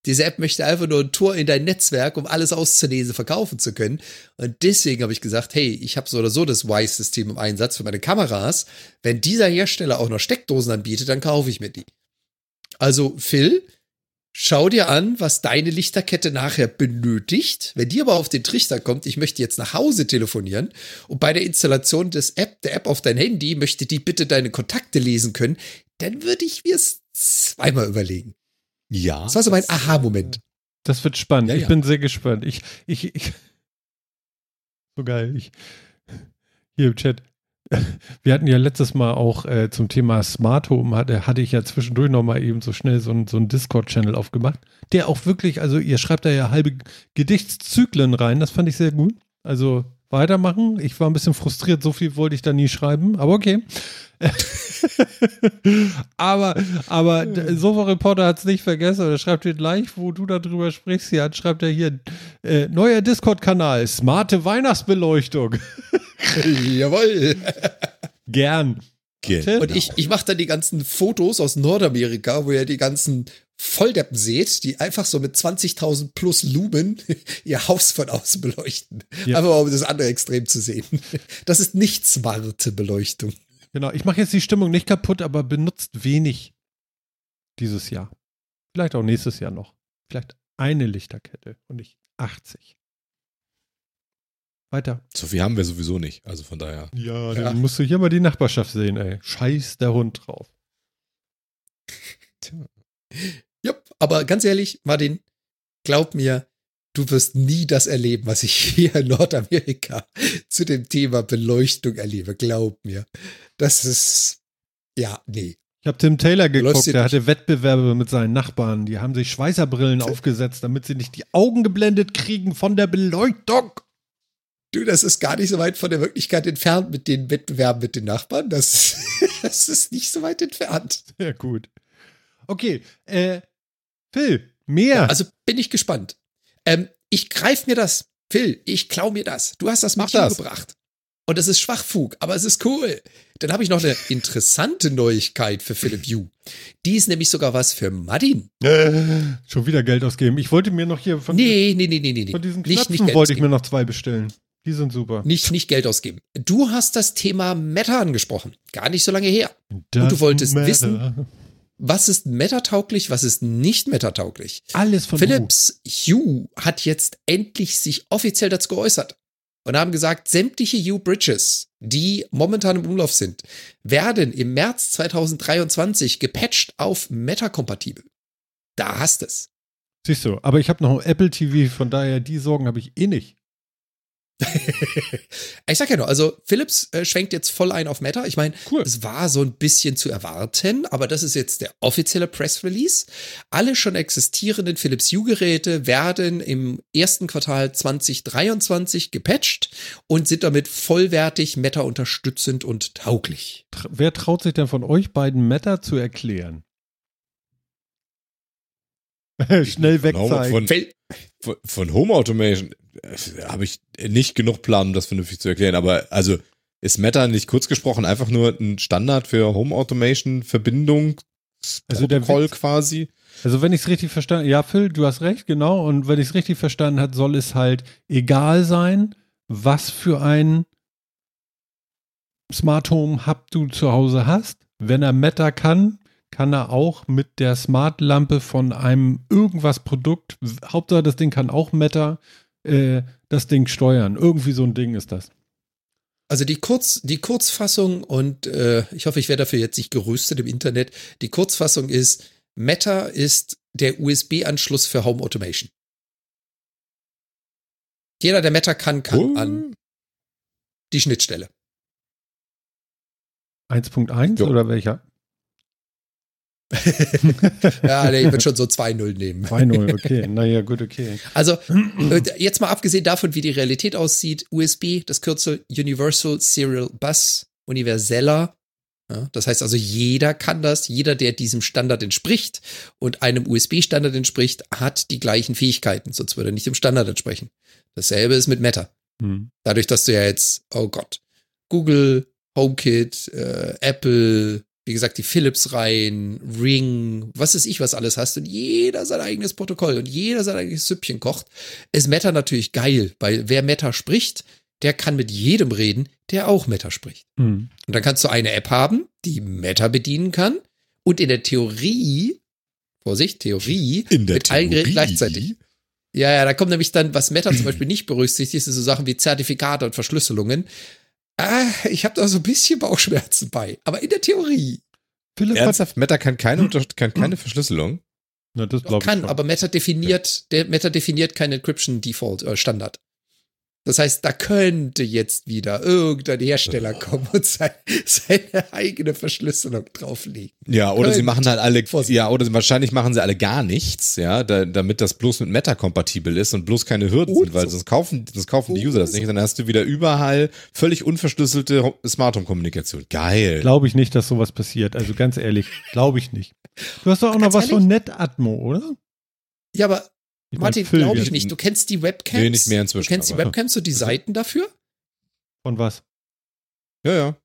Diese App möchte einfach nur ein Tor in dein Netzwerk, um alles auszulesen, verkaufen zu können. Und deswegen habe ich gesagt, hey, ich habe so oder so das Wise-System im Einsatz für meine Kameras. Wenn dieser Hersteller auch noch Steckdosen anbietet, dann kaufe ich mir die. Also, Phil, schau dir an, was deine Lichterkette nachher benötigt. Wenn die aber auf den Trichter kommt, ich möchte jetzt nach Hause telefonieren und bei der Installation des App, der App auf dein Handy, möchte die bitte deine Kontakte lesen können, dann würde ich mir es zweimal überlegen. Ja. Das war so mein Aha-Moment. Das wird spannend. Ja, ja. Ich bin sehr gespannt. Ich, ich, ich. So geil. Ich, hier im Chat. [LAUGHS] Wir hatten ja letztes Mal auch äh, zum Thema Smart Home, hatte, hatte ich ja zwischendurch nochmal eben so schnell so, so einen Discord-Channel aufgemacht, der auch wirklich, also ihr schreibt da ja halbe Gedichtszyklen rein, das fand ich sehr gut. Also weitermachen. Ich war ein bisschen frustriert, so viel wollte ich da nie schreiben, aber okay. [LAUGHS] aber, aber Sofa Reporter hat es nicht vergessen. Er schreibt dir gleich, wo du darüber sprichst. Hier schreibt er hier: äh, neuer Discord-Kanal, smarte Weihnachtsbeleuchtung. [LAUGHS] [LAUGHS] Jawoll. Gern. Genau. Und ich, ich mache dann die ganzen Fotos aus Nordamerika, wo ihr die ganzen Volldeppen seht, die einfach so mit 20.000 plus Lumen [LAUGHS] ihr Haus von außen beleuchten. Ja. Einfach mal, um das andere Extrem zu sehen. [LAUGHS] Das ist nicht smarte Beleuchtung. Genau, ich mache jetzt die Stimmung nicht kaputt, aber benutzt wenig dieses Jahr. Vielleicht auch nächstes Jahr noch. Vielleicht eine Lichterkette und nicht 80. Weiter. So viel haben wir sowieso nicht, also von daher. Ja, ja. dann musst du hier mal die Nachbarschaft sehen, ey. Scheiß der Hund drauf. [LAUGHS] Tja. Ja, aber ganz ehrlich, Martin, glaub mir, du wirst nie das erleben, was ich [LAUGHS] hier in Nordamerika zu dem Thema Beleuchtung erlebe. Glaub mir. Das ist, ja, nee. Ich habe Tim Taylor geguckt, der hatte Wettbewerbe mit seinen Nachbarn. Die haben sich Schweißerbrillen aufgesetzt, damit sie nicht die Augen geblendet kriegen von der Beleuchtung. Du, das ist gar nicht so weit von der Wirklichkeit entfernt mit den Wettbewerben mit den Nachbarn. Das, [LAUGHS] das ist nicht so weit entfernt. Sehr gut. Okay, äh, Phil, mehr. Ja, also bin ich gespannt. Ähm, ich greife mir das. Phil, ich klau mir das. Du hast das mitgebracht. Und es ist Schwachfug, aber es ist cool. Dann habe ich noch eine interessante Neuigkeit für Philipp Yu. Die ist nämlich sogar was für Martin. Äh, schon wieder Geld ausgeben. Ich wollte mir noch hier von, nee, nee, nee, nee, nee. von diesen Knöpfen nicht, nicht wollte ich mir noch zwei bestellen. Die sind super. Nicht, nicht Geld ausgeben. Du hast das Thema Meta angesprochen. Gar nicht so lange her. Das Und du wolltest matter. wissen, was ist metatauglich, was ist nicht metatauglich. Alles von Philips Hue hat jetzt endlich sich offiziell dazu geäußert und haben gesagt, sämtliche Hue Bridges, die momentan im Umlauf sind, werden im März 2023 gepatcht auf Meta-kompatibel. Da hast es. Siehst du, aber ich habe noch Apple TV, von daher die Sorgen habe ich eh nicht. [LAUGHS] ich sag ja nur, also Philips äh, schwenkt jetzt voll ein auf Meta. Ich meine, cool. es war so ein bisschen zu erwarten, aber das ist jetzt der offizielle Press Release. Alle schon existierenden Philips Hue-Geräte werden im ersten Quartal 2023 gepatcht und sind damit vollwertig Meta unterstützend und tauglich. Wer traut sich denn von euch beiden Meta zu erklären? [LAUGHS] Schnell wegzeigen. Von, von, von Home Automation habe ich nicht genug Plan, um das vernünftig zu erklären. Aber also ist Meta nicht kurz gesprochen einfach nur ein Standard für Home Automation Verbindung? Also der Call quasi. Also wenn ich es richtig verstanden, ja Phil, du hast recht, genau. Und wenn ich es richtig verstanden habe, soll es halt egal sein, was für ein Smart Home Hub du zu Hause hast. Wenn er Meta kann, kann er auch mit der Smart Lampe von einem irgendwas Produkt, Hauptsache das Ding kann auch Meta, äh, das Ding steuern. Irgendwie so ein Ding ist das. Also die, Kurz, die Kurzfassung, und äh, ich hoffe, ich werde dafür jetzt nicht gerüstet im Internet, die Kurzfassung ist, Meta ist der USB-Anschluss für Home Automation. Jeder, der Meta kann, kann oh. an die Schnittstelle. 1.1 oder welcher? [LAUGHS] ja, ich würde schon so 2-0 nehmen. 2-0, okay. Naja, gut, okay. Also, äh, jetzt mal abgesehen davon, wie die Realität aussieht, USB, das Kürzel Universal Serial Bus, universeller. Ja, das heißt also, jeder kann das, jeder, der diesem Standard entspricht und einem USB-Standard entspricht, hat die gleichen Fähigkeiten, sonst würde er nicht dem Standard entsprechen. Dasselbe ist mit Meta. Hm. Dadurch, dass du ja jetzt, oh Gott, Google, HomeKit, äh, Apple, wie gesagt, die Philips-Reihen, Ring, was ist ich, was alles hast und jeder sein eigenes Protokoll und jeder sein eigenes Süppchen kocht, ist Meta natürlich geil, weil wer Meta spricht, der kann mit jedem reden, der auch Meta spricht. Mhm. Und dann kannst du eine App haben, die Meta bedienen kann und in der Theorie, Vorsicht, Theorie, in der mit Theorie? allen Geräten gleichzeitig. Ja, ja, da kommt nämlich dann, was Meta zum Beispiel nicht berücksichtigt, ist so Sachen wie Zertifikate und Verschlüsselungen. Ah, ich habe da so ein bisschen Bauchschmerzen bei, aber in der Theorie. Philipp Ernsthaft, Meta kann keine, kann keine Verschlüsselung. Na, das kann, ich aber Meta definiert, der Meta definiert keinen Encryption Default äh, Standard. Das heißt, da könnte jetzt wieder irgendein Hersteller kommen und seine, seine eigene Verschlüsselung drauflegen. Ja, oder könnte. sie machen halt alle, ja, oder wahrscheinlich machen sie alle gar nichts, ja, da, damit das bloß mit Meta kompatibel ist und bloß keine Hürden und sind, weil so. sonst kaufen, sonst kaufen die User das nicht. Dann hast du wieder überall völlig unverschlüsselte Smart Home Kommunikation. Geil. Glaube ich nicht, dass sowas passiert. Also ganz ehrlich, glaube ich nicht. Du hast doch auch noch was ehrlich? von NetAtmo, oder? Ja, aber ich Martin, glaube ich nicht. Du kennst die Webcams? Nee, nicht mehr inzwischen. Du kennst die Webcams und die Seiten dafür? Von was? Ja, ja.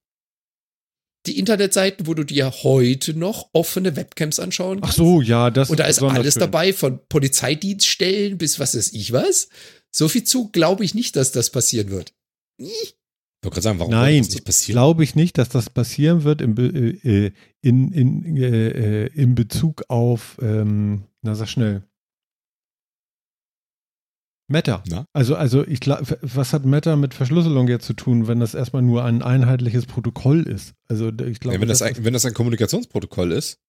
Die Internetseiten, wo du dir heute noch offene Webcams anschauen kannst. Ach so, ja, das Und da ist alles schön. dabei, von Polizeidienststellen bis was weiß ich was. So viel zu glaube ich nicht, dass das passieren wird. Ich wollte gerade sagen, warum Nein, das nicht passieren? glaube ich nicht, dass das passieren wird in, äh, in, in, äh, in Bezug auf, ähm, na sag schnell, Meta. Na? Also, also ich glaube, was hat Meta mit Verschlüsselung jetzt zu tun, wenn das erstmal nur ein einheitliches Protokoll ist? Also ich glaube, ja, wenn, das ein, wenn das ein Kommunikationsprotokoll ist.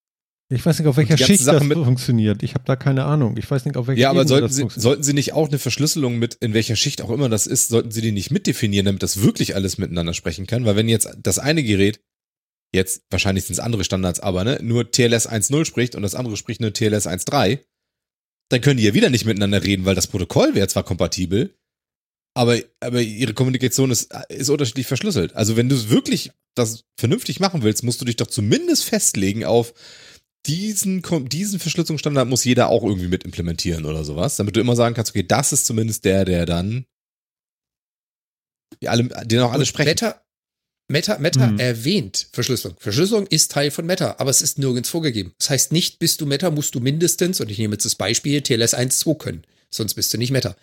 Ich weiß nicht, auf welcher Schicht Sache das funktioniert. Ich habe da keine Ahnung. Ich weiß nicht, auf welcher Ja, aber sollten Sie, sollten Sie nicht auch eine Verschlüsselung mit, in welcher Schicht auch immer das ist, sollten Sie die nicht mitdefinieren, damit das wirklich alles miteinander sprechen kann? Weil wenn jetzt das eine Gerät, jetzt wahrscheinlich sind es andere Standards, aber ne, nur TLS 1.0 spricht und das andere spricht nur TLS 1.3, dann können die ja wieder nicht miteinander reden, weil das Protokoll wäre zwar kompatibel, aber, aber ihre Kommunikation ist, ist unterschiedlich verschlüsselt. Also wenn du wirklich das vernünftig machen willst, musst du dich doch zumindest festlegen auf diesen, diesen Verschlüsselungsstandard muss jeder auch irgendwie mit implementieren oder sowas, damit du immer sagen kannst, okay, das ist zumindest der, der dann die alle, den auch alle sprechen. Meta, Meta, Meta mhm. erwähnt Verschlüsselung. Verschlüsselung ist Teil von Meta, aber es ist nirgends vorgegeben. Das heißt, nicht bist du Meta, musst du mindestens, und ich nehme jetzt das Beispiel, TLS 1.2 können. Sonst bist du nicht Meta.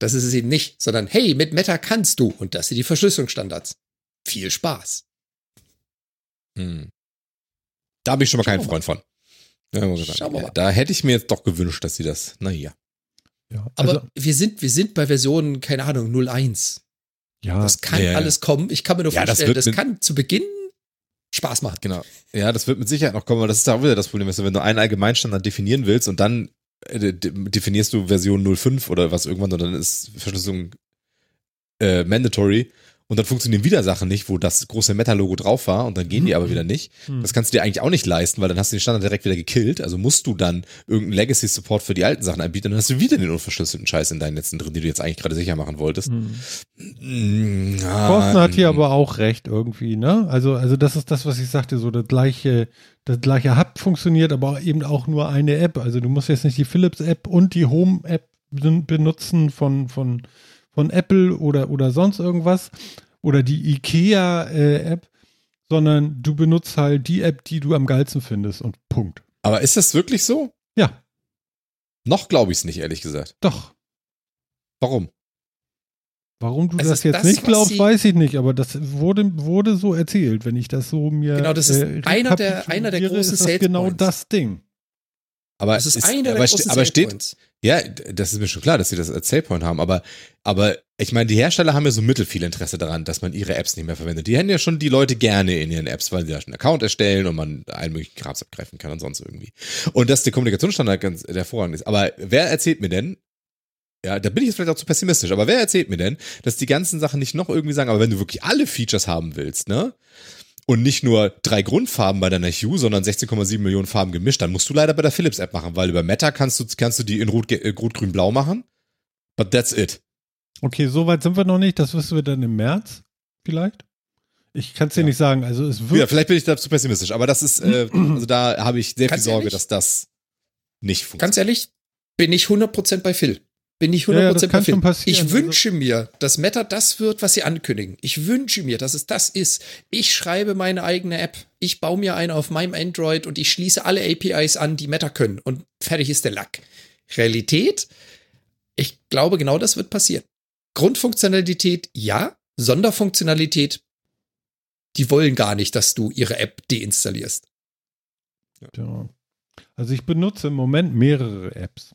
Das ist es eben nicht, sondern hey, mit Meta kannst du. Und das sind die Verschlüsselungsstandards. Viel Spaß. Hm. Da habe ich schon mal Schauen keinen Freund von. Ja, Schauen wir mal. Da hätte ich mir jetzt doch gewünscht, dass sie das, naja. Ja, also, aber wir sind, wir sind bei Version, keine Ahnung, 01. Ja, das kann ja, alles kommen. Ich kann mir nur ja, vorstellen, das, das kann zu Beginn Spaß machen. Genau. Ja, das wird mit Sicherheit noch kommen, aber das ist auch wieder das Problem, wenn du einen Allgemeinstandard definieren willst und dann äh, definierst du Version 05 oder was irgendwann und dann ist Verschlüsselung äh, mandatory und dann funktionieren wieder Sachen nicht, wo das große Meta-Logo drauf war und dann gehen die mhm. aber wieder nicht. Mhm. Das kannst du dir eigentlich auch nicht leisten, weil dann hast du den Standard direkt wieder gekillt. Also musst du dann irgendeinen Legacy-Support für die alten Sachen anbieten und dann hast du wieder den unverschlüsselten Scheiß in deinen Netzen drin, die du jetzt eigentlich gerade sicher machen wolltest. Mhm. Mhm. Ah, hat hier aber auch recht irgendwie, ne? Also, also das ist das, was ich sagte, so das gleiche, das gleiche Hub funktioniert, aber eben auch nur eine App. Also du musst jetzt nicht die Philips-App und die Home-App benutzen von, von von Apple oder, oder sonst irgendwas oder die IKEA-App, äh, sondern du benutzt halt die App, die du am geilsten findest und Punkt. Aber ist das wirklich so? Ja. Noch glaube ich es nicht, ehrlich gesagt. Doch. Warum? Warum du es das jetzt das, nicht glaubst, weiß ich nicht, aber das wurde, wurde so erzählt, wenn ich das so mir. Genau, das ist äh, einer, der, einer der großen ist das genau das Ding. Aber das ist, ist einer der aber, großen aber steht, ja, das ist mir schon klar, dass sie das als Salepoint haben, aber, aber ich meine, die Hersteller haben ja so mittel viel Interesse daran, dass man ihre Apps nicht mehr verwendet. Die hätten ja schon die Leute gerne in ihren Apps, weil sie da schon einen Account erstellen und man allen möglichen Krams abgreifen kann und sonst irgendwie. Und dass der Kommunikationsstandard ganz hervorragend ist. Aber wer erzählt mir denn, ja, da bin ich jetzt vielleicht auch zu pessimistisch, aber wer erzählt mir denn, dass die ganzen Sachen nicht noch irgendwie sagen, aber wenn du wirklich alle Features haben willst, ne? Und nicht nur drei Grundfarben bei deiner Hue, sondern 16,7 Millionen Farben gemischt, dann musst du leider bei der Philips App machen, weil über Meta kannst du, kannst du die in Rot, äh, Rot Grün, Blau machen. But that's it. Okay, so weit sind wir noch nicht. Das wissen wir dann im März vielleicht. Ich kann es dir ja. nicht sagen. Also es wird. Ja, vielleicht bin ich da zu pessimistisch, aber das ist, äh, [CLEARS THROAT] also da habe ich sehr Ganz viel Sorge, ehrlich? dass das nicht funktioniert. Ganz ehrlich, bin ich 100% bei Phil. Bin ich 100% ja, ja, bei Phil. Ich also wünsche mir, dass Meta das wird, was sie ankündigen. Ich wünsche mir, dass es das ist. Ich schreibe meine eigene App. Ich baue mir eine auf meinem Android und ich schließe alle APIs an, die Meta können. Und fertig ist der Lack. Realität? Ich glaube, genau das wird passieren. Grundfunktionalität, ja. Sonderfunktionalität, die wollen gar nicht, dass du ihre App deinstallierst. Ja. Also ich benutze im Moment mehrere Apps.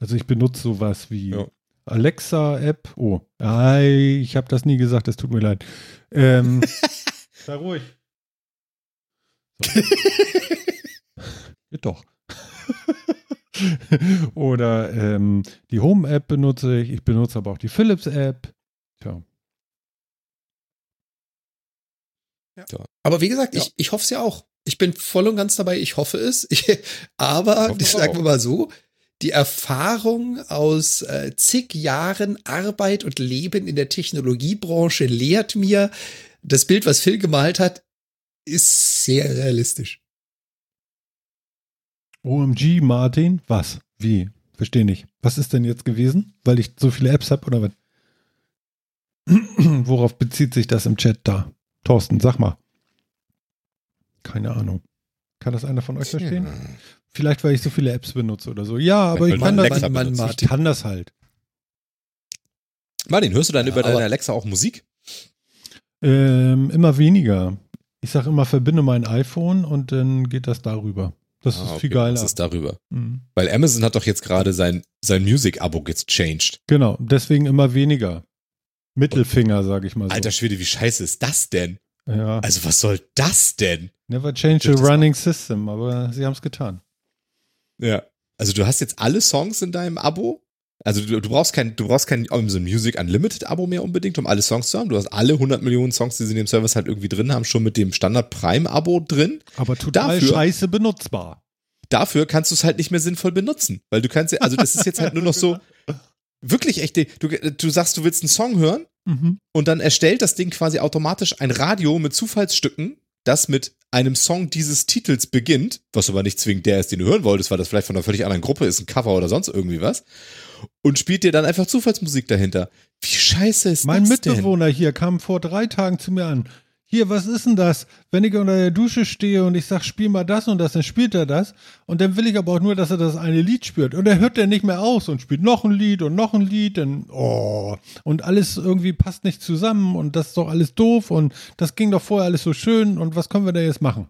Also ich benutze sowas wie ja. Alexa-App. Oh, ich habe das nie gesagt, es tut mir leid. Ähm, [LAUGHS] sei ruhig. So. [LAUGHS] Geht doch. [LAUGHS] Oder ähm, die Home-App benutze ich. Ich benutze aber auch die Philips-App. Tja. Ja. Aber wie gesagt, ja. ich, ich hoffe es ja auch. Ich bin voll und ganz dabei, ich hoffe es. Ich, aber, ich sagen wir mal so, die Erfahrung aus äh, zig Jahren Arbeit und Leben in der Technologiebranche lehrt mir, das Bild, was Phil gemalt hat, ist sehr realistisch. OMG, Martin? Was? Wie? Verstehe nicht. Was ist denn jetzt gewesen? Weil ich so viele Apps habe oder was? [CLEARS THROAT] Worauf bezieht sich das im Chat da? Thorsten, sag mal. Keine Ahnung. Kann das einer von euch verstehen? Vielleicht, weil ich so viele Apps benutze oder so. Ja, aber ich kann, das, man, man, ich kann das halt. Martin, hörst du dann ja, über deine Alexa auch Musik? Ähm, immer weniger. Ich sage immer, verbinde mein iPhone und dann geht das darüber. Das ah, ist okay. viel geiler. Das ist darüber. Mhm. Weil Amazon hat doch jetzt gerade sein, sein Music-Abo jetzt changed. Genau, deswegen immer weniger. Mittelfinger, sage ich mal so. Alter Schwede, wie scheiße ist das denn? Ja. Also was soll das denn? Never change a running system, aber sie haben es getan. Ja. Also du hast jetzt alle Songs in deinem Abo. Also du, du brauchst kein, du brauchst kein Amazon Music Unlimited Abo mehr unbedingt, um alle Songs zu haben. Du hast alle 100 Millionen Songs, die sie in dem Service halt irgendwie drin haben, schon mit dem Standard Prime Abo drin. Aber total dafür, scheiße benutzbar. Dafür kannst du es halt nicht mehr sinnvoll benutzen, weil du kannst, also das ist jetzt halt nur noch so [LAUGHS] wirklich echt. Du, du sagst, du willst einen Song hören mhm. und dann erstellt das Ding quasi automatisch ein Radio mit Zufallsstücken das mit einem Song dieses Titels beginnt, was aber nicht zwingend der ist, den du hören wolltest, weil das vielleicht von einer völlig anderen Gruppe ist, ein Cover oder sonst irgendwie was, und spielt dir dann einfach Zufallsmusik dahinter. Wie scheiße ist mein das Mein Mitbewohner hier kam vor drei Tagen zu mir an hier, was ist denn das? Wenn ich unter der Dusche stehe und ich sag, spiel mal das und das, dann spielt er das. Und dann will ich aber auch nur, dass er das eine Lied spielt. Und er hört dann nicht mehr aus und spielt noch ein Lied und noch ein Lied. Und, oh, und alles irgendwie passt nicht zusammen und das ist doch alles doof und das ging doch vorher alles so schön. Und was können wir da jetzt machen?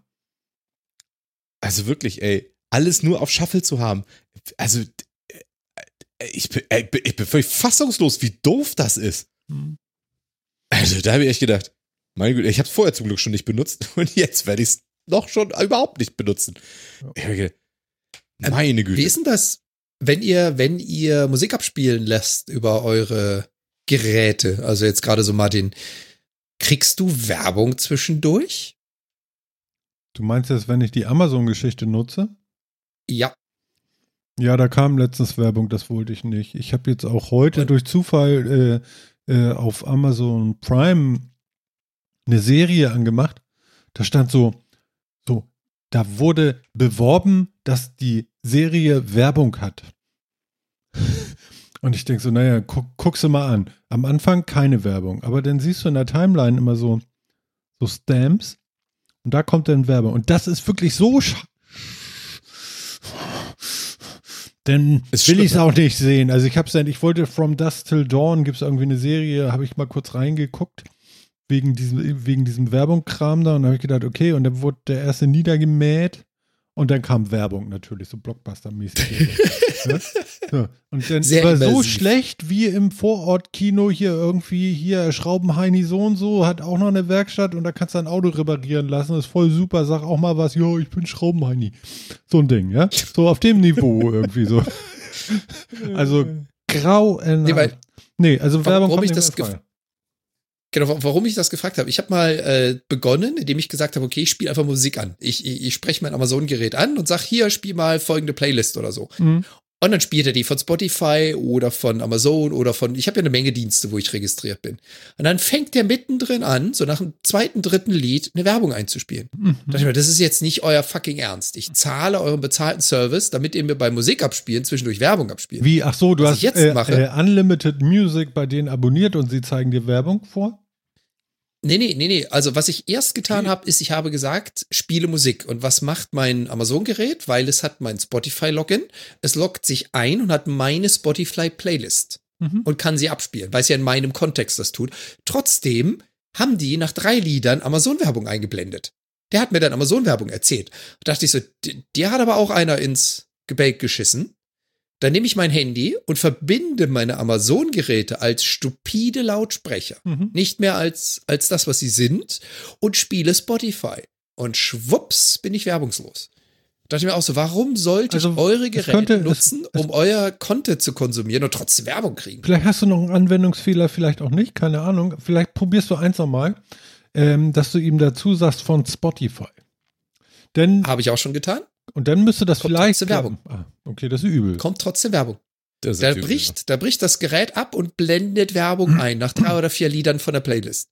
Also wirklich, ey, alles nur auf Shuffle zu haben. Also, äh, ich bin, ich bin völlig fassungslos, wie doof das ist. Hm. Also, da habe ich echt gedacht, meine Güte, ich habe es vorher zum Glück schon nicht benutzt [LAUGHS] und jetzt werde ich es noch schon überhaupt nicht benutzen. Ja. Ähm, Meine Güte. Wie ist denn das, wenn ihr, wenn ihr Musik abspielen lässt über eure Geräte? Also jetzt gerade so Martin, kriegst du Werbung zwischendurch? Du meinst jetzt, wenn ich die Amazon-Geschichte nutze? Ja. Ja, da kam letztens Werbung, das wollte ich nicht. Ich habe jetzt auch heute durch Zufall äh, äh, auf Amazon Prime eine Serie angemacht. Da stand so, so, da wurde beworben, dass die Serie Werbung hat. Und ich denke so, naja, guck, guck sie mal an. Am Anfang keine Werbung, aber dann siehst du in der Timeline immer so, so Stamps und da kommt dann Werbung. Und das ist wirklich so sch dann will ich es auch nicht sehen. Also ich habe dann, ich wollte From Dust Till Dawn, gibt es irgendwie eine Serie, habe ich mal kurz reingeguckt, wegen diesem, wegen diesem Werbungkram da und habe ich gedacht, okay, und dann wurde der erste niedergemäht und dann kam Werbung natürlich, so Blockbuster-mäßig. [LAUGHS] ja? so. Und dann Sehr war so schlecht wie im Vorortkino hier irgendwie, hier Schraubenheini so und so, hat auch noch eine Werkstatt und da kannst du ein Auto reparieren lassen. Das ist voll super, sag auch mal was, ja, ich bin Schraubenheini. So ein Ding, ja. So auf dem Niveau [LAUGHS] irgendwie so. also grau. Nee, weil, nee, also Werbung warum ich das Genau, warum ich das gefragt habe. Ich habe mal äh, begonnen, indem ich gesagt habe, okay, ich spiele einfach Musik an. Ich, ich, ich spreche mein Amazon-Gerät an und sag hier, spiel mal folgende Playlist oder so. Mhm. Und dann spielt er die von Spotify oder von Amazon oder von, ich habe ja eine Menge Dienste, wo ich registriert bin. Und dann fängt der mittendrin an, so nach dem zweiten, dritten Lied, eine Werbung einzuspielen. Mhm. Da dachte ich mir, das ist jetzt nicht euer fucking Ernst. Ich zahle euren bezahlten Service, damit ihr mir beim Musik abspielen zwischendurch Werbung abspielt. Wie, ach so, du Was hast jetzt äh, mache, äh, Unlimited Music bei denen abonniert und sie zeigen dir Werbung vor? Nee, nee, nee, nee. Also, was ich erst getan habe, ist, ich habe gesagt, spiele Musik. Und was macht mein Amazon-Gerät? Weil es hat mein Spotify-Login. Es loggt sich ein und hat meine Spotify-Playlist mhm. und kann sie abspielen, weil es ja in meinem Kontext das tut. Trotzdem haben die nach drei Liedern Amazon-Werbung eingeblendet. Der hat mir dann Amazon-Werbung erzählt. Da dachte ich so, der hat aber auch einer ins Gebälk geschissen. Dann nehme ich mein Handy und verbinde meine Amazon-Geräte als stupide Lautsprecher. Mhm. Nicht mehr als, als das, was sie sind und spiele Spotify. Und schwupps bin ich werbungslos. Da dachte ich mir auch so, warum sollte also, ich eure Geräte könnte, nutzen, es, es, um euer Content zu konsumieren und trotzdem Werbung kriegen? Vielleicht hast du noch einen Anwendungsfehler, vielleicht auch nicht, keine Ahnung. Vielleicht probierst du eins nochmal, ähm, dass du ihm dazu sagst von Spotify. Denn habe ich auch schon getan. Und dann müsste das Kommt vielleicht. Werbung. Ah, okay, das ist übel. Kommt trotzdem Werbung. Da bricht, da bricht das Gerät ab und blendet Werbung ein nach drei oder vier Liedern von der Playlist.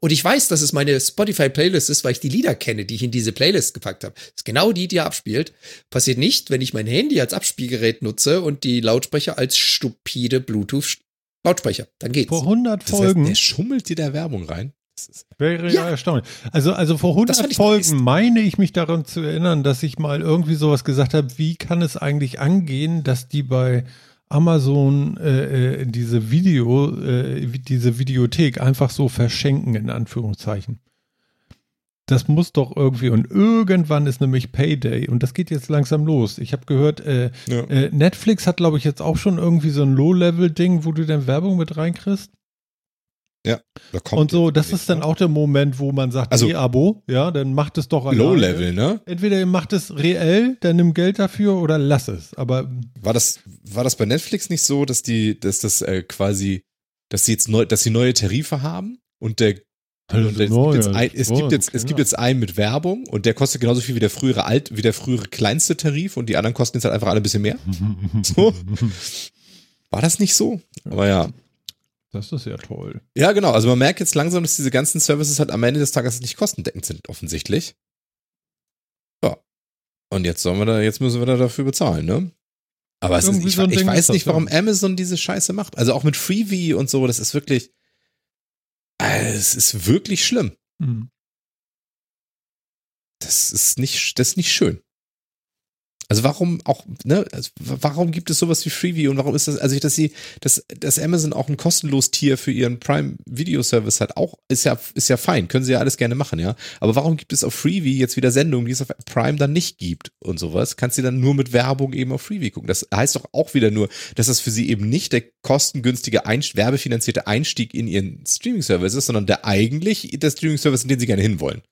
Und ich weiß, dass es meine Spotify-Playlist ist, weil ich die Lieder kenne, die ich in diese Playlist gepackt habe. Das ist genau die, die er abspielt. Passiert nicht, wenn ich mein Handy als Abspielgerät nutze und die Lautsprecher als stupide Bluetooth-Lautsprecher. Dann geht's. Vor 100 Folgen. Das heißt, der schummelt dir da Werbung rein. Wäre ja, erstaunlich. Also, also vor 100 Folgen meine ich mich daran zu erinnern, dass ich mal irgendwie sowas gesagt habe, wie kann es eigentlich angehen, dass die bei Amazon äh, äh diese Video, äh, diese Videothek einfach so verschenken, in Anführungszeichen. Das muss doch irgendwie, und irgendwann ist nämlich Payday und das geht jetzt langsam los. Ich habe gehört, äh, ja. Äh, Netflix hat, glaube ich, jetzt auch schon irgendwie so ein Low-Level-Ding, wo du dann Werbung mit reinkriegst. Ja, da kommt Und so, das ist dann auch der Moment, wo man sagt, also, Abo, ja, dann macht es doch Low Level, ne? Entweder ihr macht es reell, dann nimm Geld dafür oder lass es. Aber war das war das bei Netflix nicht so, dass die dass das äh, quasi dass sie jetzt neu, dass sie neue Tarife haben und der also und es, gibt jetzt ein, es, gibt jetzt, es gibt jetzt einen mit Werbung und der kostet genauso viel wie der frühere alt, wie der frühere kleinste Tarif und die anderen kosten jetzt halt einfach alle ein bisschen mehr. [LAUGHS] so. War das nicht so? Aber ja. Das ist ja toll. Ja, genau. Also man merkt jetzt langsam, dass diese ganzen Services halt am Ende des Tages nicht kostendeckend sind, offensichtlich. Ja. Und jetzt sollen wir da, jetzt müssen wir da dafür bezahlen, ne? Aber ist, ich, so ich weiß nicht, warum Amazon diese Scheiße macht. Also auch mit Freebie und so, das ist wirklich, äh, es ist wirklich schlimm. Mhm. Das ist nicht, das ist nicht schön. Also warum auch, ne, also warum gibt es sowas wie Freebie und warum ist das, also dass sie, dass, dass Amazon auch ein kostenlos Tier für ihren Prime Video Service hat, auch, ist ja, ist ja fein, können sie ja alles gerne machen, ja. Aber warum gibt es auf Freebie jetzt wieder Sendungen, die es auf Prime dann nicht gibt und sowas? Kannst du dann nur mit Werbung eben auf Freebie gucken? Das heißt doch auch wieder nur, dass das für sie eben nicht der kostengünstige, Einst werbefinanzierte Einstieg in ihren Streaming Service ist, sondern der eigentlich der Streaming Service, in den sie gerne hinwollen.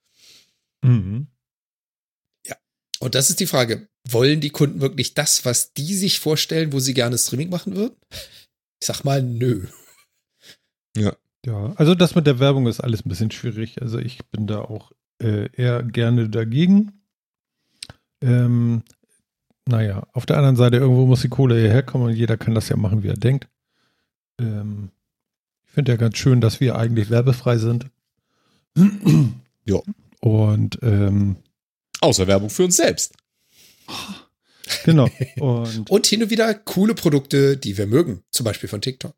Mhm. Ja. Und das ist die Frage wollen die Kunden wirklich das, was die sich vorstellen, wo sie gerne Streaming machen würden? Ich sag mal, nö. Ja. Ja, also das mit der Werbung ist alles ein bisschen schwierig. Also ich bin da auch äh, eher gerne dagegen. Ähm, naja, auf der anderen Seite, irgendwo muss die Kohle hierher kommen und jeder kann das ja machen, wie er denkt. Ähm, ich finde ja ganz schön, dass wir eigentlich werbefrei sind. ja. Und ähm, außer Werbung für uns selbst. Genau. [LAUGHS] Und, und hin und wieder coole Produkte, die wir mögen, zum Beispiel von TikTok.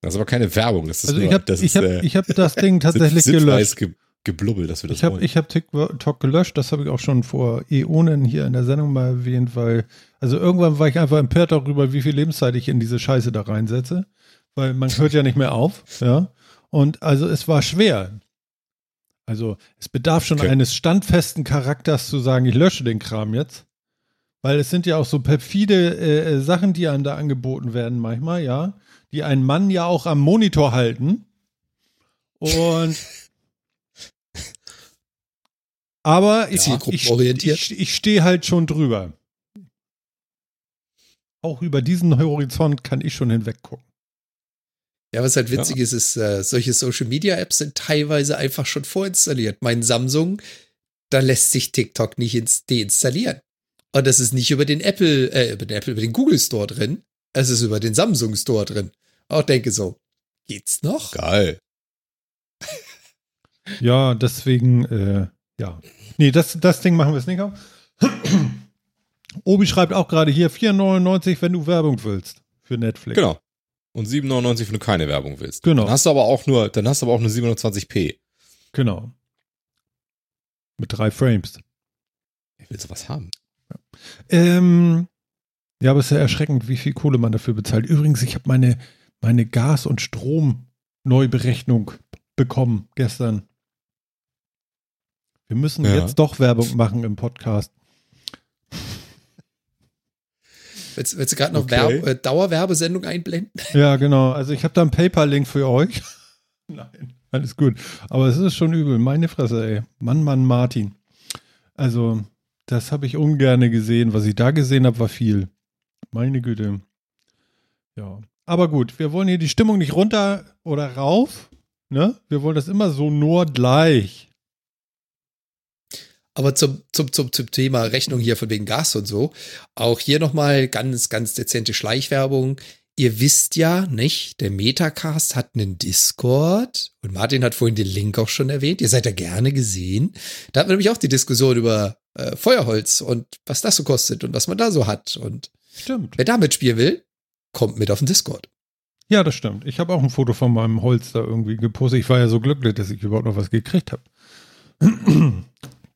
Das ist aber keine Werbung. Das ist also nur, ich habe ich hab, äh, ich hab das Ding [LAUGHS] tatsächlich gelöscht. Ge geblubbel, dass wir das Ich habe hab TikTok gelöscht, das habe ich auch schon vor Äonen hier in der Sendung mal erwähnt, weil, also irgendwann war ich einfach empört darüber, wie viel Lebenszeit ich in diese Scheiße da reinsetze, weil man hört ja nicht mehr auf, ja. Und also es war schwer. Also es bedarf schon okay. eines standfesten Charakters zu sagen, ich lösche den Kram jetzt. Weil es sind ja auch so perfide äh, äh Sachen, die einem da angeboten werden manchmal, ja die einen Mann ja auch am Monitor halten. Und [LAUGHS] aber ich, ich, ich, ich stehe halt schon drüber. Auch über diesen Horizont kann ich schon hinweg gucken. Ja, was halt witzig ja. ist, ist, äh, solche Social Media Apps sind teilweise einfach schon vorinstalliert. Mein Samsung, da lässt sich TikTok nicht ins deinstallieren. Und das ist nicht über den Apple, äh, über den Apple, über den Google Store drin, es ist über den Samsung Store drin. Auch denke so, geht's noch? Geil. ja, deswegen, äh, ja. Nee, das, das Ding machen wir es nicht auf. Obi schreibt auch gerade hier 4,99, wenn du Werbung willst für Netflix. Genau. Und 7,99, wenn du keine Werbung willst. Genau. Dann hast du aber auch nur, dann hast du aber auch nur 720p. Genau. Mit drei Frames. Ich will sowas haben. Ja. Ähm, ja, aber es ist ja erschreckend, wie viel Kohle man dafür bezahlt. Übrigens, ich habe meine, meine Gas- und Strom-Neuberechnung bekommen gestern. Wir müssen ja. jetzt doch Werbung machen im Podcast. Willst, willst du gerade noch okay. Werb, äh, Dauerwerbesendung einblenden? [LAUGHS] Ja, genau. Also ich habe da einen PayPal-Link für euch. [LAUGHS] Nein, alles gut. Aber es ist schon übel. Meine Fresse, ey. Mann, Mann, Martin. Also, das habe ich ungern gesehen. Was ich da gesehen habe, war viel. Meine Güte. Ja. Aber gut, wir wollen hier die Stimmung nicht runter oder rauf. Ne? Wir wollen das immer so nur gleich. Aber zum, zum, zum, zum Thema Rechnung hier von wegen Gas und so, auch hier nochmal ganz, ganz dezente Schleichwerbung. Ihr wisst ja, nicht? Der Metacast hat einen Discord und Martin hat vorhin den Link auch schon erwähnt. Ihr seid ja gerne gesehen. Da hatten wir nämlich auch die Diskussion über äh, Feuerholz und was das so kostet und was man da so hat. Und Stimmt. wer da mitspielen will, kommt mit auf den Discord. Ja, das stimmt. Ich habe auch ein Foto von meinem Holz da irgendwie gepostet. Ich war ja so glücklich, dass ich überhaupt noch was gekriegt habe.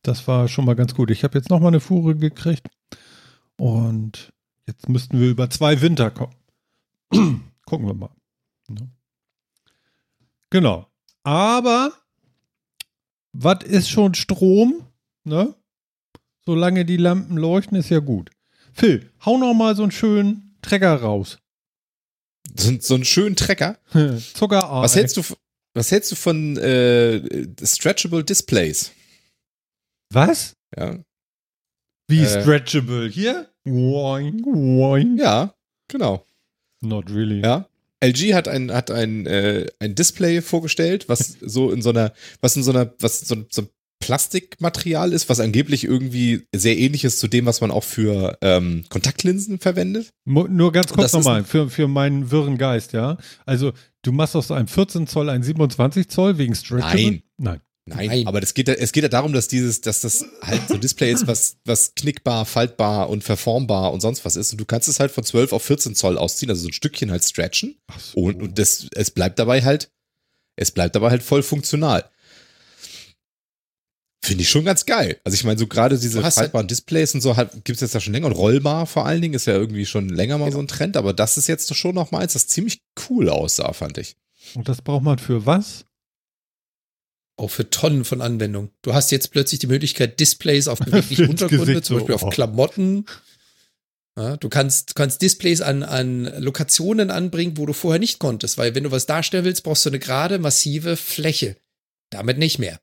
Das war schon mal ganz gut. Ich habe jetzt noch mal eine Fuhre gekriegt und jetzt müssten wir über zwei Winter kommen. [CLEARS THROAT] Gucken wir mal. Genau. Aber was ist schon Strom? Ne? Solange die Lampen leuchten, ist ja gut. Phil, hau noch mal so einen schönen Trecker raus. So, so einen schönen Trecker? [LAUGHS] Zucker. Was hältst du, was hältst du von äh, Stretchable Displays? Was? Ja. Wie äh, stretchable? Hier? Woing, woing. Ja, genau. Not really. Ja. LG hat ein, hat ein, äh, ein Display vorgestellt, was [LAUGHS] so in so einer, was in so einer, was so, so Plastikmaterial ist, was angeblich irgendwie sehr ähnlich ist zu dem, was man auch für ähm, Kontaktlinsen verwendet. Nur ganz kurz nochmal, für, für meinen wirren Geist, ja. Also, du machst aus einem 14 Zoll ein 27 Zoll wegen Stretchable? Nein. Nein. Nein, Nein, aber das geht, es geht ja darum, dass dieses, dass das halt so ein Display ist, was, was knickbar, faltbar und verformbar und sonst was ist. Und du kannst es halt von 12 auf 14 Zoll ausziehen, also so ein Stückchen halt stretchen. So. Und, und das, es bleibt dabei halt, es bleibt dabei halt voll funktional. Finde ich schon ganz geil. Also ich meine, so gerade diese faltbaren Displays und so halt, gibt es jetzt ja schon länger. Und rollbar vor allen Dingen ist ja irgendwie schon länger mal genau. so ein Trend, aber das ist jetzt schon noch mal eins, das ziemlich cool aussah, fand ich. Und das braucht man für was? Auch für Tonnen von Anwendungen. Du hast jetzt plötzlich die Möglichkeit, Displays auf [LAUGHS] beweglichen Untergründe, zum Beispiel auf Klamotten. Ja, du kannst, kannst Displays an, an Lokationen anbringen, wo du vorher nicht konntest, weil wenn du was darstellen willst, brauchst du eine gerade, massive Fläche. Damit nicht mehr.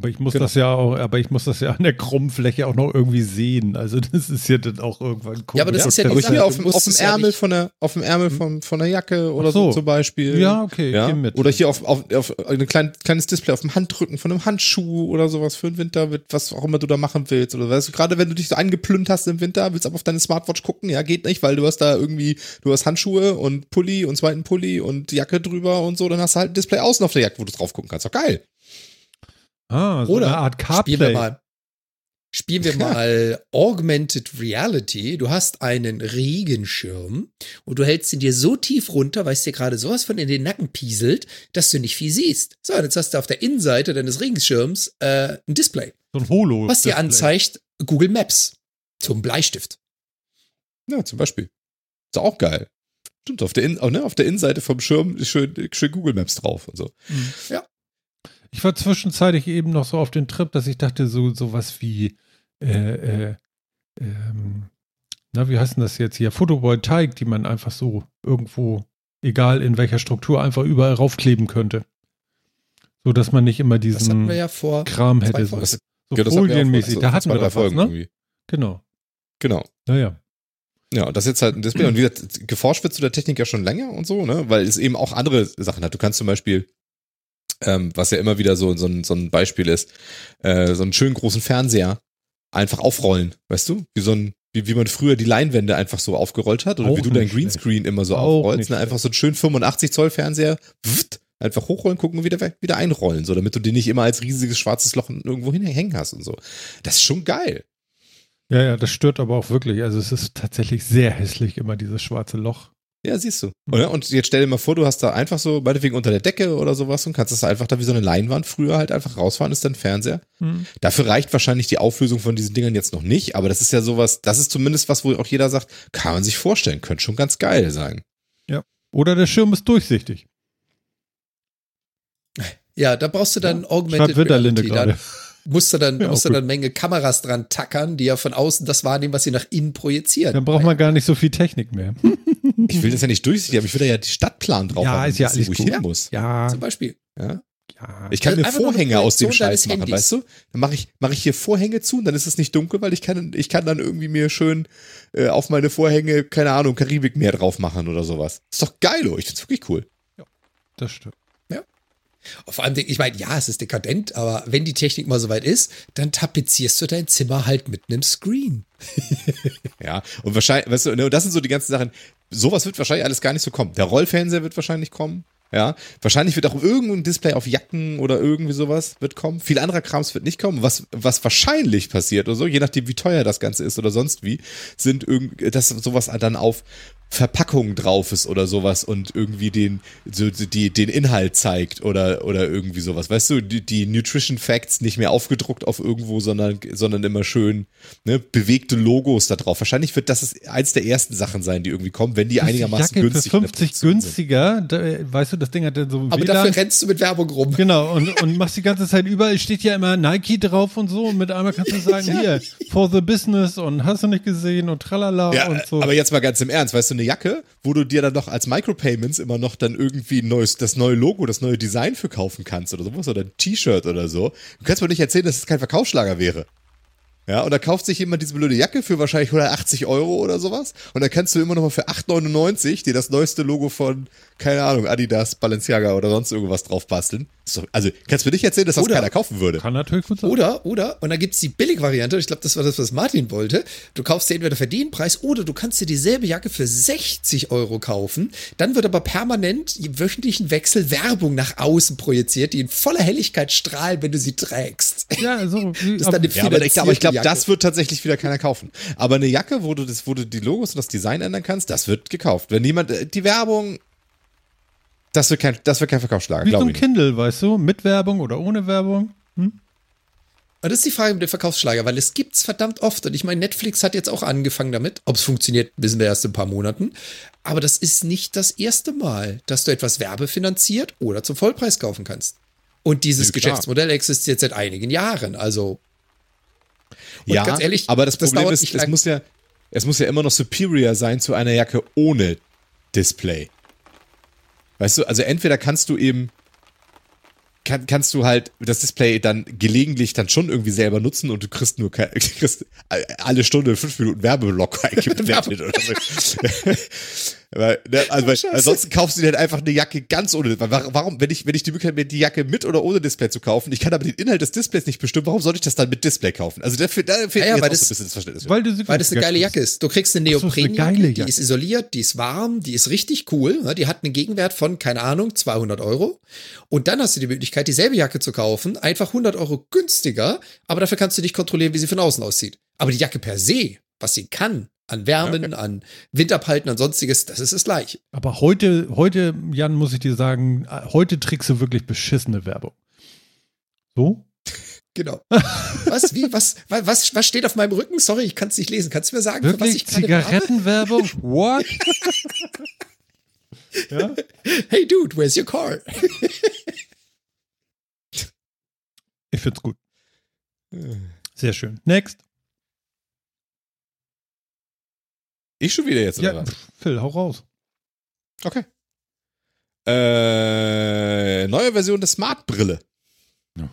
Aber ich muss genau. das ja auch, aber ich muss das ja an der krummen Fläche auch noch irgendwie sehen. Also das ist ja dann auch irgendwann cool. Ja, aber das ist ja die Sache. Auf, auf dem Ärmel ja von der, auf dem Ärmel von, von der Jacke oder so. so. zum Beispiel. Ja, okay, ja? mit. Oder hier auf, auf, auf ein klein, kleines Display auf dem Handrücken von einem Handschuh oder sowas für den Winter, was auch immer du da machen willst. Oder weißt du, gerade wenn du dich so angeplünt hast im Winter, willst aber auf deine Smartwatch gucken, ja, geht nicht, weil du hast da irgendwie, du hast Handschuhe und Pulli und zweiten Pulli und Jacke drüber und so, dann hast du halt ein Display außen auf der Jacke, wo du drauf gucken kannst. Doch geil. Ah, so Oder eine Art CarPlay. Spielen wir mal, spielen wir mal [LAUGHS] Augmented Reality. Du hast einen Regenschirm und du hältst ihn dir so tief runter, weil es dir gerade sowas von in den Nacken pieselt, dass du nicht viel siehst. So, jetzt hast du auf der Innenseite deines Regenschirms äh, ein Display. So ein Holo. Was dir anzeigt Google Maps zum Bleistift. Ja, zum Beispiel. Ist auch geil. Stimmt, auf der, In ne, auf der Innenseite vom Schirm ist schön, schön Google Maps drauf und so. Mhm. Ja. Ich war zwischenzeitlich eben noch so auf den Trip, dass ich dachte, so sowas wie, äh, äh, ähm, na, wie heißt denn das jetzt hier? Photovoltaik, die man einfach so irgendwo, egal in welcher Struktur, einfach überall raufkleben könnte. So dass man nicht immer diesen ja Kram hätte. So, so ja, folienmäßig. Da hatten wir doch was, ne? Irgendwie. Genau. Genau. Naja. Ja, und das ist jetzt halt ein Display. Und wie gesagt, geforscht wird zu der Technik ja schon länger und so, ne? Weil es eben auch andere Sachen hat. Du kannst zum Beispiel ähm, was ja immer wieder so, so, ein, so ein Beispiel ist, äh, so einen schönen großen Fernseher einfach aufrollen, weißt du? Wie so ein, wie, wie man früher die Leinwände einfach so aufgerollt hat oder auch wie du dein Greenscreen immer so auch aufrollst, ne? einfach so einen schönen 85 Zoll Fernseher, pft, einfach hochrollen, gucken und wieder, wieder einrollen, so damit du den nicht immer als riesiges schwarzes Loch irgendwo hängen hast und so. Das ist schon geil. Ja, ja, das stört aber auch wirklich. Also es ist tatsächlich sehr hässlich, immer dieses schwarze Loch. Ja, siehst du. Oder? Mhm. Und jetzt stell dir mal vor, du hast da einfach so, meinetwegen unter der Decke oder sowas und kannst das einfach da wie so eine Leinwand früher halt einfach rausfahren, ist dann Fernseher. Mhm. Dafür reicht wahrscheinlich die Auflösung von diesen Dingern jetzt noch nicht, aber das ist ja sowas, das ist zumindest was, wo auch jeder sagt, kann man sich vorstellen, könnte schon ganz geil sein. Ja. Oder der Schirm ist durchsichtig. Ja, da brauchst du dann ja. Augmented Reality. Dann musst du dann, ja, musst du dann Menge Kameras dran tackern, die ja von außen das wahrnehmen, was sie nach innen projizieren. Dann braucht man gar nicht so viel Technik mehr. Ich will das ja nicht durchsichtig, aber ich will da ja die Stadtplan drauf ja, haben, ist ja alles wo ich hin muss. Ja. Zum Beispiel. Ja. Ja. Ich kann mir Vorhänge aus dem Scheiß machen, Handys. weißt du? Dann mache ich, mach ich hier Vorhänge zu und dann ist es nicht dunkel, weil ich kann, ich kann dann irgendwie mir schön äh, auf meine Vorhänge, keine Ahnung, Karibikmeer drauf machen oder sowas. Ist doch geil, oh. ich find's wirklich cool. Ja, das stimmt. Vor allem, ich meine, ja, es ist dekadent, aber wenn die Technik mal soweit ist, dann tapezierst du dein Zimmer halt mit einem Screen. [LAUGHS] ja, und wahrscheinlich, weißt du, ne, das sind so die ganzen Sachen. Sowas wird wahrscheinlich alles gar nicht so kommen. Der Rollfernseher wird wahrscheinlich kommen. Ja, wahrscheinlich wird auch irgendein Display auf Jacken oder irgendwie sowas wird kommen. Viel anderer Krams wird nicht kommen. Was, was wahrscheinlich passiert oder so, je nachdem wie teuer das Ganze ist oder sonst wie, sind irgendwie, dass sowas dann auf Verpackung drauf ist oder sowas und irgendwie den, so, die, den Inhalt zeigt oder, oder irgendwie sowas. Weißt du, die, die Nutrition Facts nicht mehr aufgedruckt auf irgendwo, sondern, sondern immer schön ne, bewegte Logos da drauf. Wahrscheinlich wird das eins der ersten Sachen sein, die irgendwie kommen, wenn die einigermaßen Jacke günstig für 50 günstiger, da, weißt du, das Ding hat dann so Aber WLAN. dafür rennst du mit Werbung rum. Genau, und, und machst die ganze Zeit überall, steht ja immer Nike drauf und so und mit einmal kannst du sagen, [LAUGHS] hier, for the business und hast du nicht gesehen und tralala ja, und so. Aber jetzt mal ganz im Ernst, weißt du, eine Jacke, wo du dir dann noch als Micropayments immer noch dann irgendwie neues, das neue Logo, das neue Design für kaufen kannst oder sowas oder ein T-Shirt oder so. Du kannst mir nicht erzählen, dass es kein Verkaufsschlager wäre. Ja, und da kauft sich jemand diese blöde Jacke für wahrscheinlich 180 Euro oder sowas. Und dann kannst du immer noch mal für 8,99 dir das neueste Logo von, keine Ahnung, Adidas, Balenciaga oder sonst irgendwas drauf basteln. Also, kannst du mir nicht erzählen, dass das oder, keiner kaufen würde? Kann natürlich gut sein. Oder, oder, und dann gibt es die Billigvariante, ich glaube, das war das, was Martin wollte. Du kaufst dir entweder Verdienpreis oder du kannst dir dieselbe Jacke für 60 Euro kaufen. Dann wird aber permanent im wöchentlichen Wechsel Werbung nach außen projiziert, die in voller Helligkeit strahlt, wenn du sie trägst. Ja, so. [LAUGHS] das ist dann eine ja, aber ich, aber ich glaube, das wird tatsächlich wieder keiner kaufen. Aber eine Jacke, wo du, das, wo du die Logos und das Design ändern kannst, das wird gekauft. Wenn jemand, äh, die Werbung, das wird kein, das wird kein Verkaufsschlager, Wie so ein Kindle, weißt du? Mit Werbung oder ohne Werbung? Hm? Und das ist die Frage mit dem Verkaufsschlager, weil es gibt's verdammt oft. Und ich meine, Netflix hat jetzt auch angefangen damit. Ob es funktioniert, wissen wir erst in ein paar Monaten. Aber das ist nicht das erste Mal, dass du etwas werbefinanziert oder zum Vollpreis kaufen kannst. Und dieses ja, Geschäftsmodell existiert seit einigen Jahren. Also und ja, ganz ehrlich, aber das, das Problem ist, es muss, ja, es muss ja immer noch superior sein zu einer Jacke ohne Display. Weißt du, also entweder kannst du eben kann, kannst du halt das Display dann gelegentlich dann schon irgendwie selber nutzen und du kriegst nur [LAUGHS] kriegst alle Stunde fünf Minuten Werbeblock eingeblendet [LAUGHS] oder so. Weil, ne, also, weil, ansonsten kaufst du dir halt einfach eine Jacke ganz ohne. Warum, wenn ich, wenn ich die Möglichkeit habe, die Jacke mit oder ohne Display zu kaufen, ich kann aber den Inhalt des Displays nicht bestimmen, warum soll ich das dann mit Display kaufen? Also dafür, da fehlt ja, mir jetzt auch so ein bisschen das Verständnis. Weil, du weil das eine geile Jacke ist. Du kriegst eine Neoprenjacke, die ist isoliert, die ist warm, die ist richtig cool. Ne? Die hat einen Gegenwert von, keine Ahnung, 200 Euro. Und dann hast du die Möglichkeit, dieselbe Jacke zu kaufen, einfach 100 Euro günstiger, aber dafür kannst du nicht kontrollieren, wie sie von außen aussieht. Aber die Jacke per se, was sie kann, an Wärmen, an Windabhalten, an sonstiges, das ist das gleiche. Aber heute, heute, Jan, muss ich dir sagen, heute trägst du wirklich beschissene Werbung. So? [LAUGHS] Genau. Was, wie, was, was, was steht auf meinem Rücken? Sorry, ich kann es nicht lesen. Kannst du mir sagen, Wirklich? für was ich Zigarettenwerbung? [LAUGHS] What? [LAUGHS] ja? Hey dude, where's your car? ich find's gut. Sehr schön. Next. Ich schon wieder jetzt, oder ja, was? Phil, hau raus. Okay. Äh, neue Version der Smart-Brille. Ja.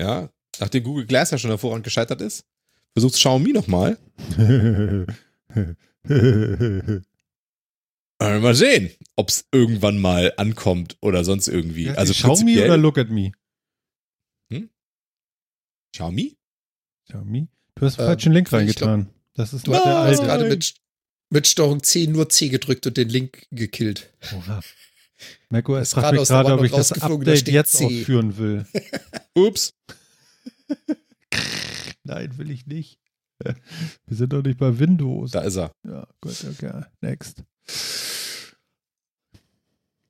ja, nachdem Google Glass ja schon hervorragend gescheitert ist, versucht Xiaomi nochmal. [LAUGHS] mal sehen, ob es irgendwann mal ankommt oder sonst irgendwie. Ja, also Xiaomi oder Look at Me? Hm? Xiaomi? Xiaomi? Du hast ähm, falschen Link reingetan. Das ist noch no, der alte. gerade mit, mit Steuerung C nur C gedrückt und den Link gekillt. Oha. [LAUGHS] macOS fragt mich gerade, ob ich das Update jetzt C. ausführen will. [LAUGHS] Ups. [LAUGHS] Nein, will ich nicht. Wir sind doch nicht bei Windows. Da ist er. Ja, gut, okay. Next.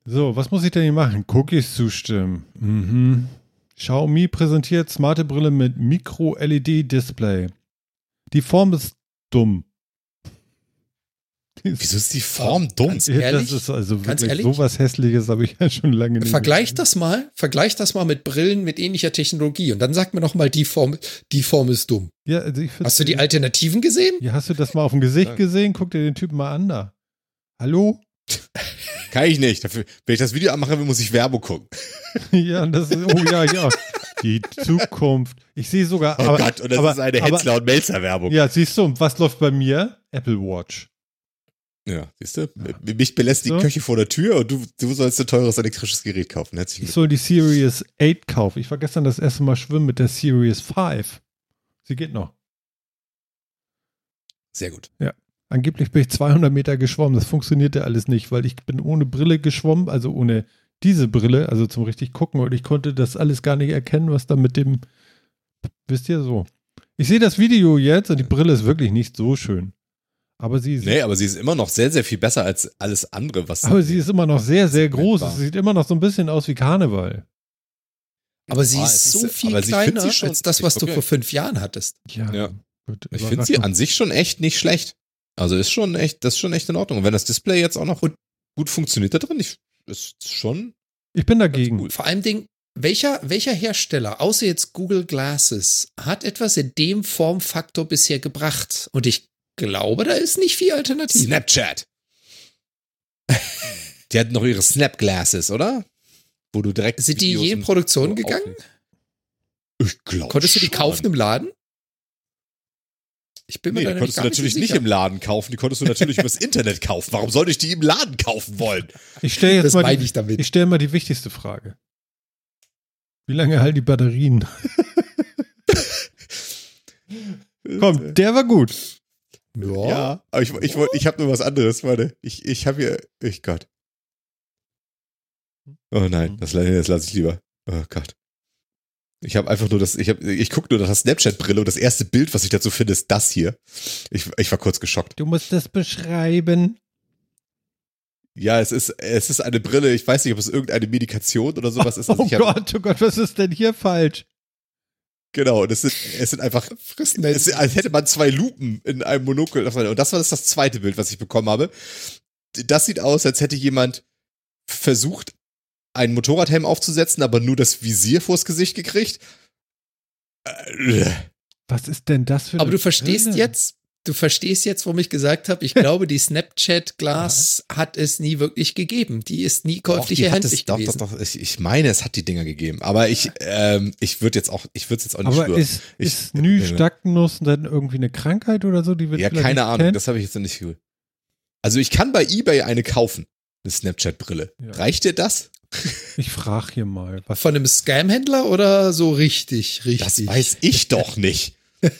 So, was muss ich denn hier machen? Cookies zustimmen. Mhm. Xiaomi präsentiert smarte Brille mit Micro-LED-Display. Die Form ist dumm. Wieso ist die Form dumm? Ganz ehrlich, das ist also ganz wirklich ehrlich? sowas hässliches habe ich ja schon lange nicht Vergleich gesehen. das mal, vergleich das mal mit Brillen mit ähnlicher Technologie und dann sag mir noch mal, die Form, die Form ist dumm. Ja, also hast du die Alternativen gesehen? Ja, hast du das mal auf dem Gesicht ja. gesehen? Guck dir den Typen mal an da. Hallo? Kann ich nicht. Dafür, wenn ich das Video anmache, muss ich Werbung gucken. [LAUGHS] ja, das ist, oh ja, ja. [LAUGHS] Die Zukunft. Ich sehe sogar. Oh aber, Gott, und das aber, ist eine Hetzler- und Melzer-Werbung. Ja, siehst du, was läuft bei mir? Apple Watch. Ja, siehst du? Ja. Mich belässt so. die Köche vor der Tür und du, du sollst ein teures elektrisches Gerät kaufen. Herzlichen ich soll die Series 8 kaufen. Ich war gestern das erste Mal schwimmen mit der Series 5. Sie geht noch. Sehr gut. Ja. Angeblich bin ich 200 Meter geschwommen. Das funktionierte alles nicht, weil ich bin ohne Brille geschwommen, also ohne diese Brille, also zum richtig gucken und ich konnte das alles gar nicht erkennen, was da mit dem, wisst ihr so. Ich sehe das Video jetzt und die Brille ist wirklich nicht so schön. Aber sie ist. Nee, aber sie ist immer noch sehr, sehr viel besser als alles andere, was. Aber sie ist immer noch sehr, sehr groß. Sie sieht immer noch so ein bisschen aus wie Karneval. Aber sie oh, ist so ist, viel kleiner als das, was okay. du vor fünf Jahren hattest. Ja. ja. Gut, ich finde sie an sich schon echt nicht schlecht. Also ist schon echt, das ist schon echt in Ordnung. Und wenn das Display jetzt auch noch und gut funktioniert da drin, ich, ist schon. Ich bin dagegen. Cool. Vor allem Ding, welcher, welcher Hersteller, außer jetzt Google Glasses, hat etwas in dem Formfaktor bisher gebracht? Und ich glaube, da ist nicht viel Alternativ. Snapchat. die hatten noch ihre Snap Glasses, oder? Wo du direkt. Sind die je in Produktion gegangen? Ich glaube. Konntest du die kaufen im Laden? Ich bin mir nee, die konntest du natürlich nicht, im Laden kaufen, die konntest du natürlich übers Internet kaufen. Warum sollte ich die im Laden kaufen wollen? Ich stelle jetzt das mal die, ich, damit. ich stelle mal die wichtigste Frage. Wie lange halten die Batterien? [LAUGHS] Komm, der war gut. Ja, ja aber ich, ich, ich, ich habe nur was anderes. Warte, ich, ich habe hier, ich Gott. Oh nein, das, das lasse ich lieber. Oh Gott. Ich habe einfach nur das, ich, hab, ich gucke nur nach der Snapchat-Brille und das erste Bild, was ich dazu finde, ist das hier. Ich, ich war kurz geschockt. Du musst das beschreiben. Ja, es ist, es ist eine Brille, ich weiß nicht, ob es irgendeine Medikation oder sowas ist. Also oh Gott, oh Gott, was ist denn hier falsch? Genau, und es sind, es sind einfach, es ist, als hätte man zwei Lupen in einem Monokel. Und das war das, das zweite Bild, was ich bekommen habe. Das sieht aus, als hätte jemand versucht, einen Motorradhelm aufzusetzen, aber nur das Visier vors Gesicht gekriegt. Was ist denn das für Aber du verstehst Brille? jetzt, du verstehst jetzt, warum ich gesagt habe, ich glaube, die Snapchat Glass hat es nie wirklich gegeben. Die ist nie käuflich erhältlich gewesen. Doch, doch, doch. Ich, ich, meine, es hat die Dinger gegeben. Aber ich, ähm, ich würde jetzt auch, ich würde es jetzt auch nicht Aber schwören. ist, ich, ist Nystagnuss dann irgendwie eine Krankheit oder so? Die wird ja, keine Ahnung. Kennt? Das habe ich jetzt noch nicht gehört. Also ich kann bei eBay eine kaufen. Eine Snapchat-Brille. Ja. Reicht dir das? [LAUGHS] Ich frage hier mal. Was Von einem Scam-Händler oder so richtig, richtig? Das weiß ich doch nicht. [LAUGHS]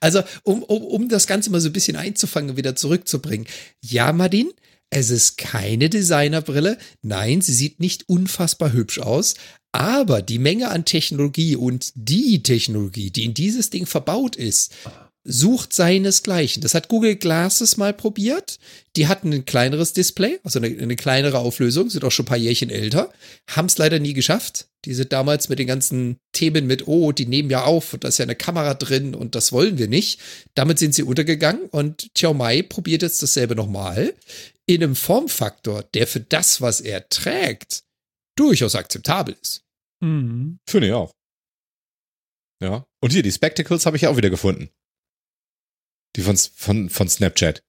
also, um, um, um das Ganze mal so ein bisschen einzufangen wieder zurückzubringen. Ja, Madin, es ist keine Designerbrille. Nein, sie sieht nicht unfassbar hübsch aus. Aber die Menge an Technologie und die Technologie, die in dieses Ding verbaut ist, sucht seinesgleichen. Das hat Google Glasses mal probiert. Die hatten ein kleineres Display, also eine, eine kleinere Auflösung, sind auch schon ein paar Jährchen älter, haben es leider nie geschafft. Die sind damals mit den ganzen Themen mit, oh, die nehmen ja auf und da ist ja eine Kamera drin und das wollen wir nicht. Damit sind sie untergegangen und Xiaomi probiert jetzt dasselbe nochmal in einem Formfaktor, der für das, was er trägt, durchaus akzeptabel ist. Mhm. Finde ich auch. Ja. Und hier, die Spectacles habe ich auch wieder gefunden. Die von, von, von Snapchat.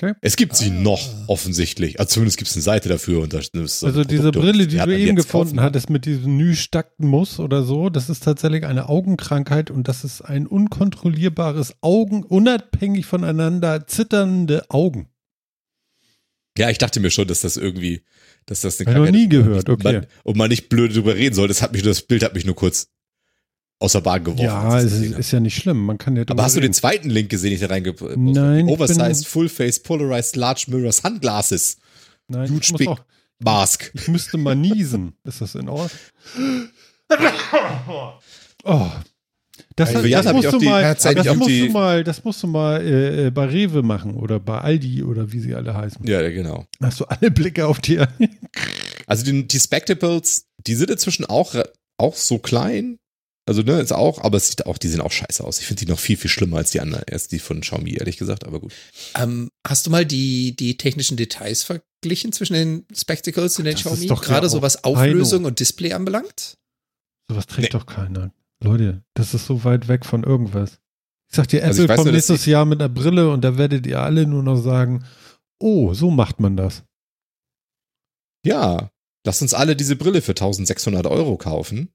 Okay. Es gibt sie ah. noch, offensichtlich. Also zumindest gibt es eine Seite dafür. Und das ist also diese Brille, die, die du eben gefunden hattest mit diesem Nystagmus oder so, das ist tatsächlich eine Augenkrankheit und das ist ein unkontrollierbares Augen, unabhängig voneinander zitternde Augen. Ja, ich dachte mir schon, dass das irgendwie, dass das eine Krankheit noch nie gehört, okay. Man, und man nicht blöd drüber reden soll. Das hat mich, das Bild hat mich nur kurz aus der Bahn geworfen. Ja, ist, ist, ja nicht schlimm. Man kann ja Aber hast reden. du den zweiten Link gesehen, den ich da reingebracht habe? Nein. Oversized, Full Face, Polarized, Large Mirror, Sunglasses. Nein, Huge Big auch, Mask. Ich müsste mal niesen. [LAUGHS] ist das in Ordnung? [LAUGHS] Oh. Das, das, das, musst du mal, das, musst du mal, das musst du mal äh, äh, bei Rewe machen oder bei Aldi oder wie sie alle heißen. Ja, genau. Hast du alle Blicke auf dir? also die, die Spectacles, die sind inzwischen auch, auch so klein, also, ne, ist auch, aber es sieht auch, die sehen auch scheiße aus. Ich finde die noch viel, viel schlimmer als die anderen, erst die von Xiaomi, ehrlich gesagt, aber gut. Ähm, hast du mal die, die technischen Details verglichen zwischen den Spectacles und den das Xiaomi? Gerade so was Auflösung und Display anbelangt? Sowas trägt nee. doch keiner. Leute, das ist so weit weg von irgendwas. Ich sag dir, also Apple also kommt nächstes Jahr mit einer Brille und da werdet ihr alle nur noch sagen, oh, so macht man das. Ja, lass uns alle diese Brille für 1600 Euro kaufen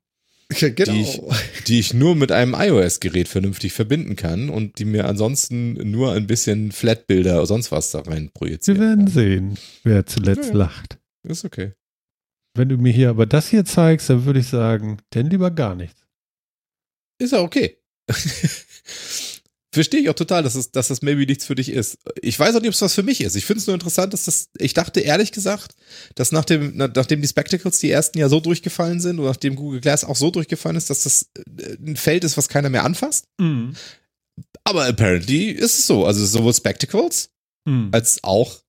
[LAUGHS] genau. die, ich, die ich nur mit einem iOS-Gerät vernünftig verbinden kann und die mir ansonsten nur ein bisschen Flatbilder oder sonst was da rein projizieren. Wir werden kann. sehen, wer zuletzt ja, lacht. Ist okay. Wenn du mir hier aber das hier zeigst, dann würde ich sagen, denn lieber gar nichts. Ist ja okay. [LAUGHS] Verstehe ich auch total, dass, es, dass das maybe nichts für dich ist. Ich weiß auch nicht, ob es was für mich ist. Ich finde es nur interessant, dass das, ich dachte ehrlich gesagt, dass nach dem, nachdem die Spectacles die ersten ja so durchgefallen sind und nachdem Google Glass auch so durchgefallen ist, dass das äh, ein Feld ist, was keiner mehr anfasst. Mhm. Aber apparently ist es so. Also sowohl Spectacles mhm. als auch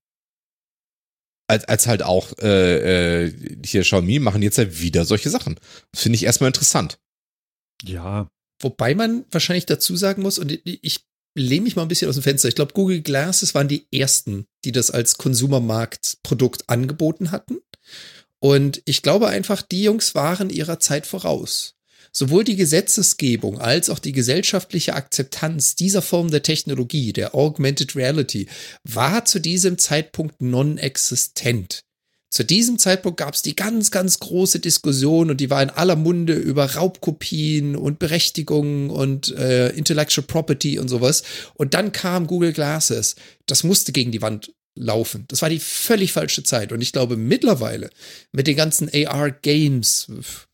als, als halt auch äh, äh, hier Xiaomi machen jetzt ja wieder solche Sachen. Das finde ich erstmal interessant. Ja, Wobei man wahrscheinlich dazu sagen muss, und ich lehne mich mal ein bisschen aus dem Fenster. Ich glaube, Google Glasses waren die ersten, die das als Konsumermarktprodukt angeboten hatten. Und ich glaube einfach, die Jungs waren ihrer Zeit voraus. Sowohl die Gesetzesgebung als auch die gesellschaftliche Akzeptanz dieser Form der Technologie, der Augmented Reality, war zu diesem Zeitpunkt non-existent. Zu diesem Zeitpunkt gab es die ganz, ganz große Diskussion und die war in aller Munde über Raubkopien und Berechtigungen und äh, Intellectual Property und sowas. Und dann kam Google Glasses. Das musste gegen die Wand laufen. Das war die völlig falsche Zeit. Und ich glaube, mittlerweile mit den ganzen AR-Games,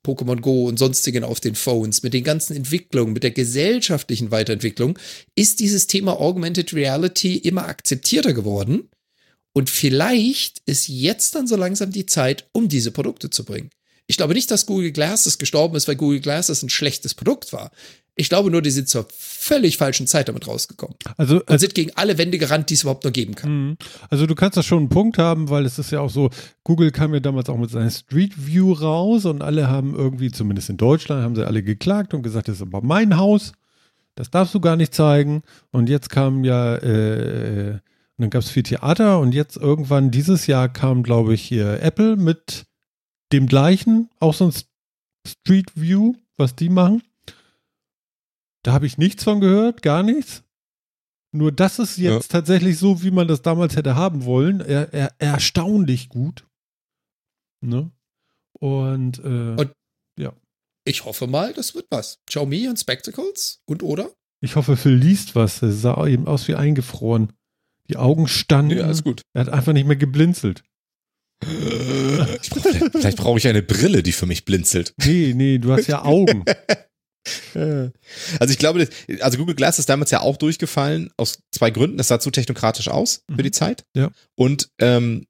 Pokémon Go und sonstigen auf den Phones, mit den ganzen Entwicklungen, mit der gesellschaftlichen Weiterentwicklung, ist dieses Thema Augmented Reality immer akzeptierter geworden. Und vielleicht ist jetzt dann so langsam die Zeit, um diese Produkte zu bringen. Ich glaube nicht, dass Google Glasses gestorben ist, weil Google Glasses ein schlechtes Produkt war. Ich glaube nur, die sind zur völlig falschen Zeit damit rausgekommen. Also, und also, sind gegen alle Wände gerannt, die es überhaupt nur geben kann. Mhm. Also du kannst da schon einen Punkt haben, weil es ist ja auch so, Google kam ja damals auch mit seiner Street View raus und alle haben irgendwie, zumindest in Deutschland, haben sie alle geklagt und gesagt, das ist aber mein Haus, das darfst du gar nicht zeigen. Und jetzt kam ja äh, und dann gab es viel Theater und jetzt irgendwann dieses Jahr kam, glaube ich, hier Apple mit dem gleichen, auch so ein Street View, was die machen. Da habe ich nichts von gehört, gar nichts. Nur das ist jetzt ja. tatsächlich so, wie man das damals hätte haben wollen. Er, er, erstaunlich gut. Ne? Und, äh, und ja. Ich hoffe mal, das wird was. Xiaomi und Spectacles und oder? Ich hoffe, Phil liest was. Er sah eben aus wie eingefroren. Die Augen standen. Ja, ist gut. Er hat einfach nicht mehr geblinzelt. Brauch, vielleicht brauche ich eine Brille, die für mich blinzelt. Nee, nee, du hast ja Augen. [LAUGHS] Also ich glaube, also Google Glass ist damals ja auch durchgefallen aus zwei Gründen. Das sah zu technokratisch aus für die mhm. Zeit. Ja. Und ähm,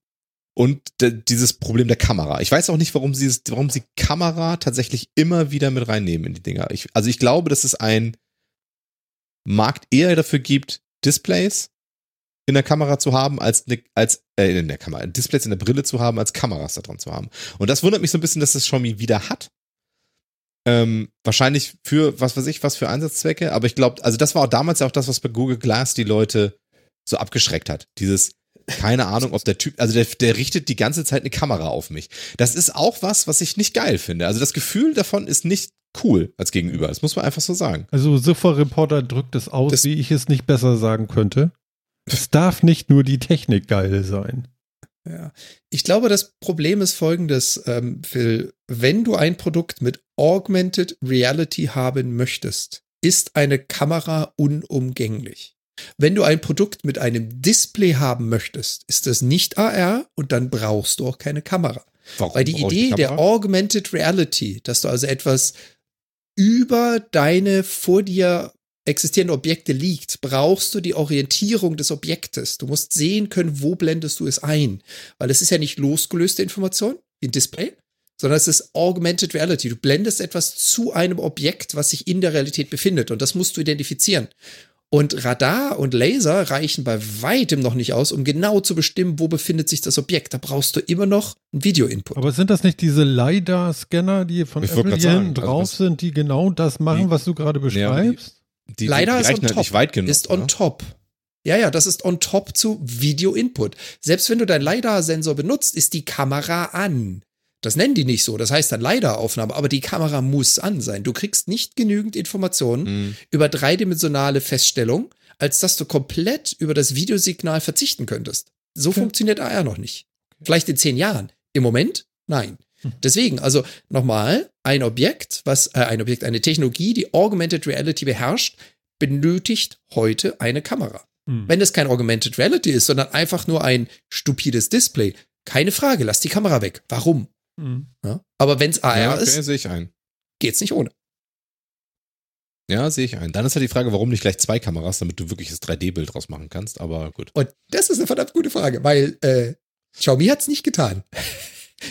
und dieses Problem der Kamera. Ich weiß auch nicht, warum sie warum sie Kamera tatsächlich immer wieder mit reinnehmen in die Dinger. Ich, also ich glaube, dass es ein Markt eher dafür gibt, Displays in der Kamera zu haben, als, ne, als äh, in der Kamera, Displays in der Brille zu haben, als Kameras da dran zu haben. Und das wundert mich so ein bisschen, dass das Xiaomi wieder hat. Ähm, wahrscheinlich für, was weiß ich, was für Einsatzzwecke, aber ich glaube, also das war auch damals ja auch das, was bei Google Glass die Leute so abgeschreckt hat. Dieses, keine Ahnung, ob der Typ, also der, der richtet die ganze Zeit eine Kamera auf mich. Das ist auch was, was ich nicht geil finde. Also das Gefühl davon ist nicht cool als Gegenüber. Das muss man einfach so sagen. Also Siffer Reporter drückt es aus, das, wie ich es nicht besser sagen könnte. Es darf nicht nur die Technik geil sein. Ja, ich glaube, das Problem ist folgendes, ähm, Phil. Wenn du ein Produkt mit Augmented Reality haben möchtest, ist eine Kamera unumgänglich. Wenn du ein Produkt mit einem Display haben möchtest, ist das nicht AR und dann brauchst du auch keine Kamera. Warum Weil die Idee die der Augmented Reality, dass du also etwas über deine vor dir existierenden Objekte liegt, brauchst du die Orientierung des Objektes. Du musst sehen können, wo blendest du es ein. Weil es ist ja nicht losgelöste Information wie ein Display, sondern es ist Augmented Reality. Du blendest etwas zu einem Objekt, was sich in der Realität befindet und das musst du identifizieren. Und Radar und Laser reichen bei weitem noch nicht aus, um genau zu bestimmen, wo befindet sich das Objekt. Da brauchst du immer noch einen Video-Input. Aber sind das nicht diese LiDAR-Scanner, die von ich Apple hier hinten also drauf also sind, die genau das machen, die, was du gerade beschreibst? Die, die, LiDAR ist on halt top. Weit genug, ist on oder? top. Ja, ja, das ist on top zu Video-Input. Selbst wenn du deinen LiDAR-Sensor benutzt, ist die Kamera an. Das nennen die nicht so, das heißt dann LiDAR-Aufnahme, aber die Kamera muss an sein. Du kriegst nicht genügend Informationen mhm. über dreidimensionale Feststellung, als dass du komplett über das Videosignal verzichten könntest. So okay. funktioniert AR noch nicht. Vielleicht in zehn Jahren. Im Moment? Nein. Deswegen, also nochmal, ein Objekt, was, äh, ein Objekt, eine Technologie, die Augmented Reality beherrscht, benötigt heute eine Kamera. Hm. Wenn es kein Augmented Reality ist, sondern einfach nur ein stupides Display, keine Frage, lass die Kamera weg. Warum? Mhm. Ja? Aber wenn es AR ja, okay, ist, sehe ich ein. geht's nicht ohne. Ja, sehe ich ein. Dann ist halt die Frage, warum nicht gleich zwei Kameras, damit du wirklich das 3D-Bild draus machen kannst, aber gut. Und das ist eine verdammt gute Frage, weil äh, Xiaomi hat's nicht getan.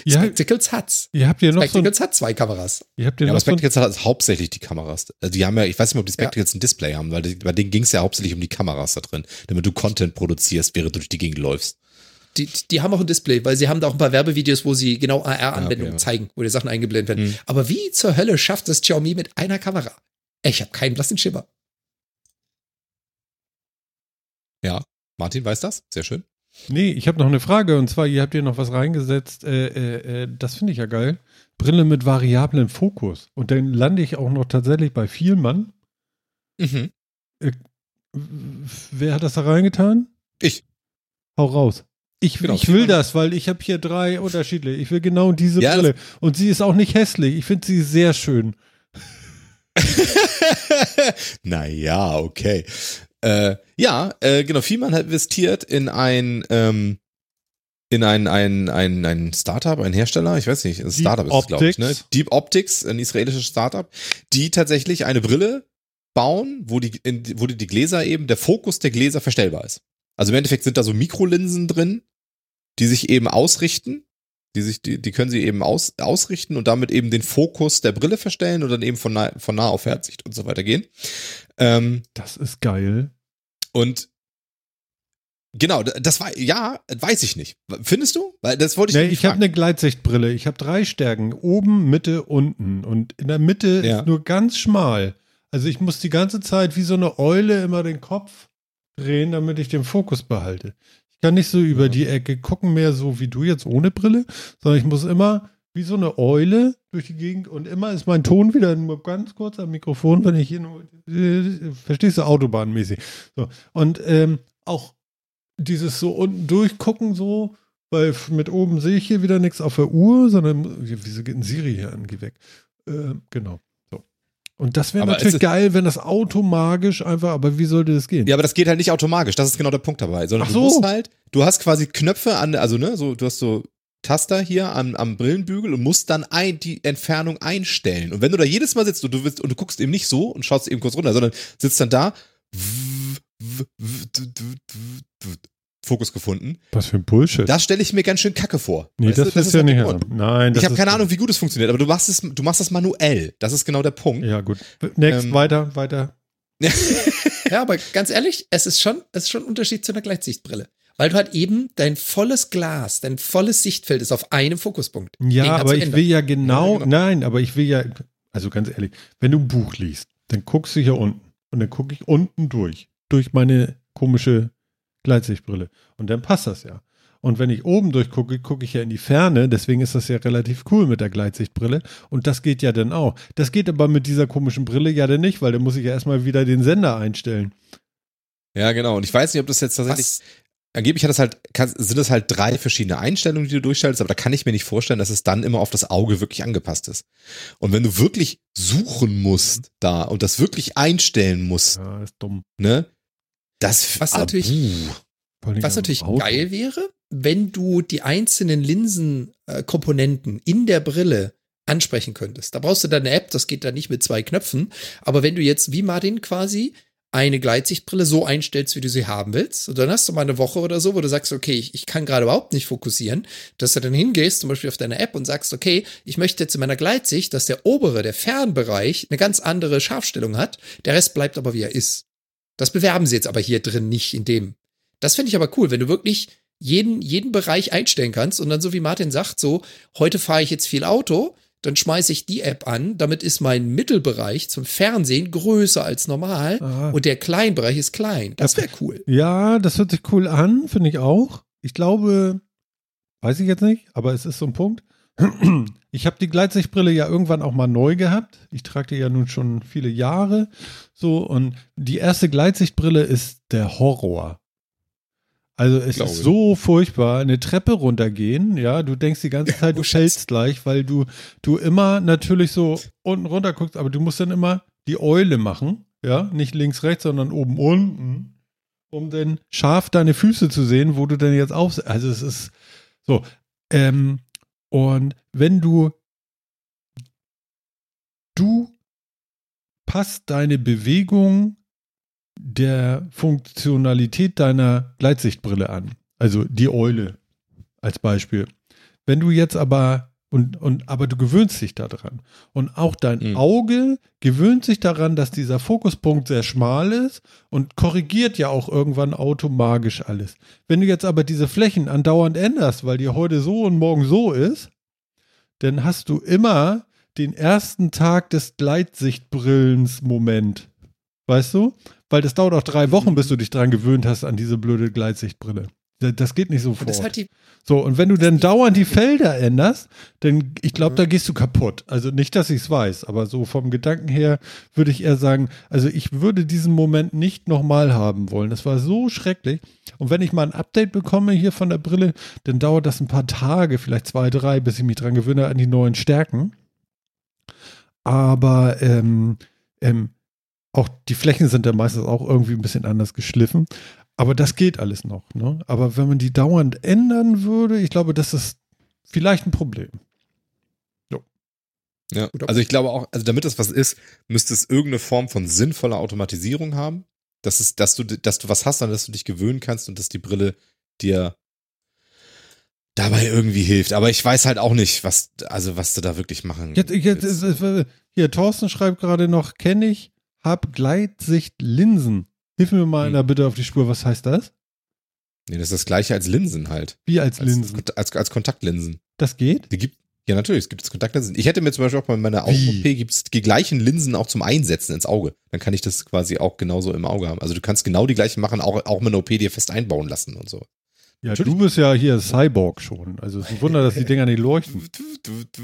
Ja, Spectacles hat's. Ihr habt ja noch Spectacles so ein, hat zwei Kameras. Ihr habt ja, ja aber Spectacles so hat hauptsächlich die Kameras. Also die haben ja, ich weiß nicht mehr, ob die Spectacles ja. ein Display haben, weil die, bei denen ging es ja hauptsächlich um die Kameras da drin, damit du Content produzierst, während du durch die Gegend läufst. Die, die haben auch ein Display, weil sie haben da auch ein paar Werbevideos, wo sie genau AR-Anwendungen okay, zeigen, wo die Sachen eingeblendet werden. Mhm. Aber wie zur Hölle schafft das Xiaomi mit einer Kamera? Ich habe keinen blassen Schimmer. Ja, Martin weiß das. Sehr schön. Nee, ich habe noch eine Frage und zwar, ihr habt hier noch was reingesetzt, äh, äh, äh das finde ich ja geil. Brille mit variablen Fokus. Und dann lande ich auch noch tatsächlich bei Vielmann. Mhm. Äh, wer hat das da reingetan? Ich. Hau raus. Ich, genau, ich will das, weil ich habe hier drei unterschiedliche. Ich will genau diese ja, Brille. Und sie ist auch nicht hässlich. Ich finde sie sehr schön. [LAUGHS] naja, okay. Äh, ja, äh, genau. Vielmann hat investiert in ein, ähm, in ein, ein, ein, ein Startup, ein Hersteller, ich weiß nicht, ein Startup Deep ist es, glaube ich, ne? Deep Optics, ein israelisches Startup, die tatsächlich eine Brille bauen, wo die, in, wo die, die Gläser eben, der Fokus der Gläser verstellbar ist. Also im Endeffekt sind da so Mikrolinsen drin, die sich eben ausrichten. Die, sich, die, die können sie eben aus, ausrichten und damit eben den Fokus der Brille verstellen und dann eben von nah, von nah auf Herzsicht und so weiter gehen. Ähm, das ist geil. Und Genau, das war, ja, weiß ich nicht. Findest du? Weil das wollte ich nee, Ich habe eine Gleitsichtbrille. Ich habe drei Stärken. Oben, Mitte, unten. Und in der Mitte ja. ist nur ganz schmal. Also ich muss die ganze Zeit wie so eine Eule immer den Kopf drehen, damit ich den Fokus behalte. Ich kann nicht so über ja. die Ecke gucken, mehr so wie du jetzt ohne Brille, sondern ich muss immer wie so eine Eule durch die Gegend und immer ist mein Ton wieder nur ganz kurz am Mikrofon, wenn ich hier nur, äh, verstehst du, autobahnmäßig. So. Und ähm, auch dieses so unten durchgucken, so, weil mit oben sehe ich hier wieder nichts auf der Uhr, sondern, wieso geht ein Siri hier an? Geh weg. Äh, genau. Und das wäre natürlich geil, wenn das automagisch einfach, aber wie sollte das gehen? Ja, aber das geht halt nicht automatisch, das ist genau der Punkt dabei. Sondern Ach so. du musst halt, du hast quasi Knöpfe an, also ne, so, du hast so Taster hier am, am Brillenbügel und musst dann ein, die Entfernung einstellen. Und wenn du da jedes Mal sitzt und du willst und du guckst eben nicht so und schaust eben kurz runter, sondern sitzt dann da, Fokus gefunden. Was für ein Bullshit. Das stelle ich mir ganz schön kacke vor. Nee, das, das ist ja nicht. Grund. Nein, ich habe keine Ahnung, wie gut es funktioniert, aber du machst es, du machst das manuell. Das ist genau der Punkt. Ja, gut. Next, ähm, weiter, weiter. [LAUGHS] ja, aber ganz ehrlich, es ist schon, es ist schon ein Unterschied zu einer Gleitsichtbrille. Weil du halt eben dein volles Glas, dein volles Sichtfeld ist auf einem Fokuspunkt. Ja, aber ich will ja genau, ja, genau, nein, aber ich will ja, also ganz ehrlich, wenn du ein Buch liest, dann guckst du hier unten und dann gucke ich unten durch, durch meine komische Gleitsichtbrille. Und dann passt das ja. Und wenn ich oben durchgucke, gucke ich ja in die Ferne. Deswegen ist das ja relativ cool mit der Gleitsichtbrille. Und das geht ja dann auch. Das geht aber mit dieser komischen Brille ja dann nicht, weil dann muss ich ja erstmal wieder den Sender einstellen. Ja, genau. Und ich weiß nicht, ob das jetzt tatsächlich. Was? Angeblich hat das halt, sind das halt drei verschiedene Einstellungen, die du durchstellst, aber da kann ich mir nicht vorstellen, dass es dann immer auf das Auge wirklich angepasst ist. Und wenn du wirklich suchen musst da und das wirklich einstellen musst, ja, ist dumm. Ne? Das was natürlich, was natürlich geil wäre, wenn du die einzelnen Linsenkomponenten äh, in der Brille ansprechen könntest. Da brauchst du dann eine App, das geht dann nicht mit zwei Knöpfen. Aber wenn du jetzt wie Martin quasi eine Gleitsichtbrille so einstellst, wie du sie haben willst. Und dann hast du mal eine Woche oder so, wo du sagst, okay, ich, ich kann gerade überhaupt nicht fokussieren, dass du dann hingehst, zum Beispiel auf deine App und sagst, okay, ich möchte jetzt in meiner Gleitsicht, dass der obere, der Fernbereich eine ganz andere Scharfstellung hat, der Rest bleibt aber wie er ist. Das bewerben sie jetzt aber hier drin nicht in dem. Das finde ich aber cool, wenn du wirklich jeden, jeden Bereich einstellen kannst und dann so wie Martin sagt, so, heute fahre ich jetzt viel Auto, dann schmeiße ich die App an, damit ist mein Mittelbereich zum Fernsehen größer als normal Aha. und der Kleinbereich ist klein. Das wäre cool. Ja, das hört sich cool an, finde ich auch. Ich glaube, weiß ich jetzt nicht, aber es ist so ein Punkt. Ich habe die Gleitsichtbrille ja irgendwann auch mal neu gehabt. Ich trage die ja nun schon viele Jahre. So, und die erste Gleitsichtbrille ist der Horror. Also es Glaube. ist so furchtbar, eine Treppe runtergehen, ja, du denkst die ganze Zeit, du fällst gleich, weil du, du immer natürlich so unten runter guckst, aber du musst dann immer die Eule machen, ja, nicht links, rechts, sondern oben, unten, um dann scharf deine Füße zu sehen, wo du denn jetzt auf, also es ist so, ähm, und wenn du, du passt deine Bewegung der Funktionalität deiner Gleitsichtbrille an. Also die Eule als Beispiel. Wenn du jetzt aber und, und aber du gewöhnst dich daran. Und auch dein mhm. Auge gewöhnt sich daran, dass dieser Fokuspunkt sehr schmal ist und korrigiert ja auch irgendwann automatisch alles. Wenn du jetzt aber diese Flächen andauernd änderst, weil die heute so und morgen so ist, dann hast du immer den ersten Tag des Gleitsichtbrillens-Moment. Weißt du? Weil das dauert auch drei Wochen, bis du dich dran gewöhnt hast an diese blöde Gleitsichtbrille. Das geht nicht sofort. Das halt so, und wenn du dann dauernd die Felder änderst, dann, ich glaube, da gehst du kaputt. Also nicht, dass ich es weiß, aber so vom Gedanken her würde ich eher sagen, also ich würde diesen Moment nicht nochmal haben wollen. Das war so schrecklich. Und wenn ich mal ein Update bekomme hier von der Brille, dann dauert das ein paar Tage, vielleicht zwei, drei, bis ich mich dran gewöhne an die neuen Stärken. Aber ähm, ähm, auch die Flächen sind ja meistens auch irgendwie ein bisschen anders geschliffen. Aber das geht alles noch. Ne? Aber wenn man die dauernd ändern würde, ich glaube, das ist vielleicht ein Problem. So. Ja, also ich glaube auch, also damit das was ist, müsste es irgendeine Form von sinnvoller Automatisierung haben. Dass, es, dass, du, dass du was hast, an das du dich gewöhnen kannst und dass die Brille dir dabei irgendwie hilft. Aber ich weiß halt auch nicht, was, also was du da wirklich machen jetzt, jetzt, Hier, Thorsten schreibt gerade noch, kenne ich, hab Gleitsicht-Linsen. Hilf mir mal hm. da bitte auf die Spur, was heißt das? Nee, das ist das gleiche als Linsen halt. Wie als Linsen? Als, als, als Kontaktlinsen. Das geht? Die gibt, ja, natürlich, es gibt es Kontaktlinsen. Ich hätte mir zum Beispiel auch bei meiner Augen-OP gibt es die gleichen Linsen auch zum Einsetzen ins Auge. Dann kann ich das quasi auch genauso im Auge haben. Also du kannst genau die gleichen machen, auch, auch mit einer OP dir fest einbauen lassen und so. Ja, du bist ja hier Cyborg schon. Also es ist ein Wunder, dass die Dinger nicht leuchten.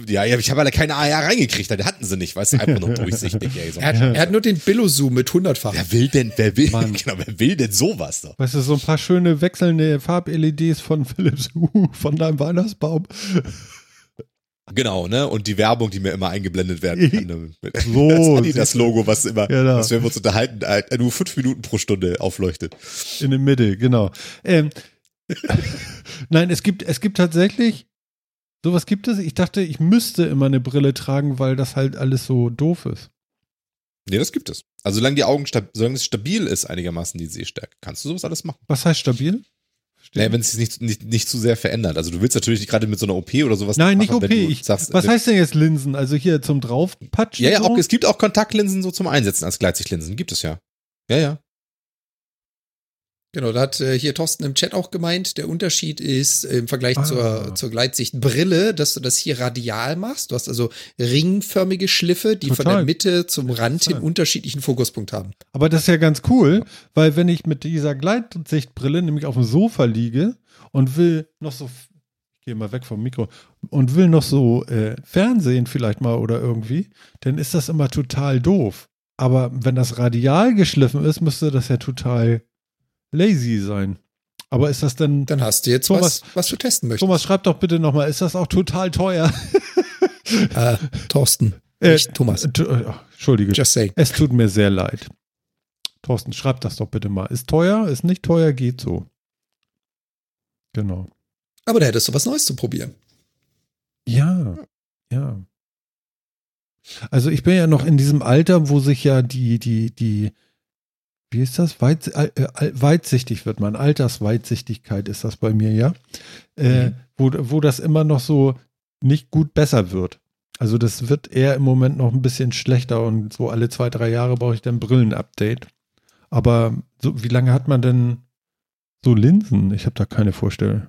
Ja, ich habe alle keine AR reingekriegt, da hatten sie nicht, weißt du, einfach nur [LAUGHS] durchsichtig. Ey, so. er, hat, er, hat, nur den Billo-Zoom mit 100-fach. Wer will denn, wer will, [LAUGHS] genau, wer will denn sowas? Doch? Weißt du, so ein paar schöne wechselnde Farb-LEDs von [LAUGHS] Philips Hue, von deinem Weihnachtsbaum. Genau, ne? Und die Werbung, die mir immer eingeblendet werden kann. Ne? So. Das, das Logo, was immer, genau. was wir uns unterhalten, halt nur fünf Minuten pro Stunde aufleuchtet. In der Mitte, genau. Ähm, [LAUGHS] Nein, es gibt, es gibt tatsächlich, sowas gibt es. Ich dachte, ich müsste immer eine Brille tragen, weil das halt alles so doof ist. Nee, das gibt es. Also solange die Augen, solange es stabil ist, einigermaßen die Sehstärke, kannst du sowas alles machen. Was heißt stabil? Naja, wenn es sich nicht, nicht, nicht zu sehr verändert. Also du willst natürlich nicht gerade mit so einer OP oder sowas. Nein, nicht OP. Ich, sagst, was heißt denn jetzt Linsen? Also hier zum Draufpatschen? Ja, ja, auch, es gibt auch Kontaktlinsen so zum Einsetzen als Gleitsichtlinsen. Gibt es ja. Ja, ja. Genau, da hat äh, hier Thorsten im Chat auch gemeint, der Unterschied ist äh, im Vergleich ah. zur, zur Gleitsichtbrille, dass du das hier radial machst. Du hast also ringförmige Schliffe, die Total. von der Mitte zum Rand hin unterschiedlichen Fokuspunkt haben. Aber das ist ja ganz cool, weil wenn ich mit dieser Gleitsichtbrille nämlich auf dem Sofa liege und will noch so, ich gehe mal weg vom Mikro, und will noch so äh, Fernsehen vielleicht mal oder irgendwie, dann ist das immer total doof. Aber wenn das radial geschliffen ist, müsste das ja total lazy sein. Aber ist das denn. Dann hast du jetzt Thomas, was, was du testen möchtest. Thomas, schreib doch bitte nochmal, ist das auch total teuer? [LAUGHS] äh, Thorsten. Äh, nicht Thomas. Äh, Entschuldige. Just saying. Es tut mir sehr leid. Thorsten, schreib das doch bitte mal. Ist teuer? Ist nicht teuer? Geht so. Genau. Aber da hättest du was Neues zu probieren. Ja, ja. Also ich bin ja noch in diesem Alter, wo sich ja die, die, die, wie ist das? Weit, äh, äh, weitsichtig wird man. Altersweitsichtigkeit ist das bei mir, ja. Äh, mhm. wo, wo das immer noch so nicht gut besser wird. Also das wird eher im Moment noch ein bisschen schlechter und so alle zwei, drei Jahre brauche ich dann Brillen-Update. Aber so, wie lange hat man denn so Linsen? Ich habe da keine Vorstellung.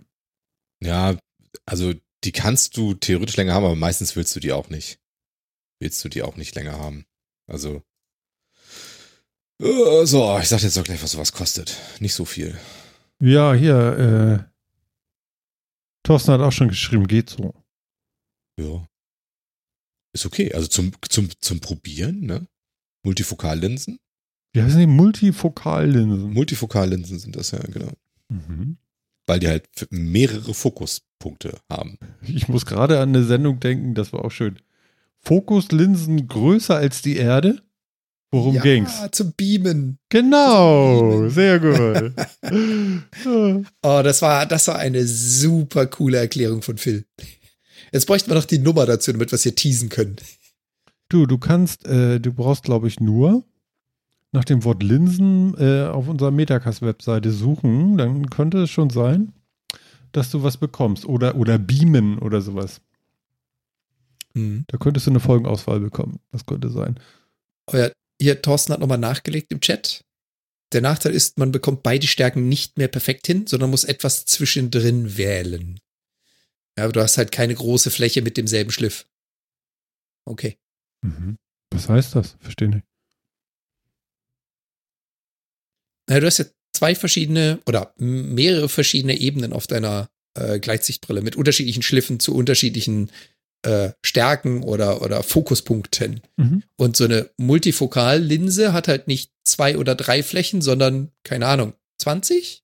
Ja, also die kannst du theoretisch länger haben, aber meistens willst du die auch nicht. Willst du die auch nicht länger haben. Also so, ich sag jetzt doch gleich, was sowas kostet. Nicht so viel. Ja, hier, äh, Thorsten hat auch schon geschrieben, geht so. Ja. Ist okay. Also zum, zum, zum Probieren, ne? Multifokallinsen. Wie heißen die? Multifokallinsen. Multifokallinsen sind das ja, genau. Mhm. Weil die halt mehrere Fokuspunkte haben. Ich muss gerade an eine Sendung denken, das war auch schön. Fokuslinsen größer als die Erde? Worum ja, ging's? Zum Beamen. Genau, zum Beamen. sehr gut. [LAUGHS] [LAUGHS] oh, das war, das war eine super coole Erklärung von Phil. Jetzt bräuchten wir noch die Nummer dazu, damit wir es hier teasen können. Du, du kannst, äh, du brauchst, glaube ich, nur nach dem Wort Linsen äh, auf unserer Metacast-Webseite suchen. Dann könnte es schon sein, dass du was bekommst. Oder, oder beamen oder sowas. Mhm. Da könntest du eine Folgenauswahl bekommen. Das könnte sein. Euer hier, Thorsten hat nochmal nachgelegt im Chat. Der Nachteil ist, man bekommt beide Stärken nicht mehr perfekt hin, sondern muss etwas zwischendrin wählen. Ja, aber du hast halt keine große Fläche mit demselben Schliff. Okay. Mhm. Was heißt das? Verstehe nicht. Na, du hast ja zwei verschiedene oder mehrere verschiedene Ebenen auf deiner äh, Gleitsichtbrille mit unterschiedlichen Schliffen zu unterschiedlichen äh, Stärken oder, oder Fokuspunkten. Mhm. Und so eine Multifokallinse hat halt nicht zwei oder drei Flächen, sondern, keine Ahnung, 20?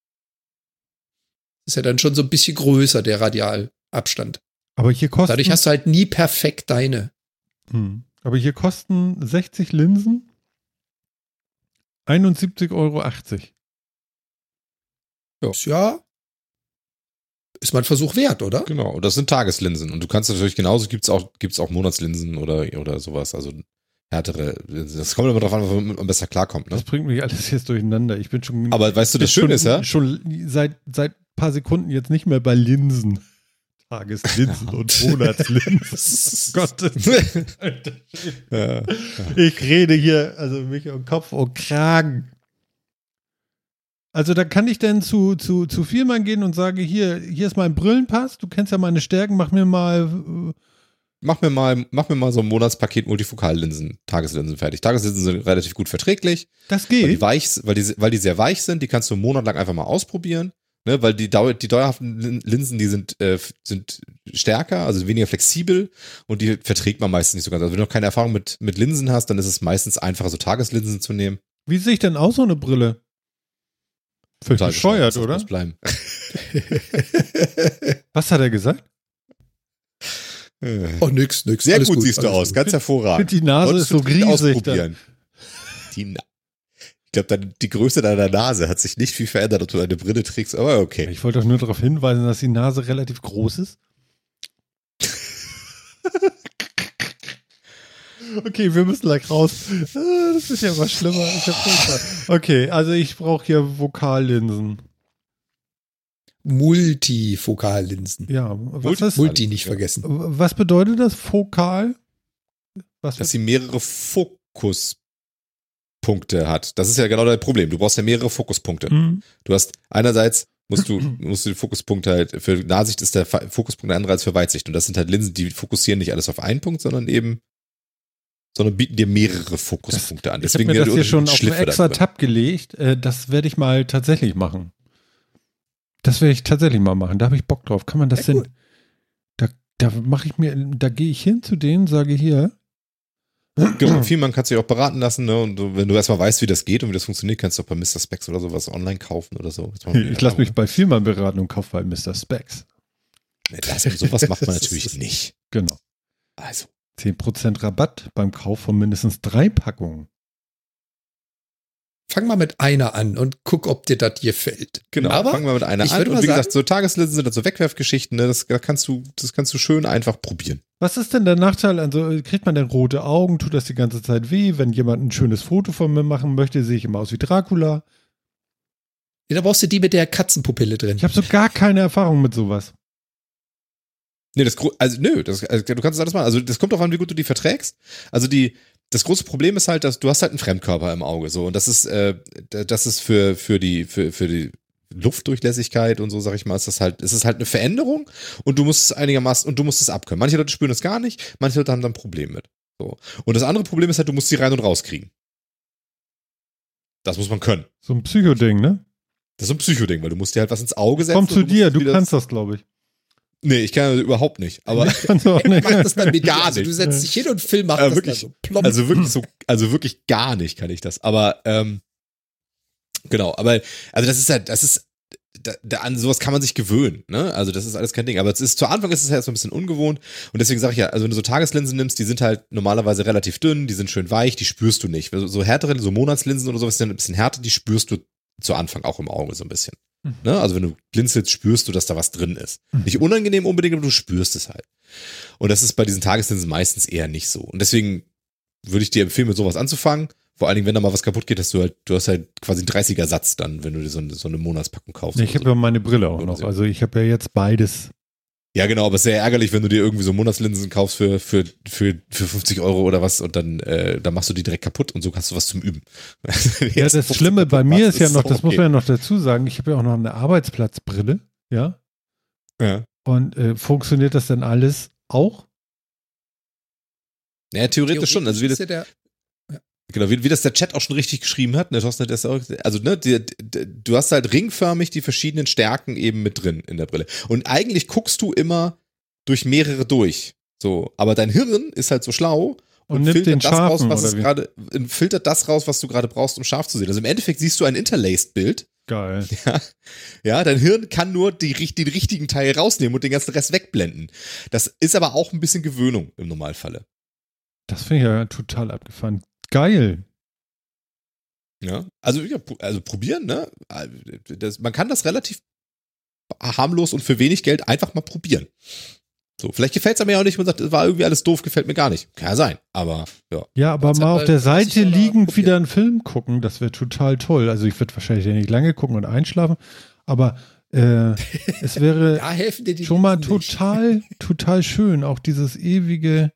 ist ja dann schon so ein bisschen größer, der Radialabstand. Aber hier kosten. Dadurch hast du halt nie perfekt deine. Hm. Aber hier kosten 60 Linsen 71,80 Euro. Ja, ist mein Versuch wert, oder? Genau, das sind Tageslinsen. Und du kannst natürlich genauso, gibt es auch, gibt's auch Monatslinsen oder, oder sowas. Also härtere. Das kommt immer darauf an, womit man besser klarkommt. Ne? Das bringt mich alles jetzt durcheinander. Ich bin schon. Aber weißt du, das Schöne ist ja. Schon seit, seit paar Sekunden jetzt nicht mehr bei Linsen. Tageslinsen und Monatslinsen. [LAUGHS] Gottes [LAUGHS] ja, Ich rede hier, also mich um Kopf und Kragen. Also da kann ich dann zu, zu, zu Vielmann gehen und sage, hier, hier ist mein Brillenpass, du kennst ja meine Stärken, mach mir mal. Äh mach mir mal, mach mir mal so ein Monatspaket Multifokallinsen, Tageslinsen fertig. Tageslinsen sind relativ gut verträglich. Das geht. Weil die, weich, weil, die, weil die sehr weich sind, die kannst du einen Monat lang einfach mal ausprobieren. Ne, weil die, die dauerhaften Linsen, die sind, äh, sind stärker, also weniger flexibel und die verträgt man meistens nicht so ganz. Also wenn du noch keine Erfahrung mit, mit Linsen hast, dann ist es meistens einfacher, so Tageslinsen zu nehmen. Wie sehe ich denn aus so eine Brille? Völlig bescheuert, oder? Bleiben. [LAUGHS] Was hat er gesagt? Oh, nix, nix. Sehr gut, gut, siehst du aus, gut. ganz hervorragend. Die Nase ist so riesig. Die Na ich glaube, die Größe deiner Nase hat sich nicht viel verändert, ob du eine Brille trägst, aber okay. Ich wollte doch nur darauf hinweisen, dass die Nase relativ groß ist. [LAUGHS] okay, wir müssen gleich raus. Ah, das ist ja was schlimmer. okay, also ich brauche hier Vokallinsen. Multifokallinsen. Ja, was ist, Multi nicht vergessen. Was bedeutet das Fokal? Was Dass sie mehrere Fokus Punkte hat. Das ist ja genau dein Problem. Du brauchst ja mehrere Fokuspunkte. Mhm. Du hast einerseits musst du, [CLEARS THROAT] musst du die Fokuspunkte halt, für Nahsicht ist der Fokuspunkt der andere als für Weitsicht. Und das sind halt Linsen, die fokussieren nicht alles auf einen Punkt, sondern eben, sondern bieten dir mehrere Fokuspunkte das, an. Deswegen ich habe mir das hier schon auf einen extra Tab gelegt. Äh, das werde ich mal tatsächlich machen. Das werde ich tatsächlich mal machen. Da habe ich Bock drauf. Kann man das ja, denn? Da, da mache ich mir, da gehe ich hin zu denen, sage hier, Genau, viel man kann sich auch beraten lassen, ne? Und wenn du erstmal weißt, wie das geht und wie das funktioniert, kannst du auch bei Mr. Specs oder sowas online kaufen oder so. Ich lasse mich bei Vielmann beraten und kaufe bei Mr. Specs. Das, sowas macht man [LAUGHS] natürlich nicht. Genau. Also. 10% Rabatt beim Kauf von mindestens drei Packungen. Fang mal mit einer an und guck, ob dir das gefällt. Genau, Aber fang mal mit einer an. Und wie sagen, gesagt, so Tageslinsen sind das so Wegwerfgeschichten, ne? das, kannst du, das kannst du schön einfach probieren. Was ist denn der Nachteil? Also kriegt man denn rote Augen? Tut das die ganze Zeit weh? Wenn jemand ein schönes Foto von mir machen möchte, sehe ich immer aus wie Dracula. Ja, da brauchst du die mit der Katzenpupille drin. Ich habe so gar keine Erfahrung mit sowas. Nee, das, also, nö, das, also, du kannst das alles machen. Also, das kommt darauf an, wie gut du die verträgst. Also, die, das große Problem ist halt, dass du hast halt einen Fremdkörper im Auge, so. Und das ist, äh, das ist für, für die, für, für die Luftdurchlässigkeit und so, sag ich mal, ist das halt, ist es halt eine Veränderung und du musst es einigermaßen, und du musst es abkönnen. Manche Leute spüren es gar nicht, manche Leute haben dann ein Problem mit. So. Und das andere Problem ist halt, du musst sie rein und rauskriegen. Das muss man können. So ein Psychoding, ne? Das ist so ein Psychoding, weil du musst dir halt was ins Auge setzen. Komm zu dir, du kannst das, glaube ich. Nee, ich kann das überhaupt nicht. Aber ich kann auch [LAUGHS] nicht. mach das dann mit gar also, nicht. Du setzt dich hin und Film macht äh, das wirklich, so plomb. Also wirklich so, also wirklich gar nicht kann ich das. Aber ähm, genau, aber also das ist halt, das ist da, da, an sowas kann man sich gewöhnen, ne? Also das ist alles kein Ding. Aber es ist zu Anfang ist es halt so ein bisschen ungewohnt und deswegen sage ich ja, also wenn du so Tageslinsen nimmst, die sind halt normalerweise relativ dünn, die sind schön weich, die spürst du nicht. So härtere, so Monatslinsen oder sowas sind ein bisschen härter, die spürst du zu Anfang auch im Auge so ein bisschen. Mhm. Ne? Also wenn du blinzelst, spürst du, dass da was drin ist. Mhm. Nicht unangenehm unbedingt, aber du spürst es halt. Und das ist bei diesen Tageslinsen meistens eher nicht so. Und deswegen würde ich dir empfehlen, mit sowas anzufangen. Vor allen Dingen, wenn da mal was kaputt geht, hast du halt, du hast halt quasi einen 30er Satz dann, wenn du dir so eine, so eine Monatspackung kaufst. Ich habe so. ja meine Brille auch noch. Also ich habe ja jetzt beides ja, genau, aber es ist sehr ärgerlich, wenn du dir irgendwie so Monatslinsen kaufst für, für, für, für 50 Euro oder was und dann, äh, dann machst du die direkt kaputt und so hast du was zum Üben. [LAUGHS] ja, das Schlimme bei mir ist ja noch, [LAUGHS] das okay. muss man ja noch dazu sagen, ich habe ja auch noch eine Arbeitsplatzbrille, ja. Ja. Und äh, funktioniert das denn alles auch? Ja, theoretisch, theoretisch schon. Also wie das, ja Genau, wie, wie das der Chat auch schon richtig geschrieben hat, ne, Thorsten, das auch, also ne, die, die, du hast halt ringförmig die verschiedenen Stärken eben mit drin in der Brille. Und eigentlich guckst du immer durch mehrere durch. So, aber dein Hirn ist halt so schlau und, und filtert das raus, was es gerade, filtert das raus, was du gerade brauchst, um scharf zu sehen. Also im Endeffekt siehst du ein Interlaced-Bild. Geil. [LAUGHS] Ja, ja, dein Hirn kann nur die, den richtigen Teil rausnehmen und den ganzen Rest wegblenden. Das ist aber auch ein bisschen Gewöhnung im Normalfalle. Das finde ich ja total abgefahren. Geil. Ja, also, ja, also probieren, ne? Das, man kann das relativ harmlos und für wenig Geld einfach mal probieren. So, vielleicht gefällt es mir ja auch nicht, man sagt, es war irgendwie alles doof, gefällt mir gar nicht. Kann ja sein, aber ja. Ja, aber mal auf der Seite liegend wieder einen Film gucken, das wäre total toll. Also ich würde wahrscheinlich nicht lange gucken und einschlafen, aber äh, [LAUGHS] es wäre schon mal total, total schön, auch dieses ewige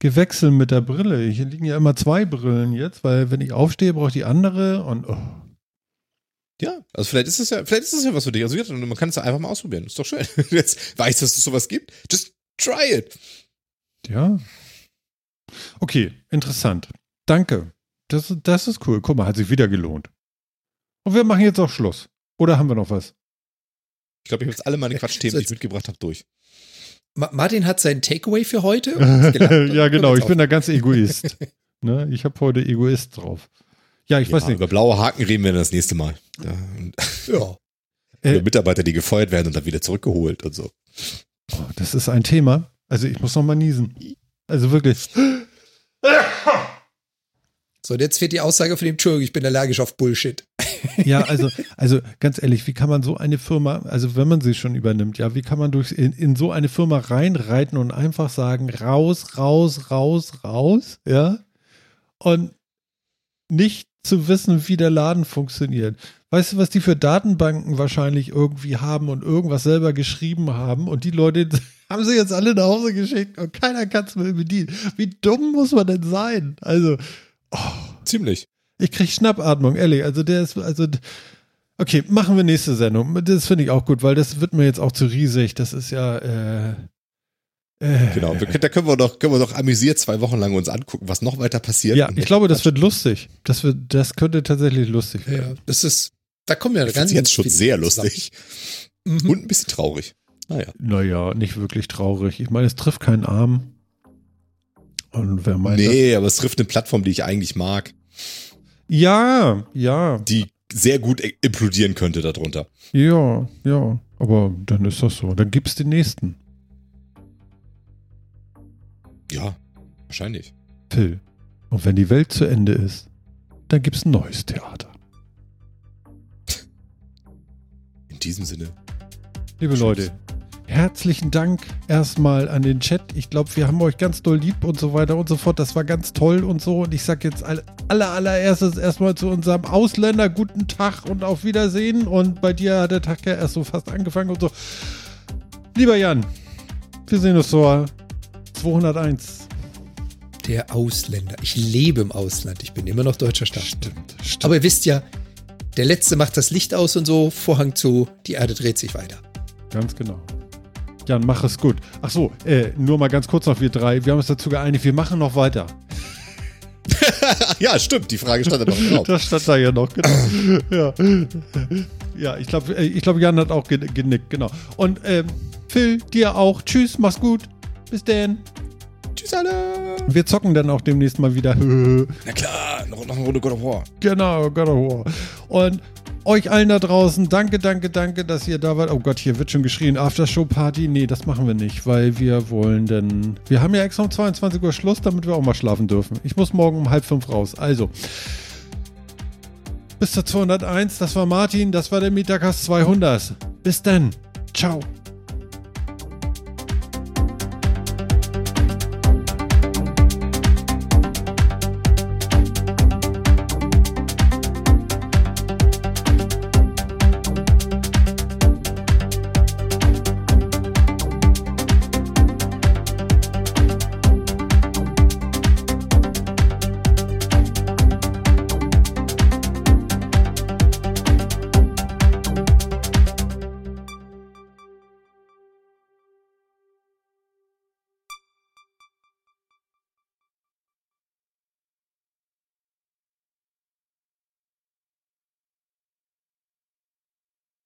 gewechselt mit der Brille. Hier liegen ja immer zwei Brillen jetzt, weil wenn ich aufstehe, brauche ich die andere und oh. Ja, also vielleicht ist es ja, vielleicht ist es ja was für dich. Also man kann es ja einfach mal ausprobieren. Ist doch schön. [LAUGHS] Du jetzt weißt, dass es sowas gibt. Just try it. Ja. Okay, interessant. Danke. Das, das ist cool. Guck mal, hat sich wieder gelohnt. Und wir machen jetzt auch Schluss. Oder haben wir noch was? Ich glaube, ich habe jetzt alle meine Quatschthemen, die ich mitgebracht habe, durch. Martin hat sein Takeaway für heute. [LAUGHS] ja, genau. Ich bin da ganz Egoist. [LAUGHS] ne? Ich habe heute Egoist drauf. Ja, ich ja, weiß nicht. Über blaue Haken reden wir das nächste Mal. Ja. ja. [LAUGHS] Über Mitarbeiter, die gefeuert werden und dann wieder zurückgeholt und so. Oh, das ist ein Thema. Also ich muss noch mal niesen. Also wirklich. So, und jetzt fehlt die Aussage von dem Entschuldigung, ich bin allergisch auf Bullshit. Ja, [LAUGHS] also, also ganz ehrlich, wie kann man so eine Firma, also wenn man sie schon übernimmt, ja, wie kann man durch in, in so eine Firma reinreiten und einfach sagen, raus, raus, raus, raus, ja? Und nicht zu wissen, wie der Laden funktioniert. Weißt du, was die für Datenbanken wahrscheinlich irgendwie haben und irgendwas selber geschrieben haben und die Leute [LAUGHS] haben sie jetzt alle nach Hause geschickt und keiner kann es mehr bedienen. Wie dumm muss man denn sein? Also, oh, ziemlich. Ich krieg Schnappatmung, ehrlich. Also der ist, also okay, machen wir nächste Sendung. Das finde ich auch gut, weil das wird mir jetzt auch zu riesig. Das ist ja äh, äh, genau, da können wir doch, können wir doch amüsiert zwei Wochen lang uns angucken, was noch weiter passiert. Ja, ich glaube, das wird lustig. Das wird, das könnte tatsächlich lustig werden. Ja, das ist, da kommen ja ganz jetzt schon sehr lustig mhm. und ein bisschen traurig. Naja. Naja, nicht wirklich traurig. Ich meine, es trifft keinen Arm. Und wer meint Nee, das? aber es trifft eine Plattform, die ich eigentlich mag. Ja, ja. Die sehr gut implodieren könnte darunter. Ja, ja. Aber dann ist das so. Dann gibt's den nächsten. Ja, wahrscheinlich. Phil. Und wenn die Welt zu Ende ist, dann gibt's ein neues Theater. In diesem Sinne. Liebe. Leute, herzlichen Dank erstmal an den Chat. Ich glaube, wir haben euch ganz doll lieb und so weiter und so fort. Das war ganz toll und so. Und ich sage jetzt aller, allererstes erstmal zu unserem Ausländer guten Tag und auf Wiedersehen. Und bei dir hat der Tag ja erst so fast angefangen und so. Lieber Jan, wir sehen uns so 201. Der Ausländer. Ich lebe im Ausland. Ich bin immer noch deutscher Staatsbürger. Stimmt, stimmt. Aber ihr wisst ja, der Letzte macht das Licht aus und so, Vorhang zu, die Erde dreht sich weiter. Ganz genau. Jan, mach es gut. Ach so, äh, nur mal ganz kurz noch wir drei. Wir haben uns dazu geeinigt, wir machen noch weiter. [LAUGHS] ja, stimmt. Die Frage stand da noch genau. Das stand da ja noch, genau. ja. ja, ich glaube, äh, ich glaub, Jan hat auch genickt, genau. Und ähm, Phil, dir auch. Tschüss, mach's gut. Bis denn. Tschüss alle. Wir zocken dann auch demnächst mal wieder. [LAUGHS] Na klar, noch, noch eine Runde God of War. Genau, God of War. Und euch allen da draußen, danke, danke, danke, dass ihr da wart. Oh Gott, hier wird schon geschrien, Aftershow-Party. Nee, das machen wir nicht, weil wir wollen denn. Wir haben ja extra um 22 Uhr Schluss, damit wir auch mal schlafen dürfen. Ich muss morgen um halb fünf raus. Also. Bis zur 201, das war Martin, das war der Mietagast 200. Bis dann. Ciao.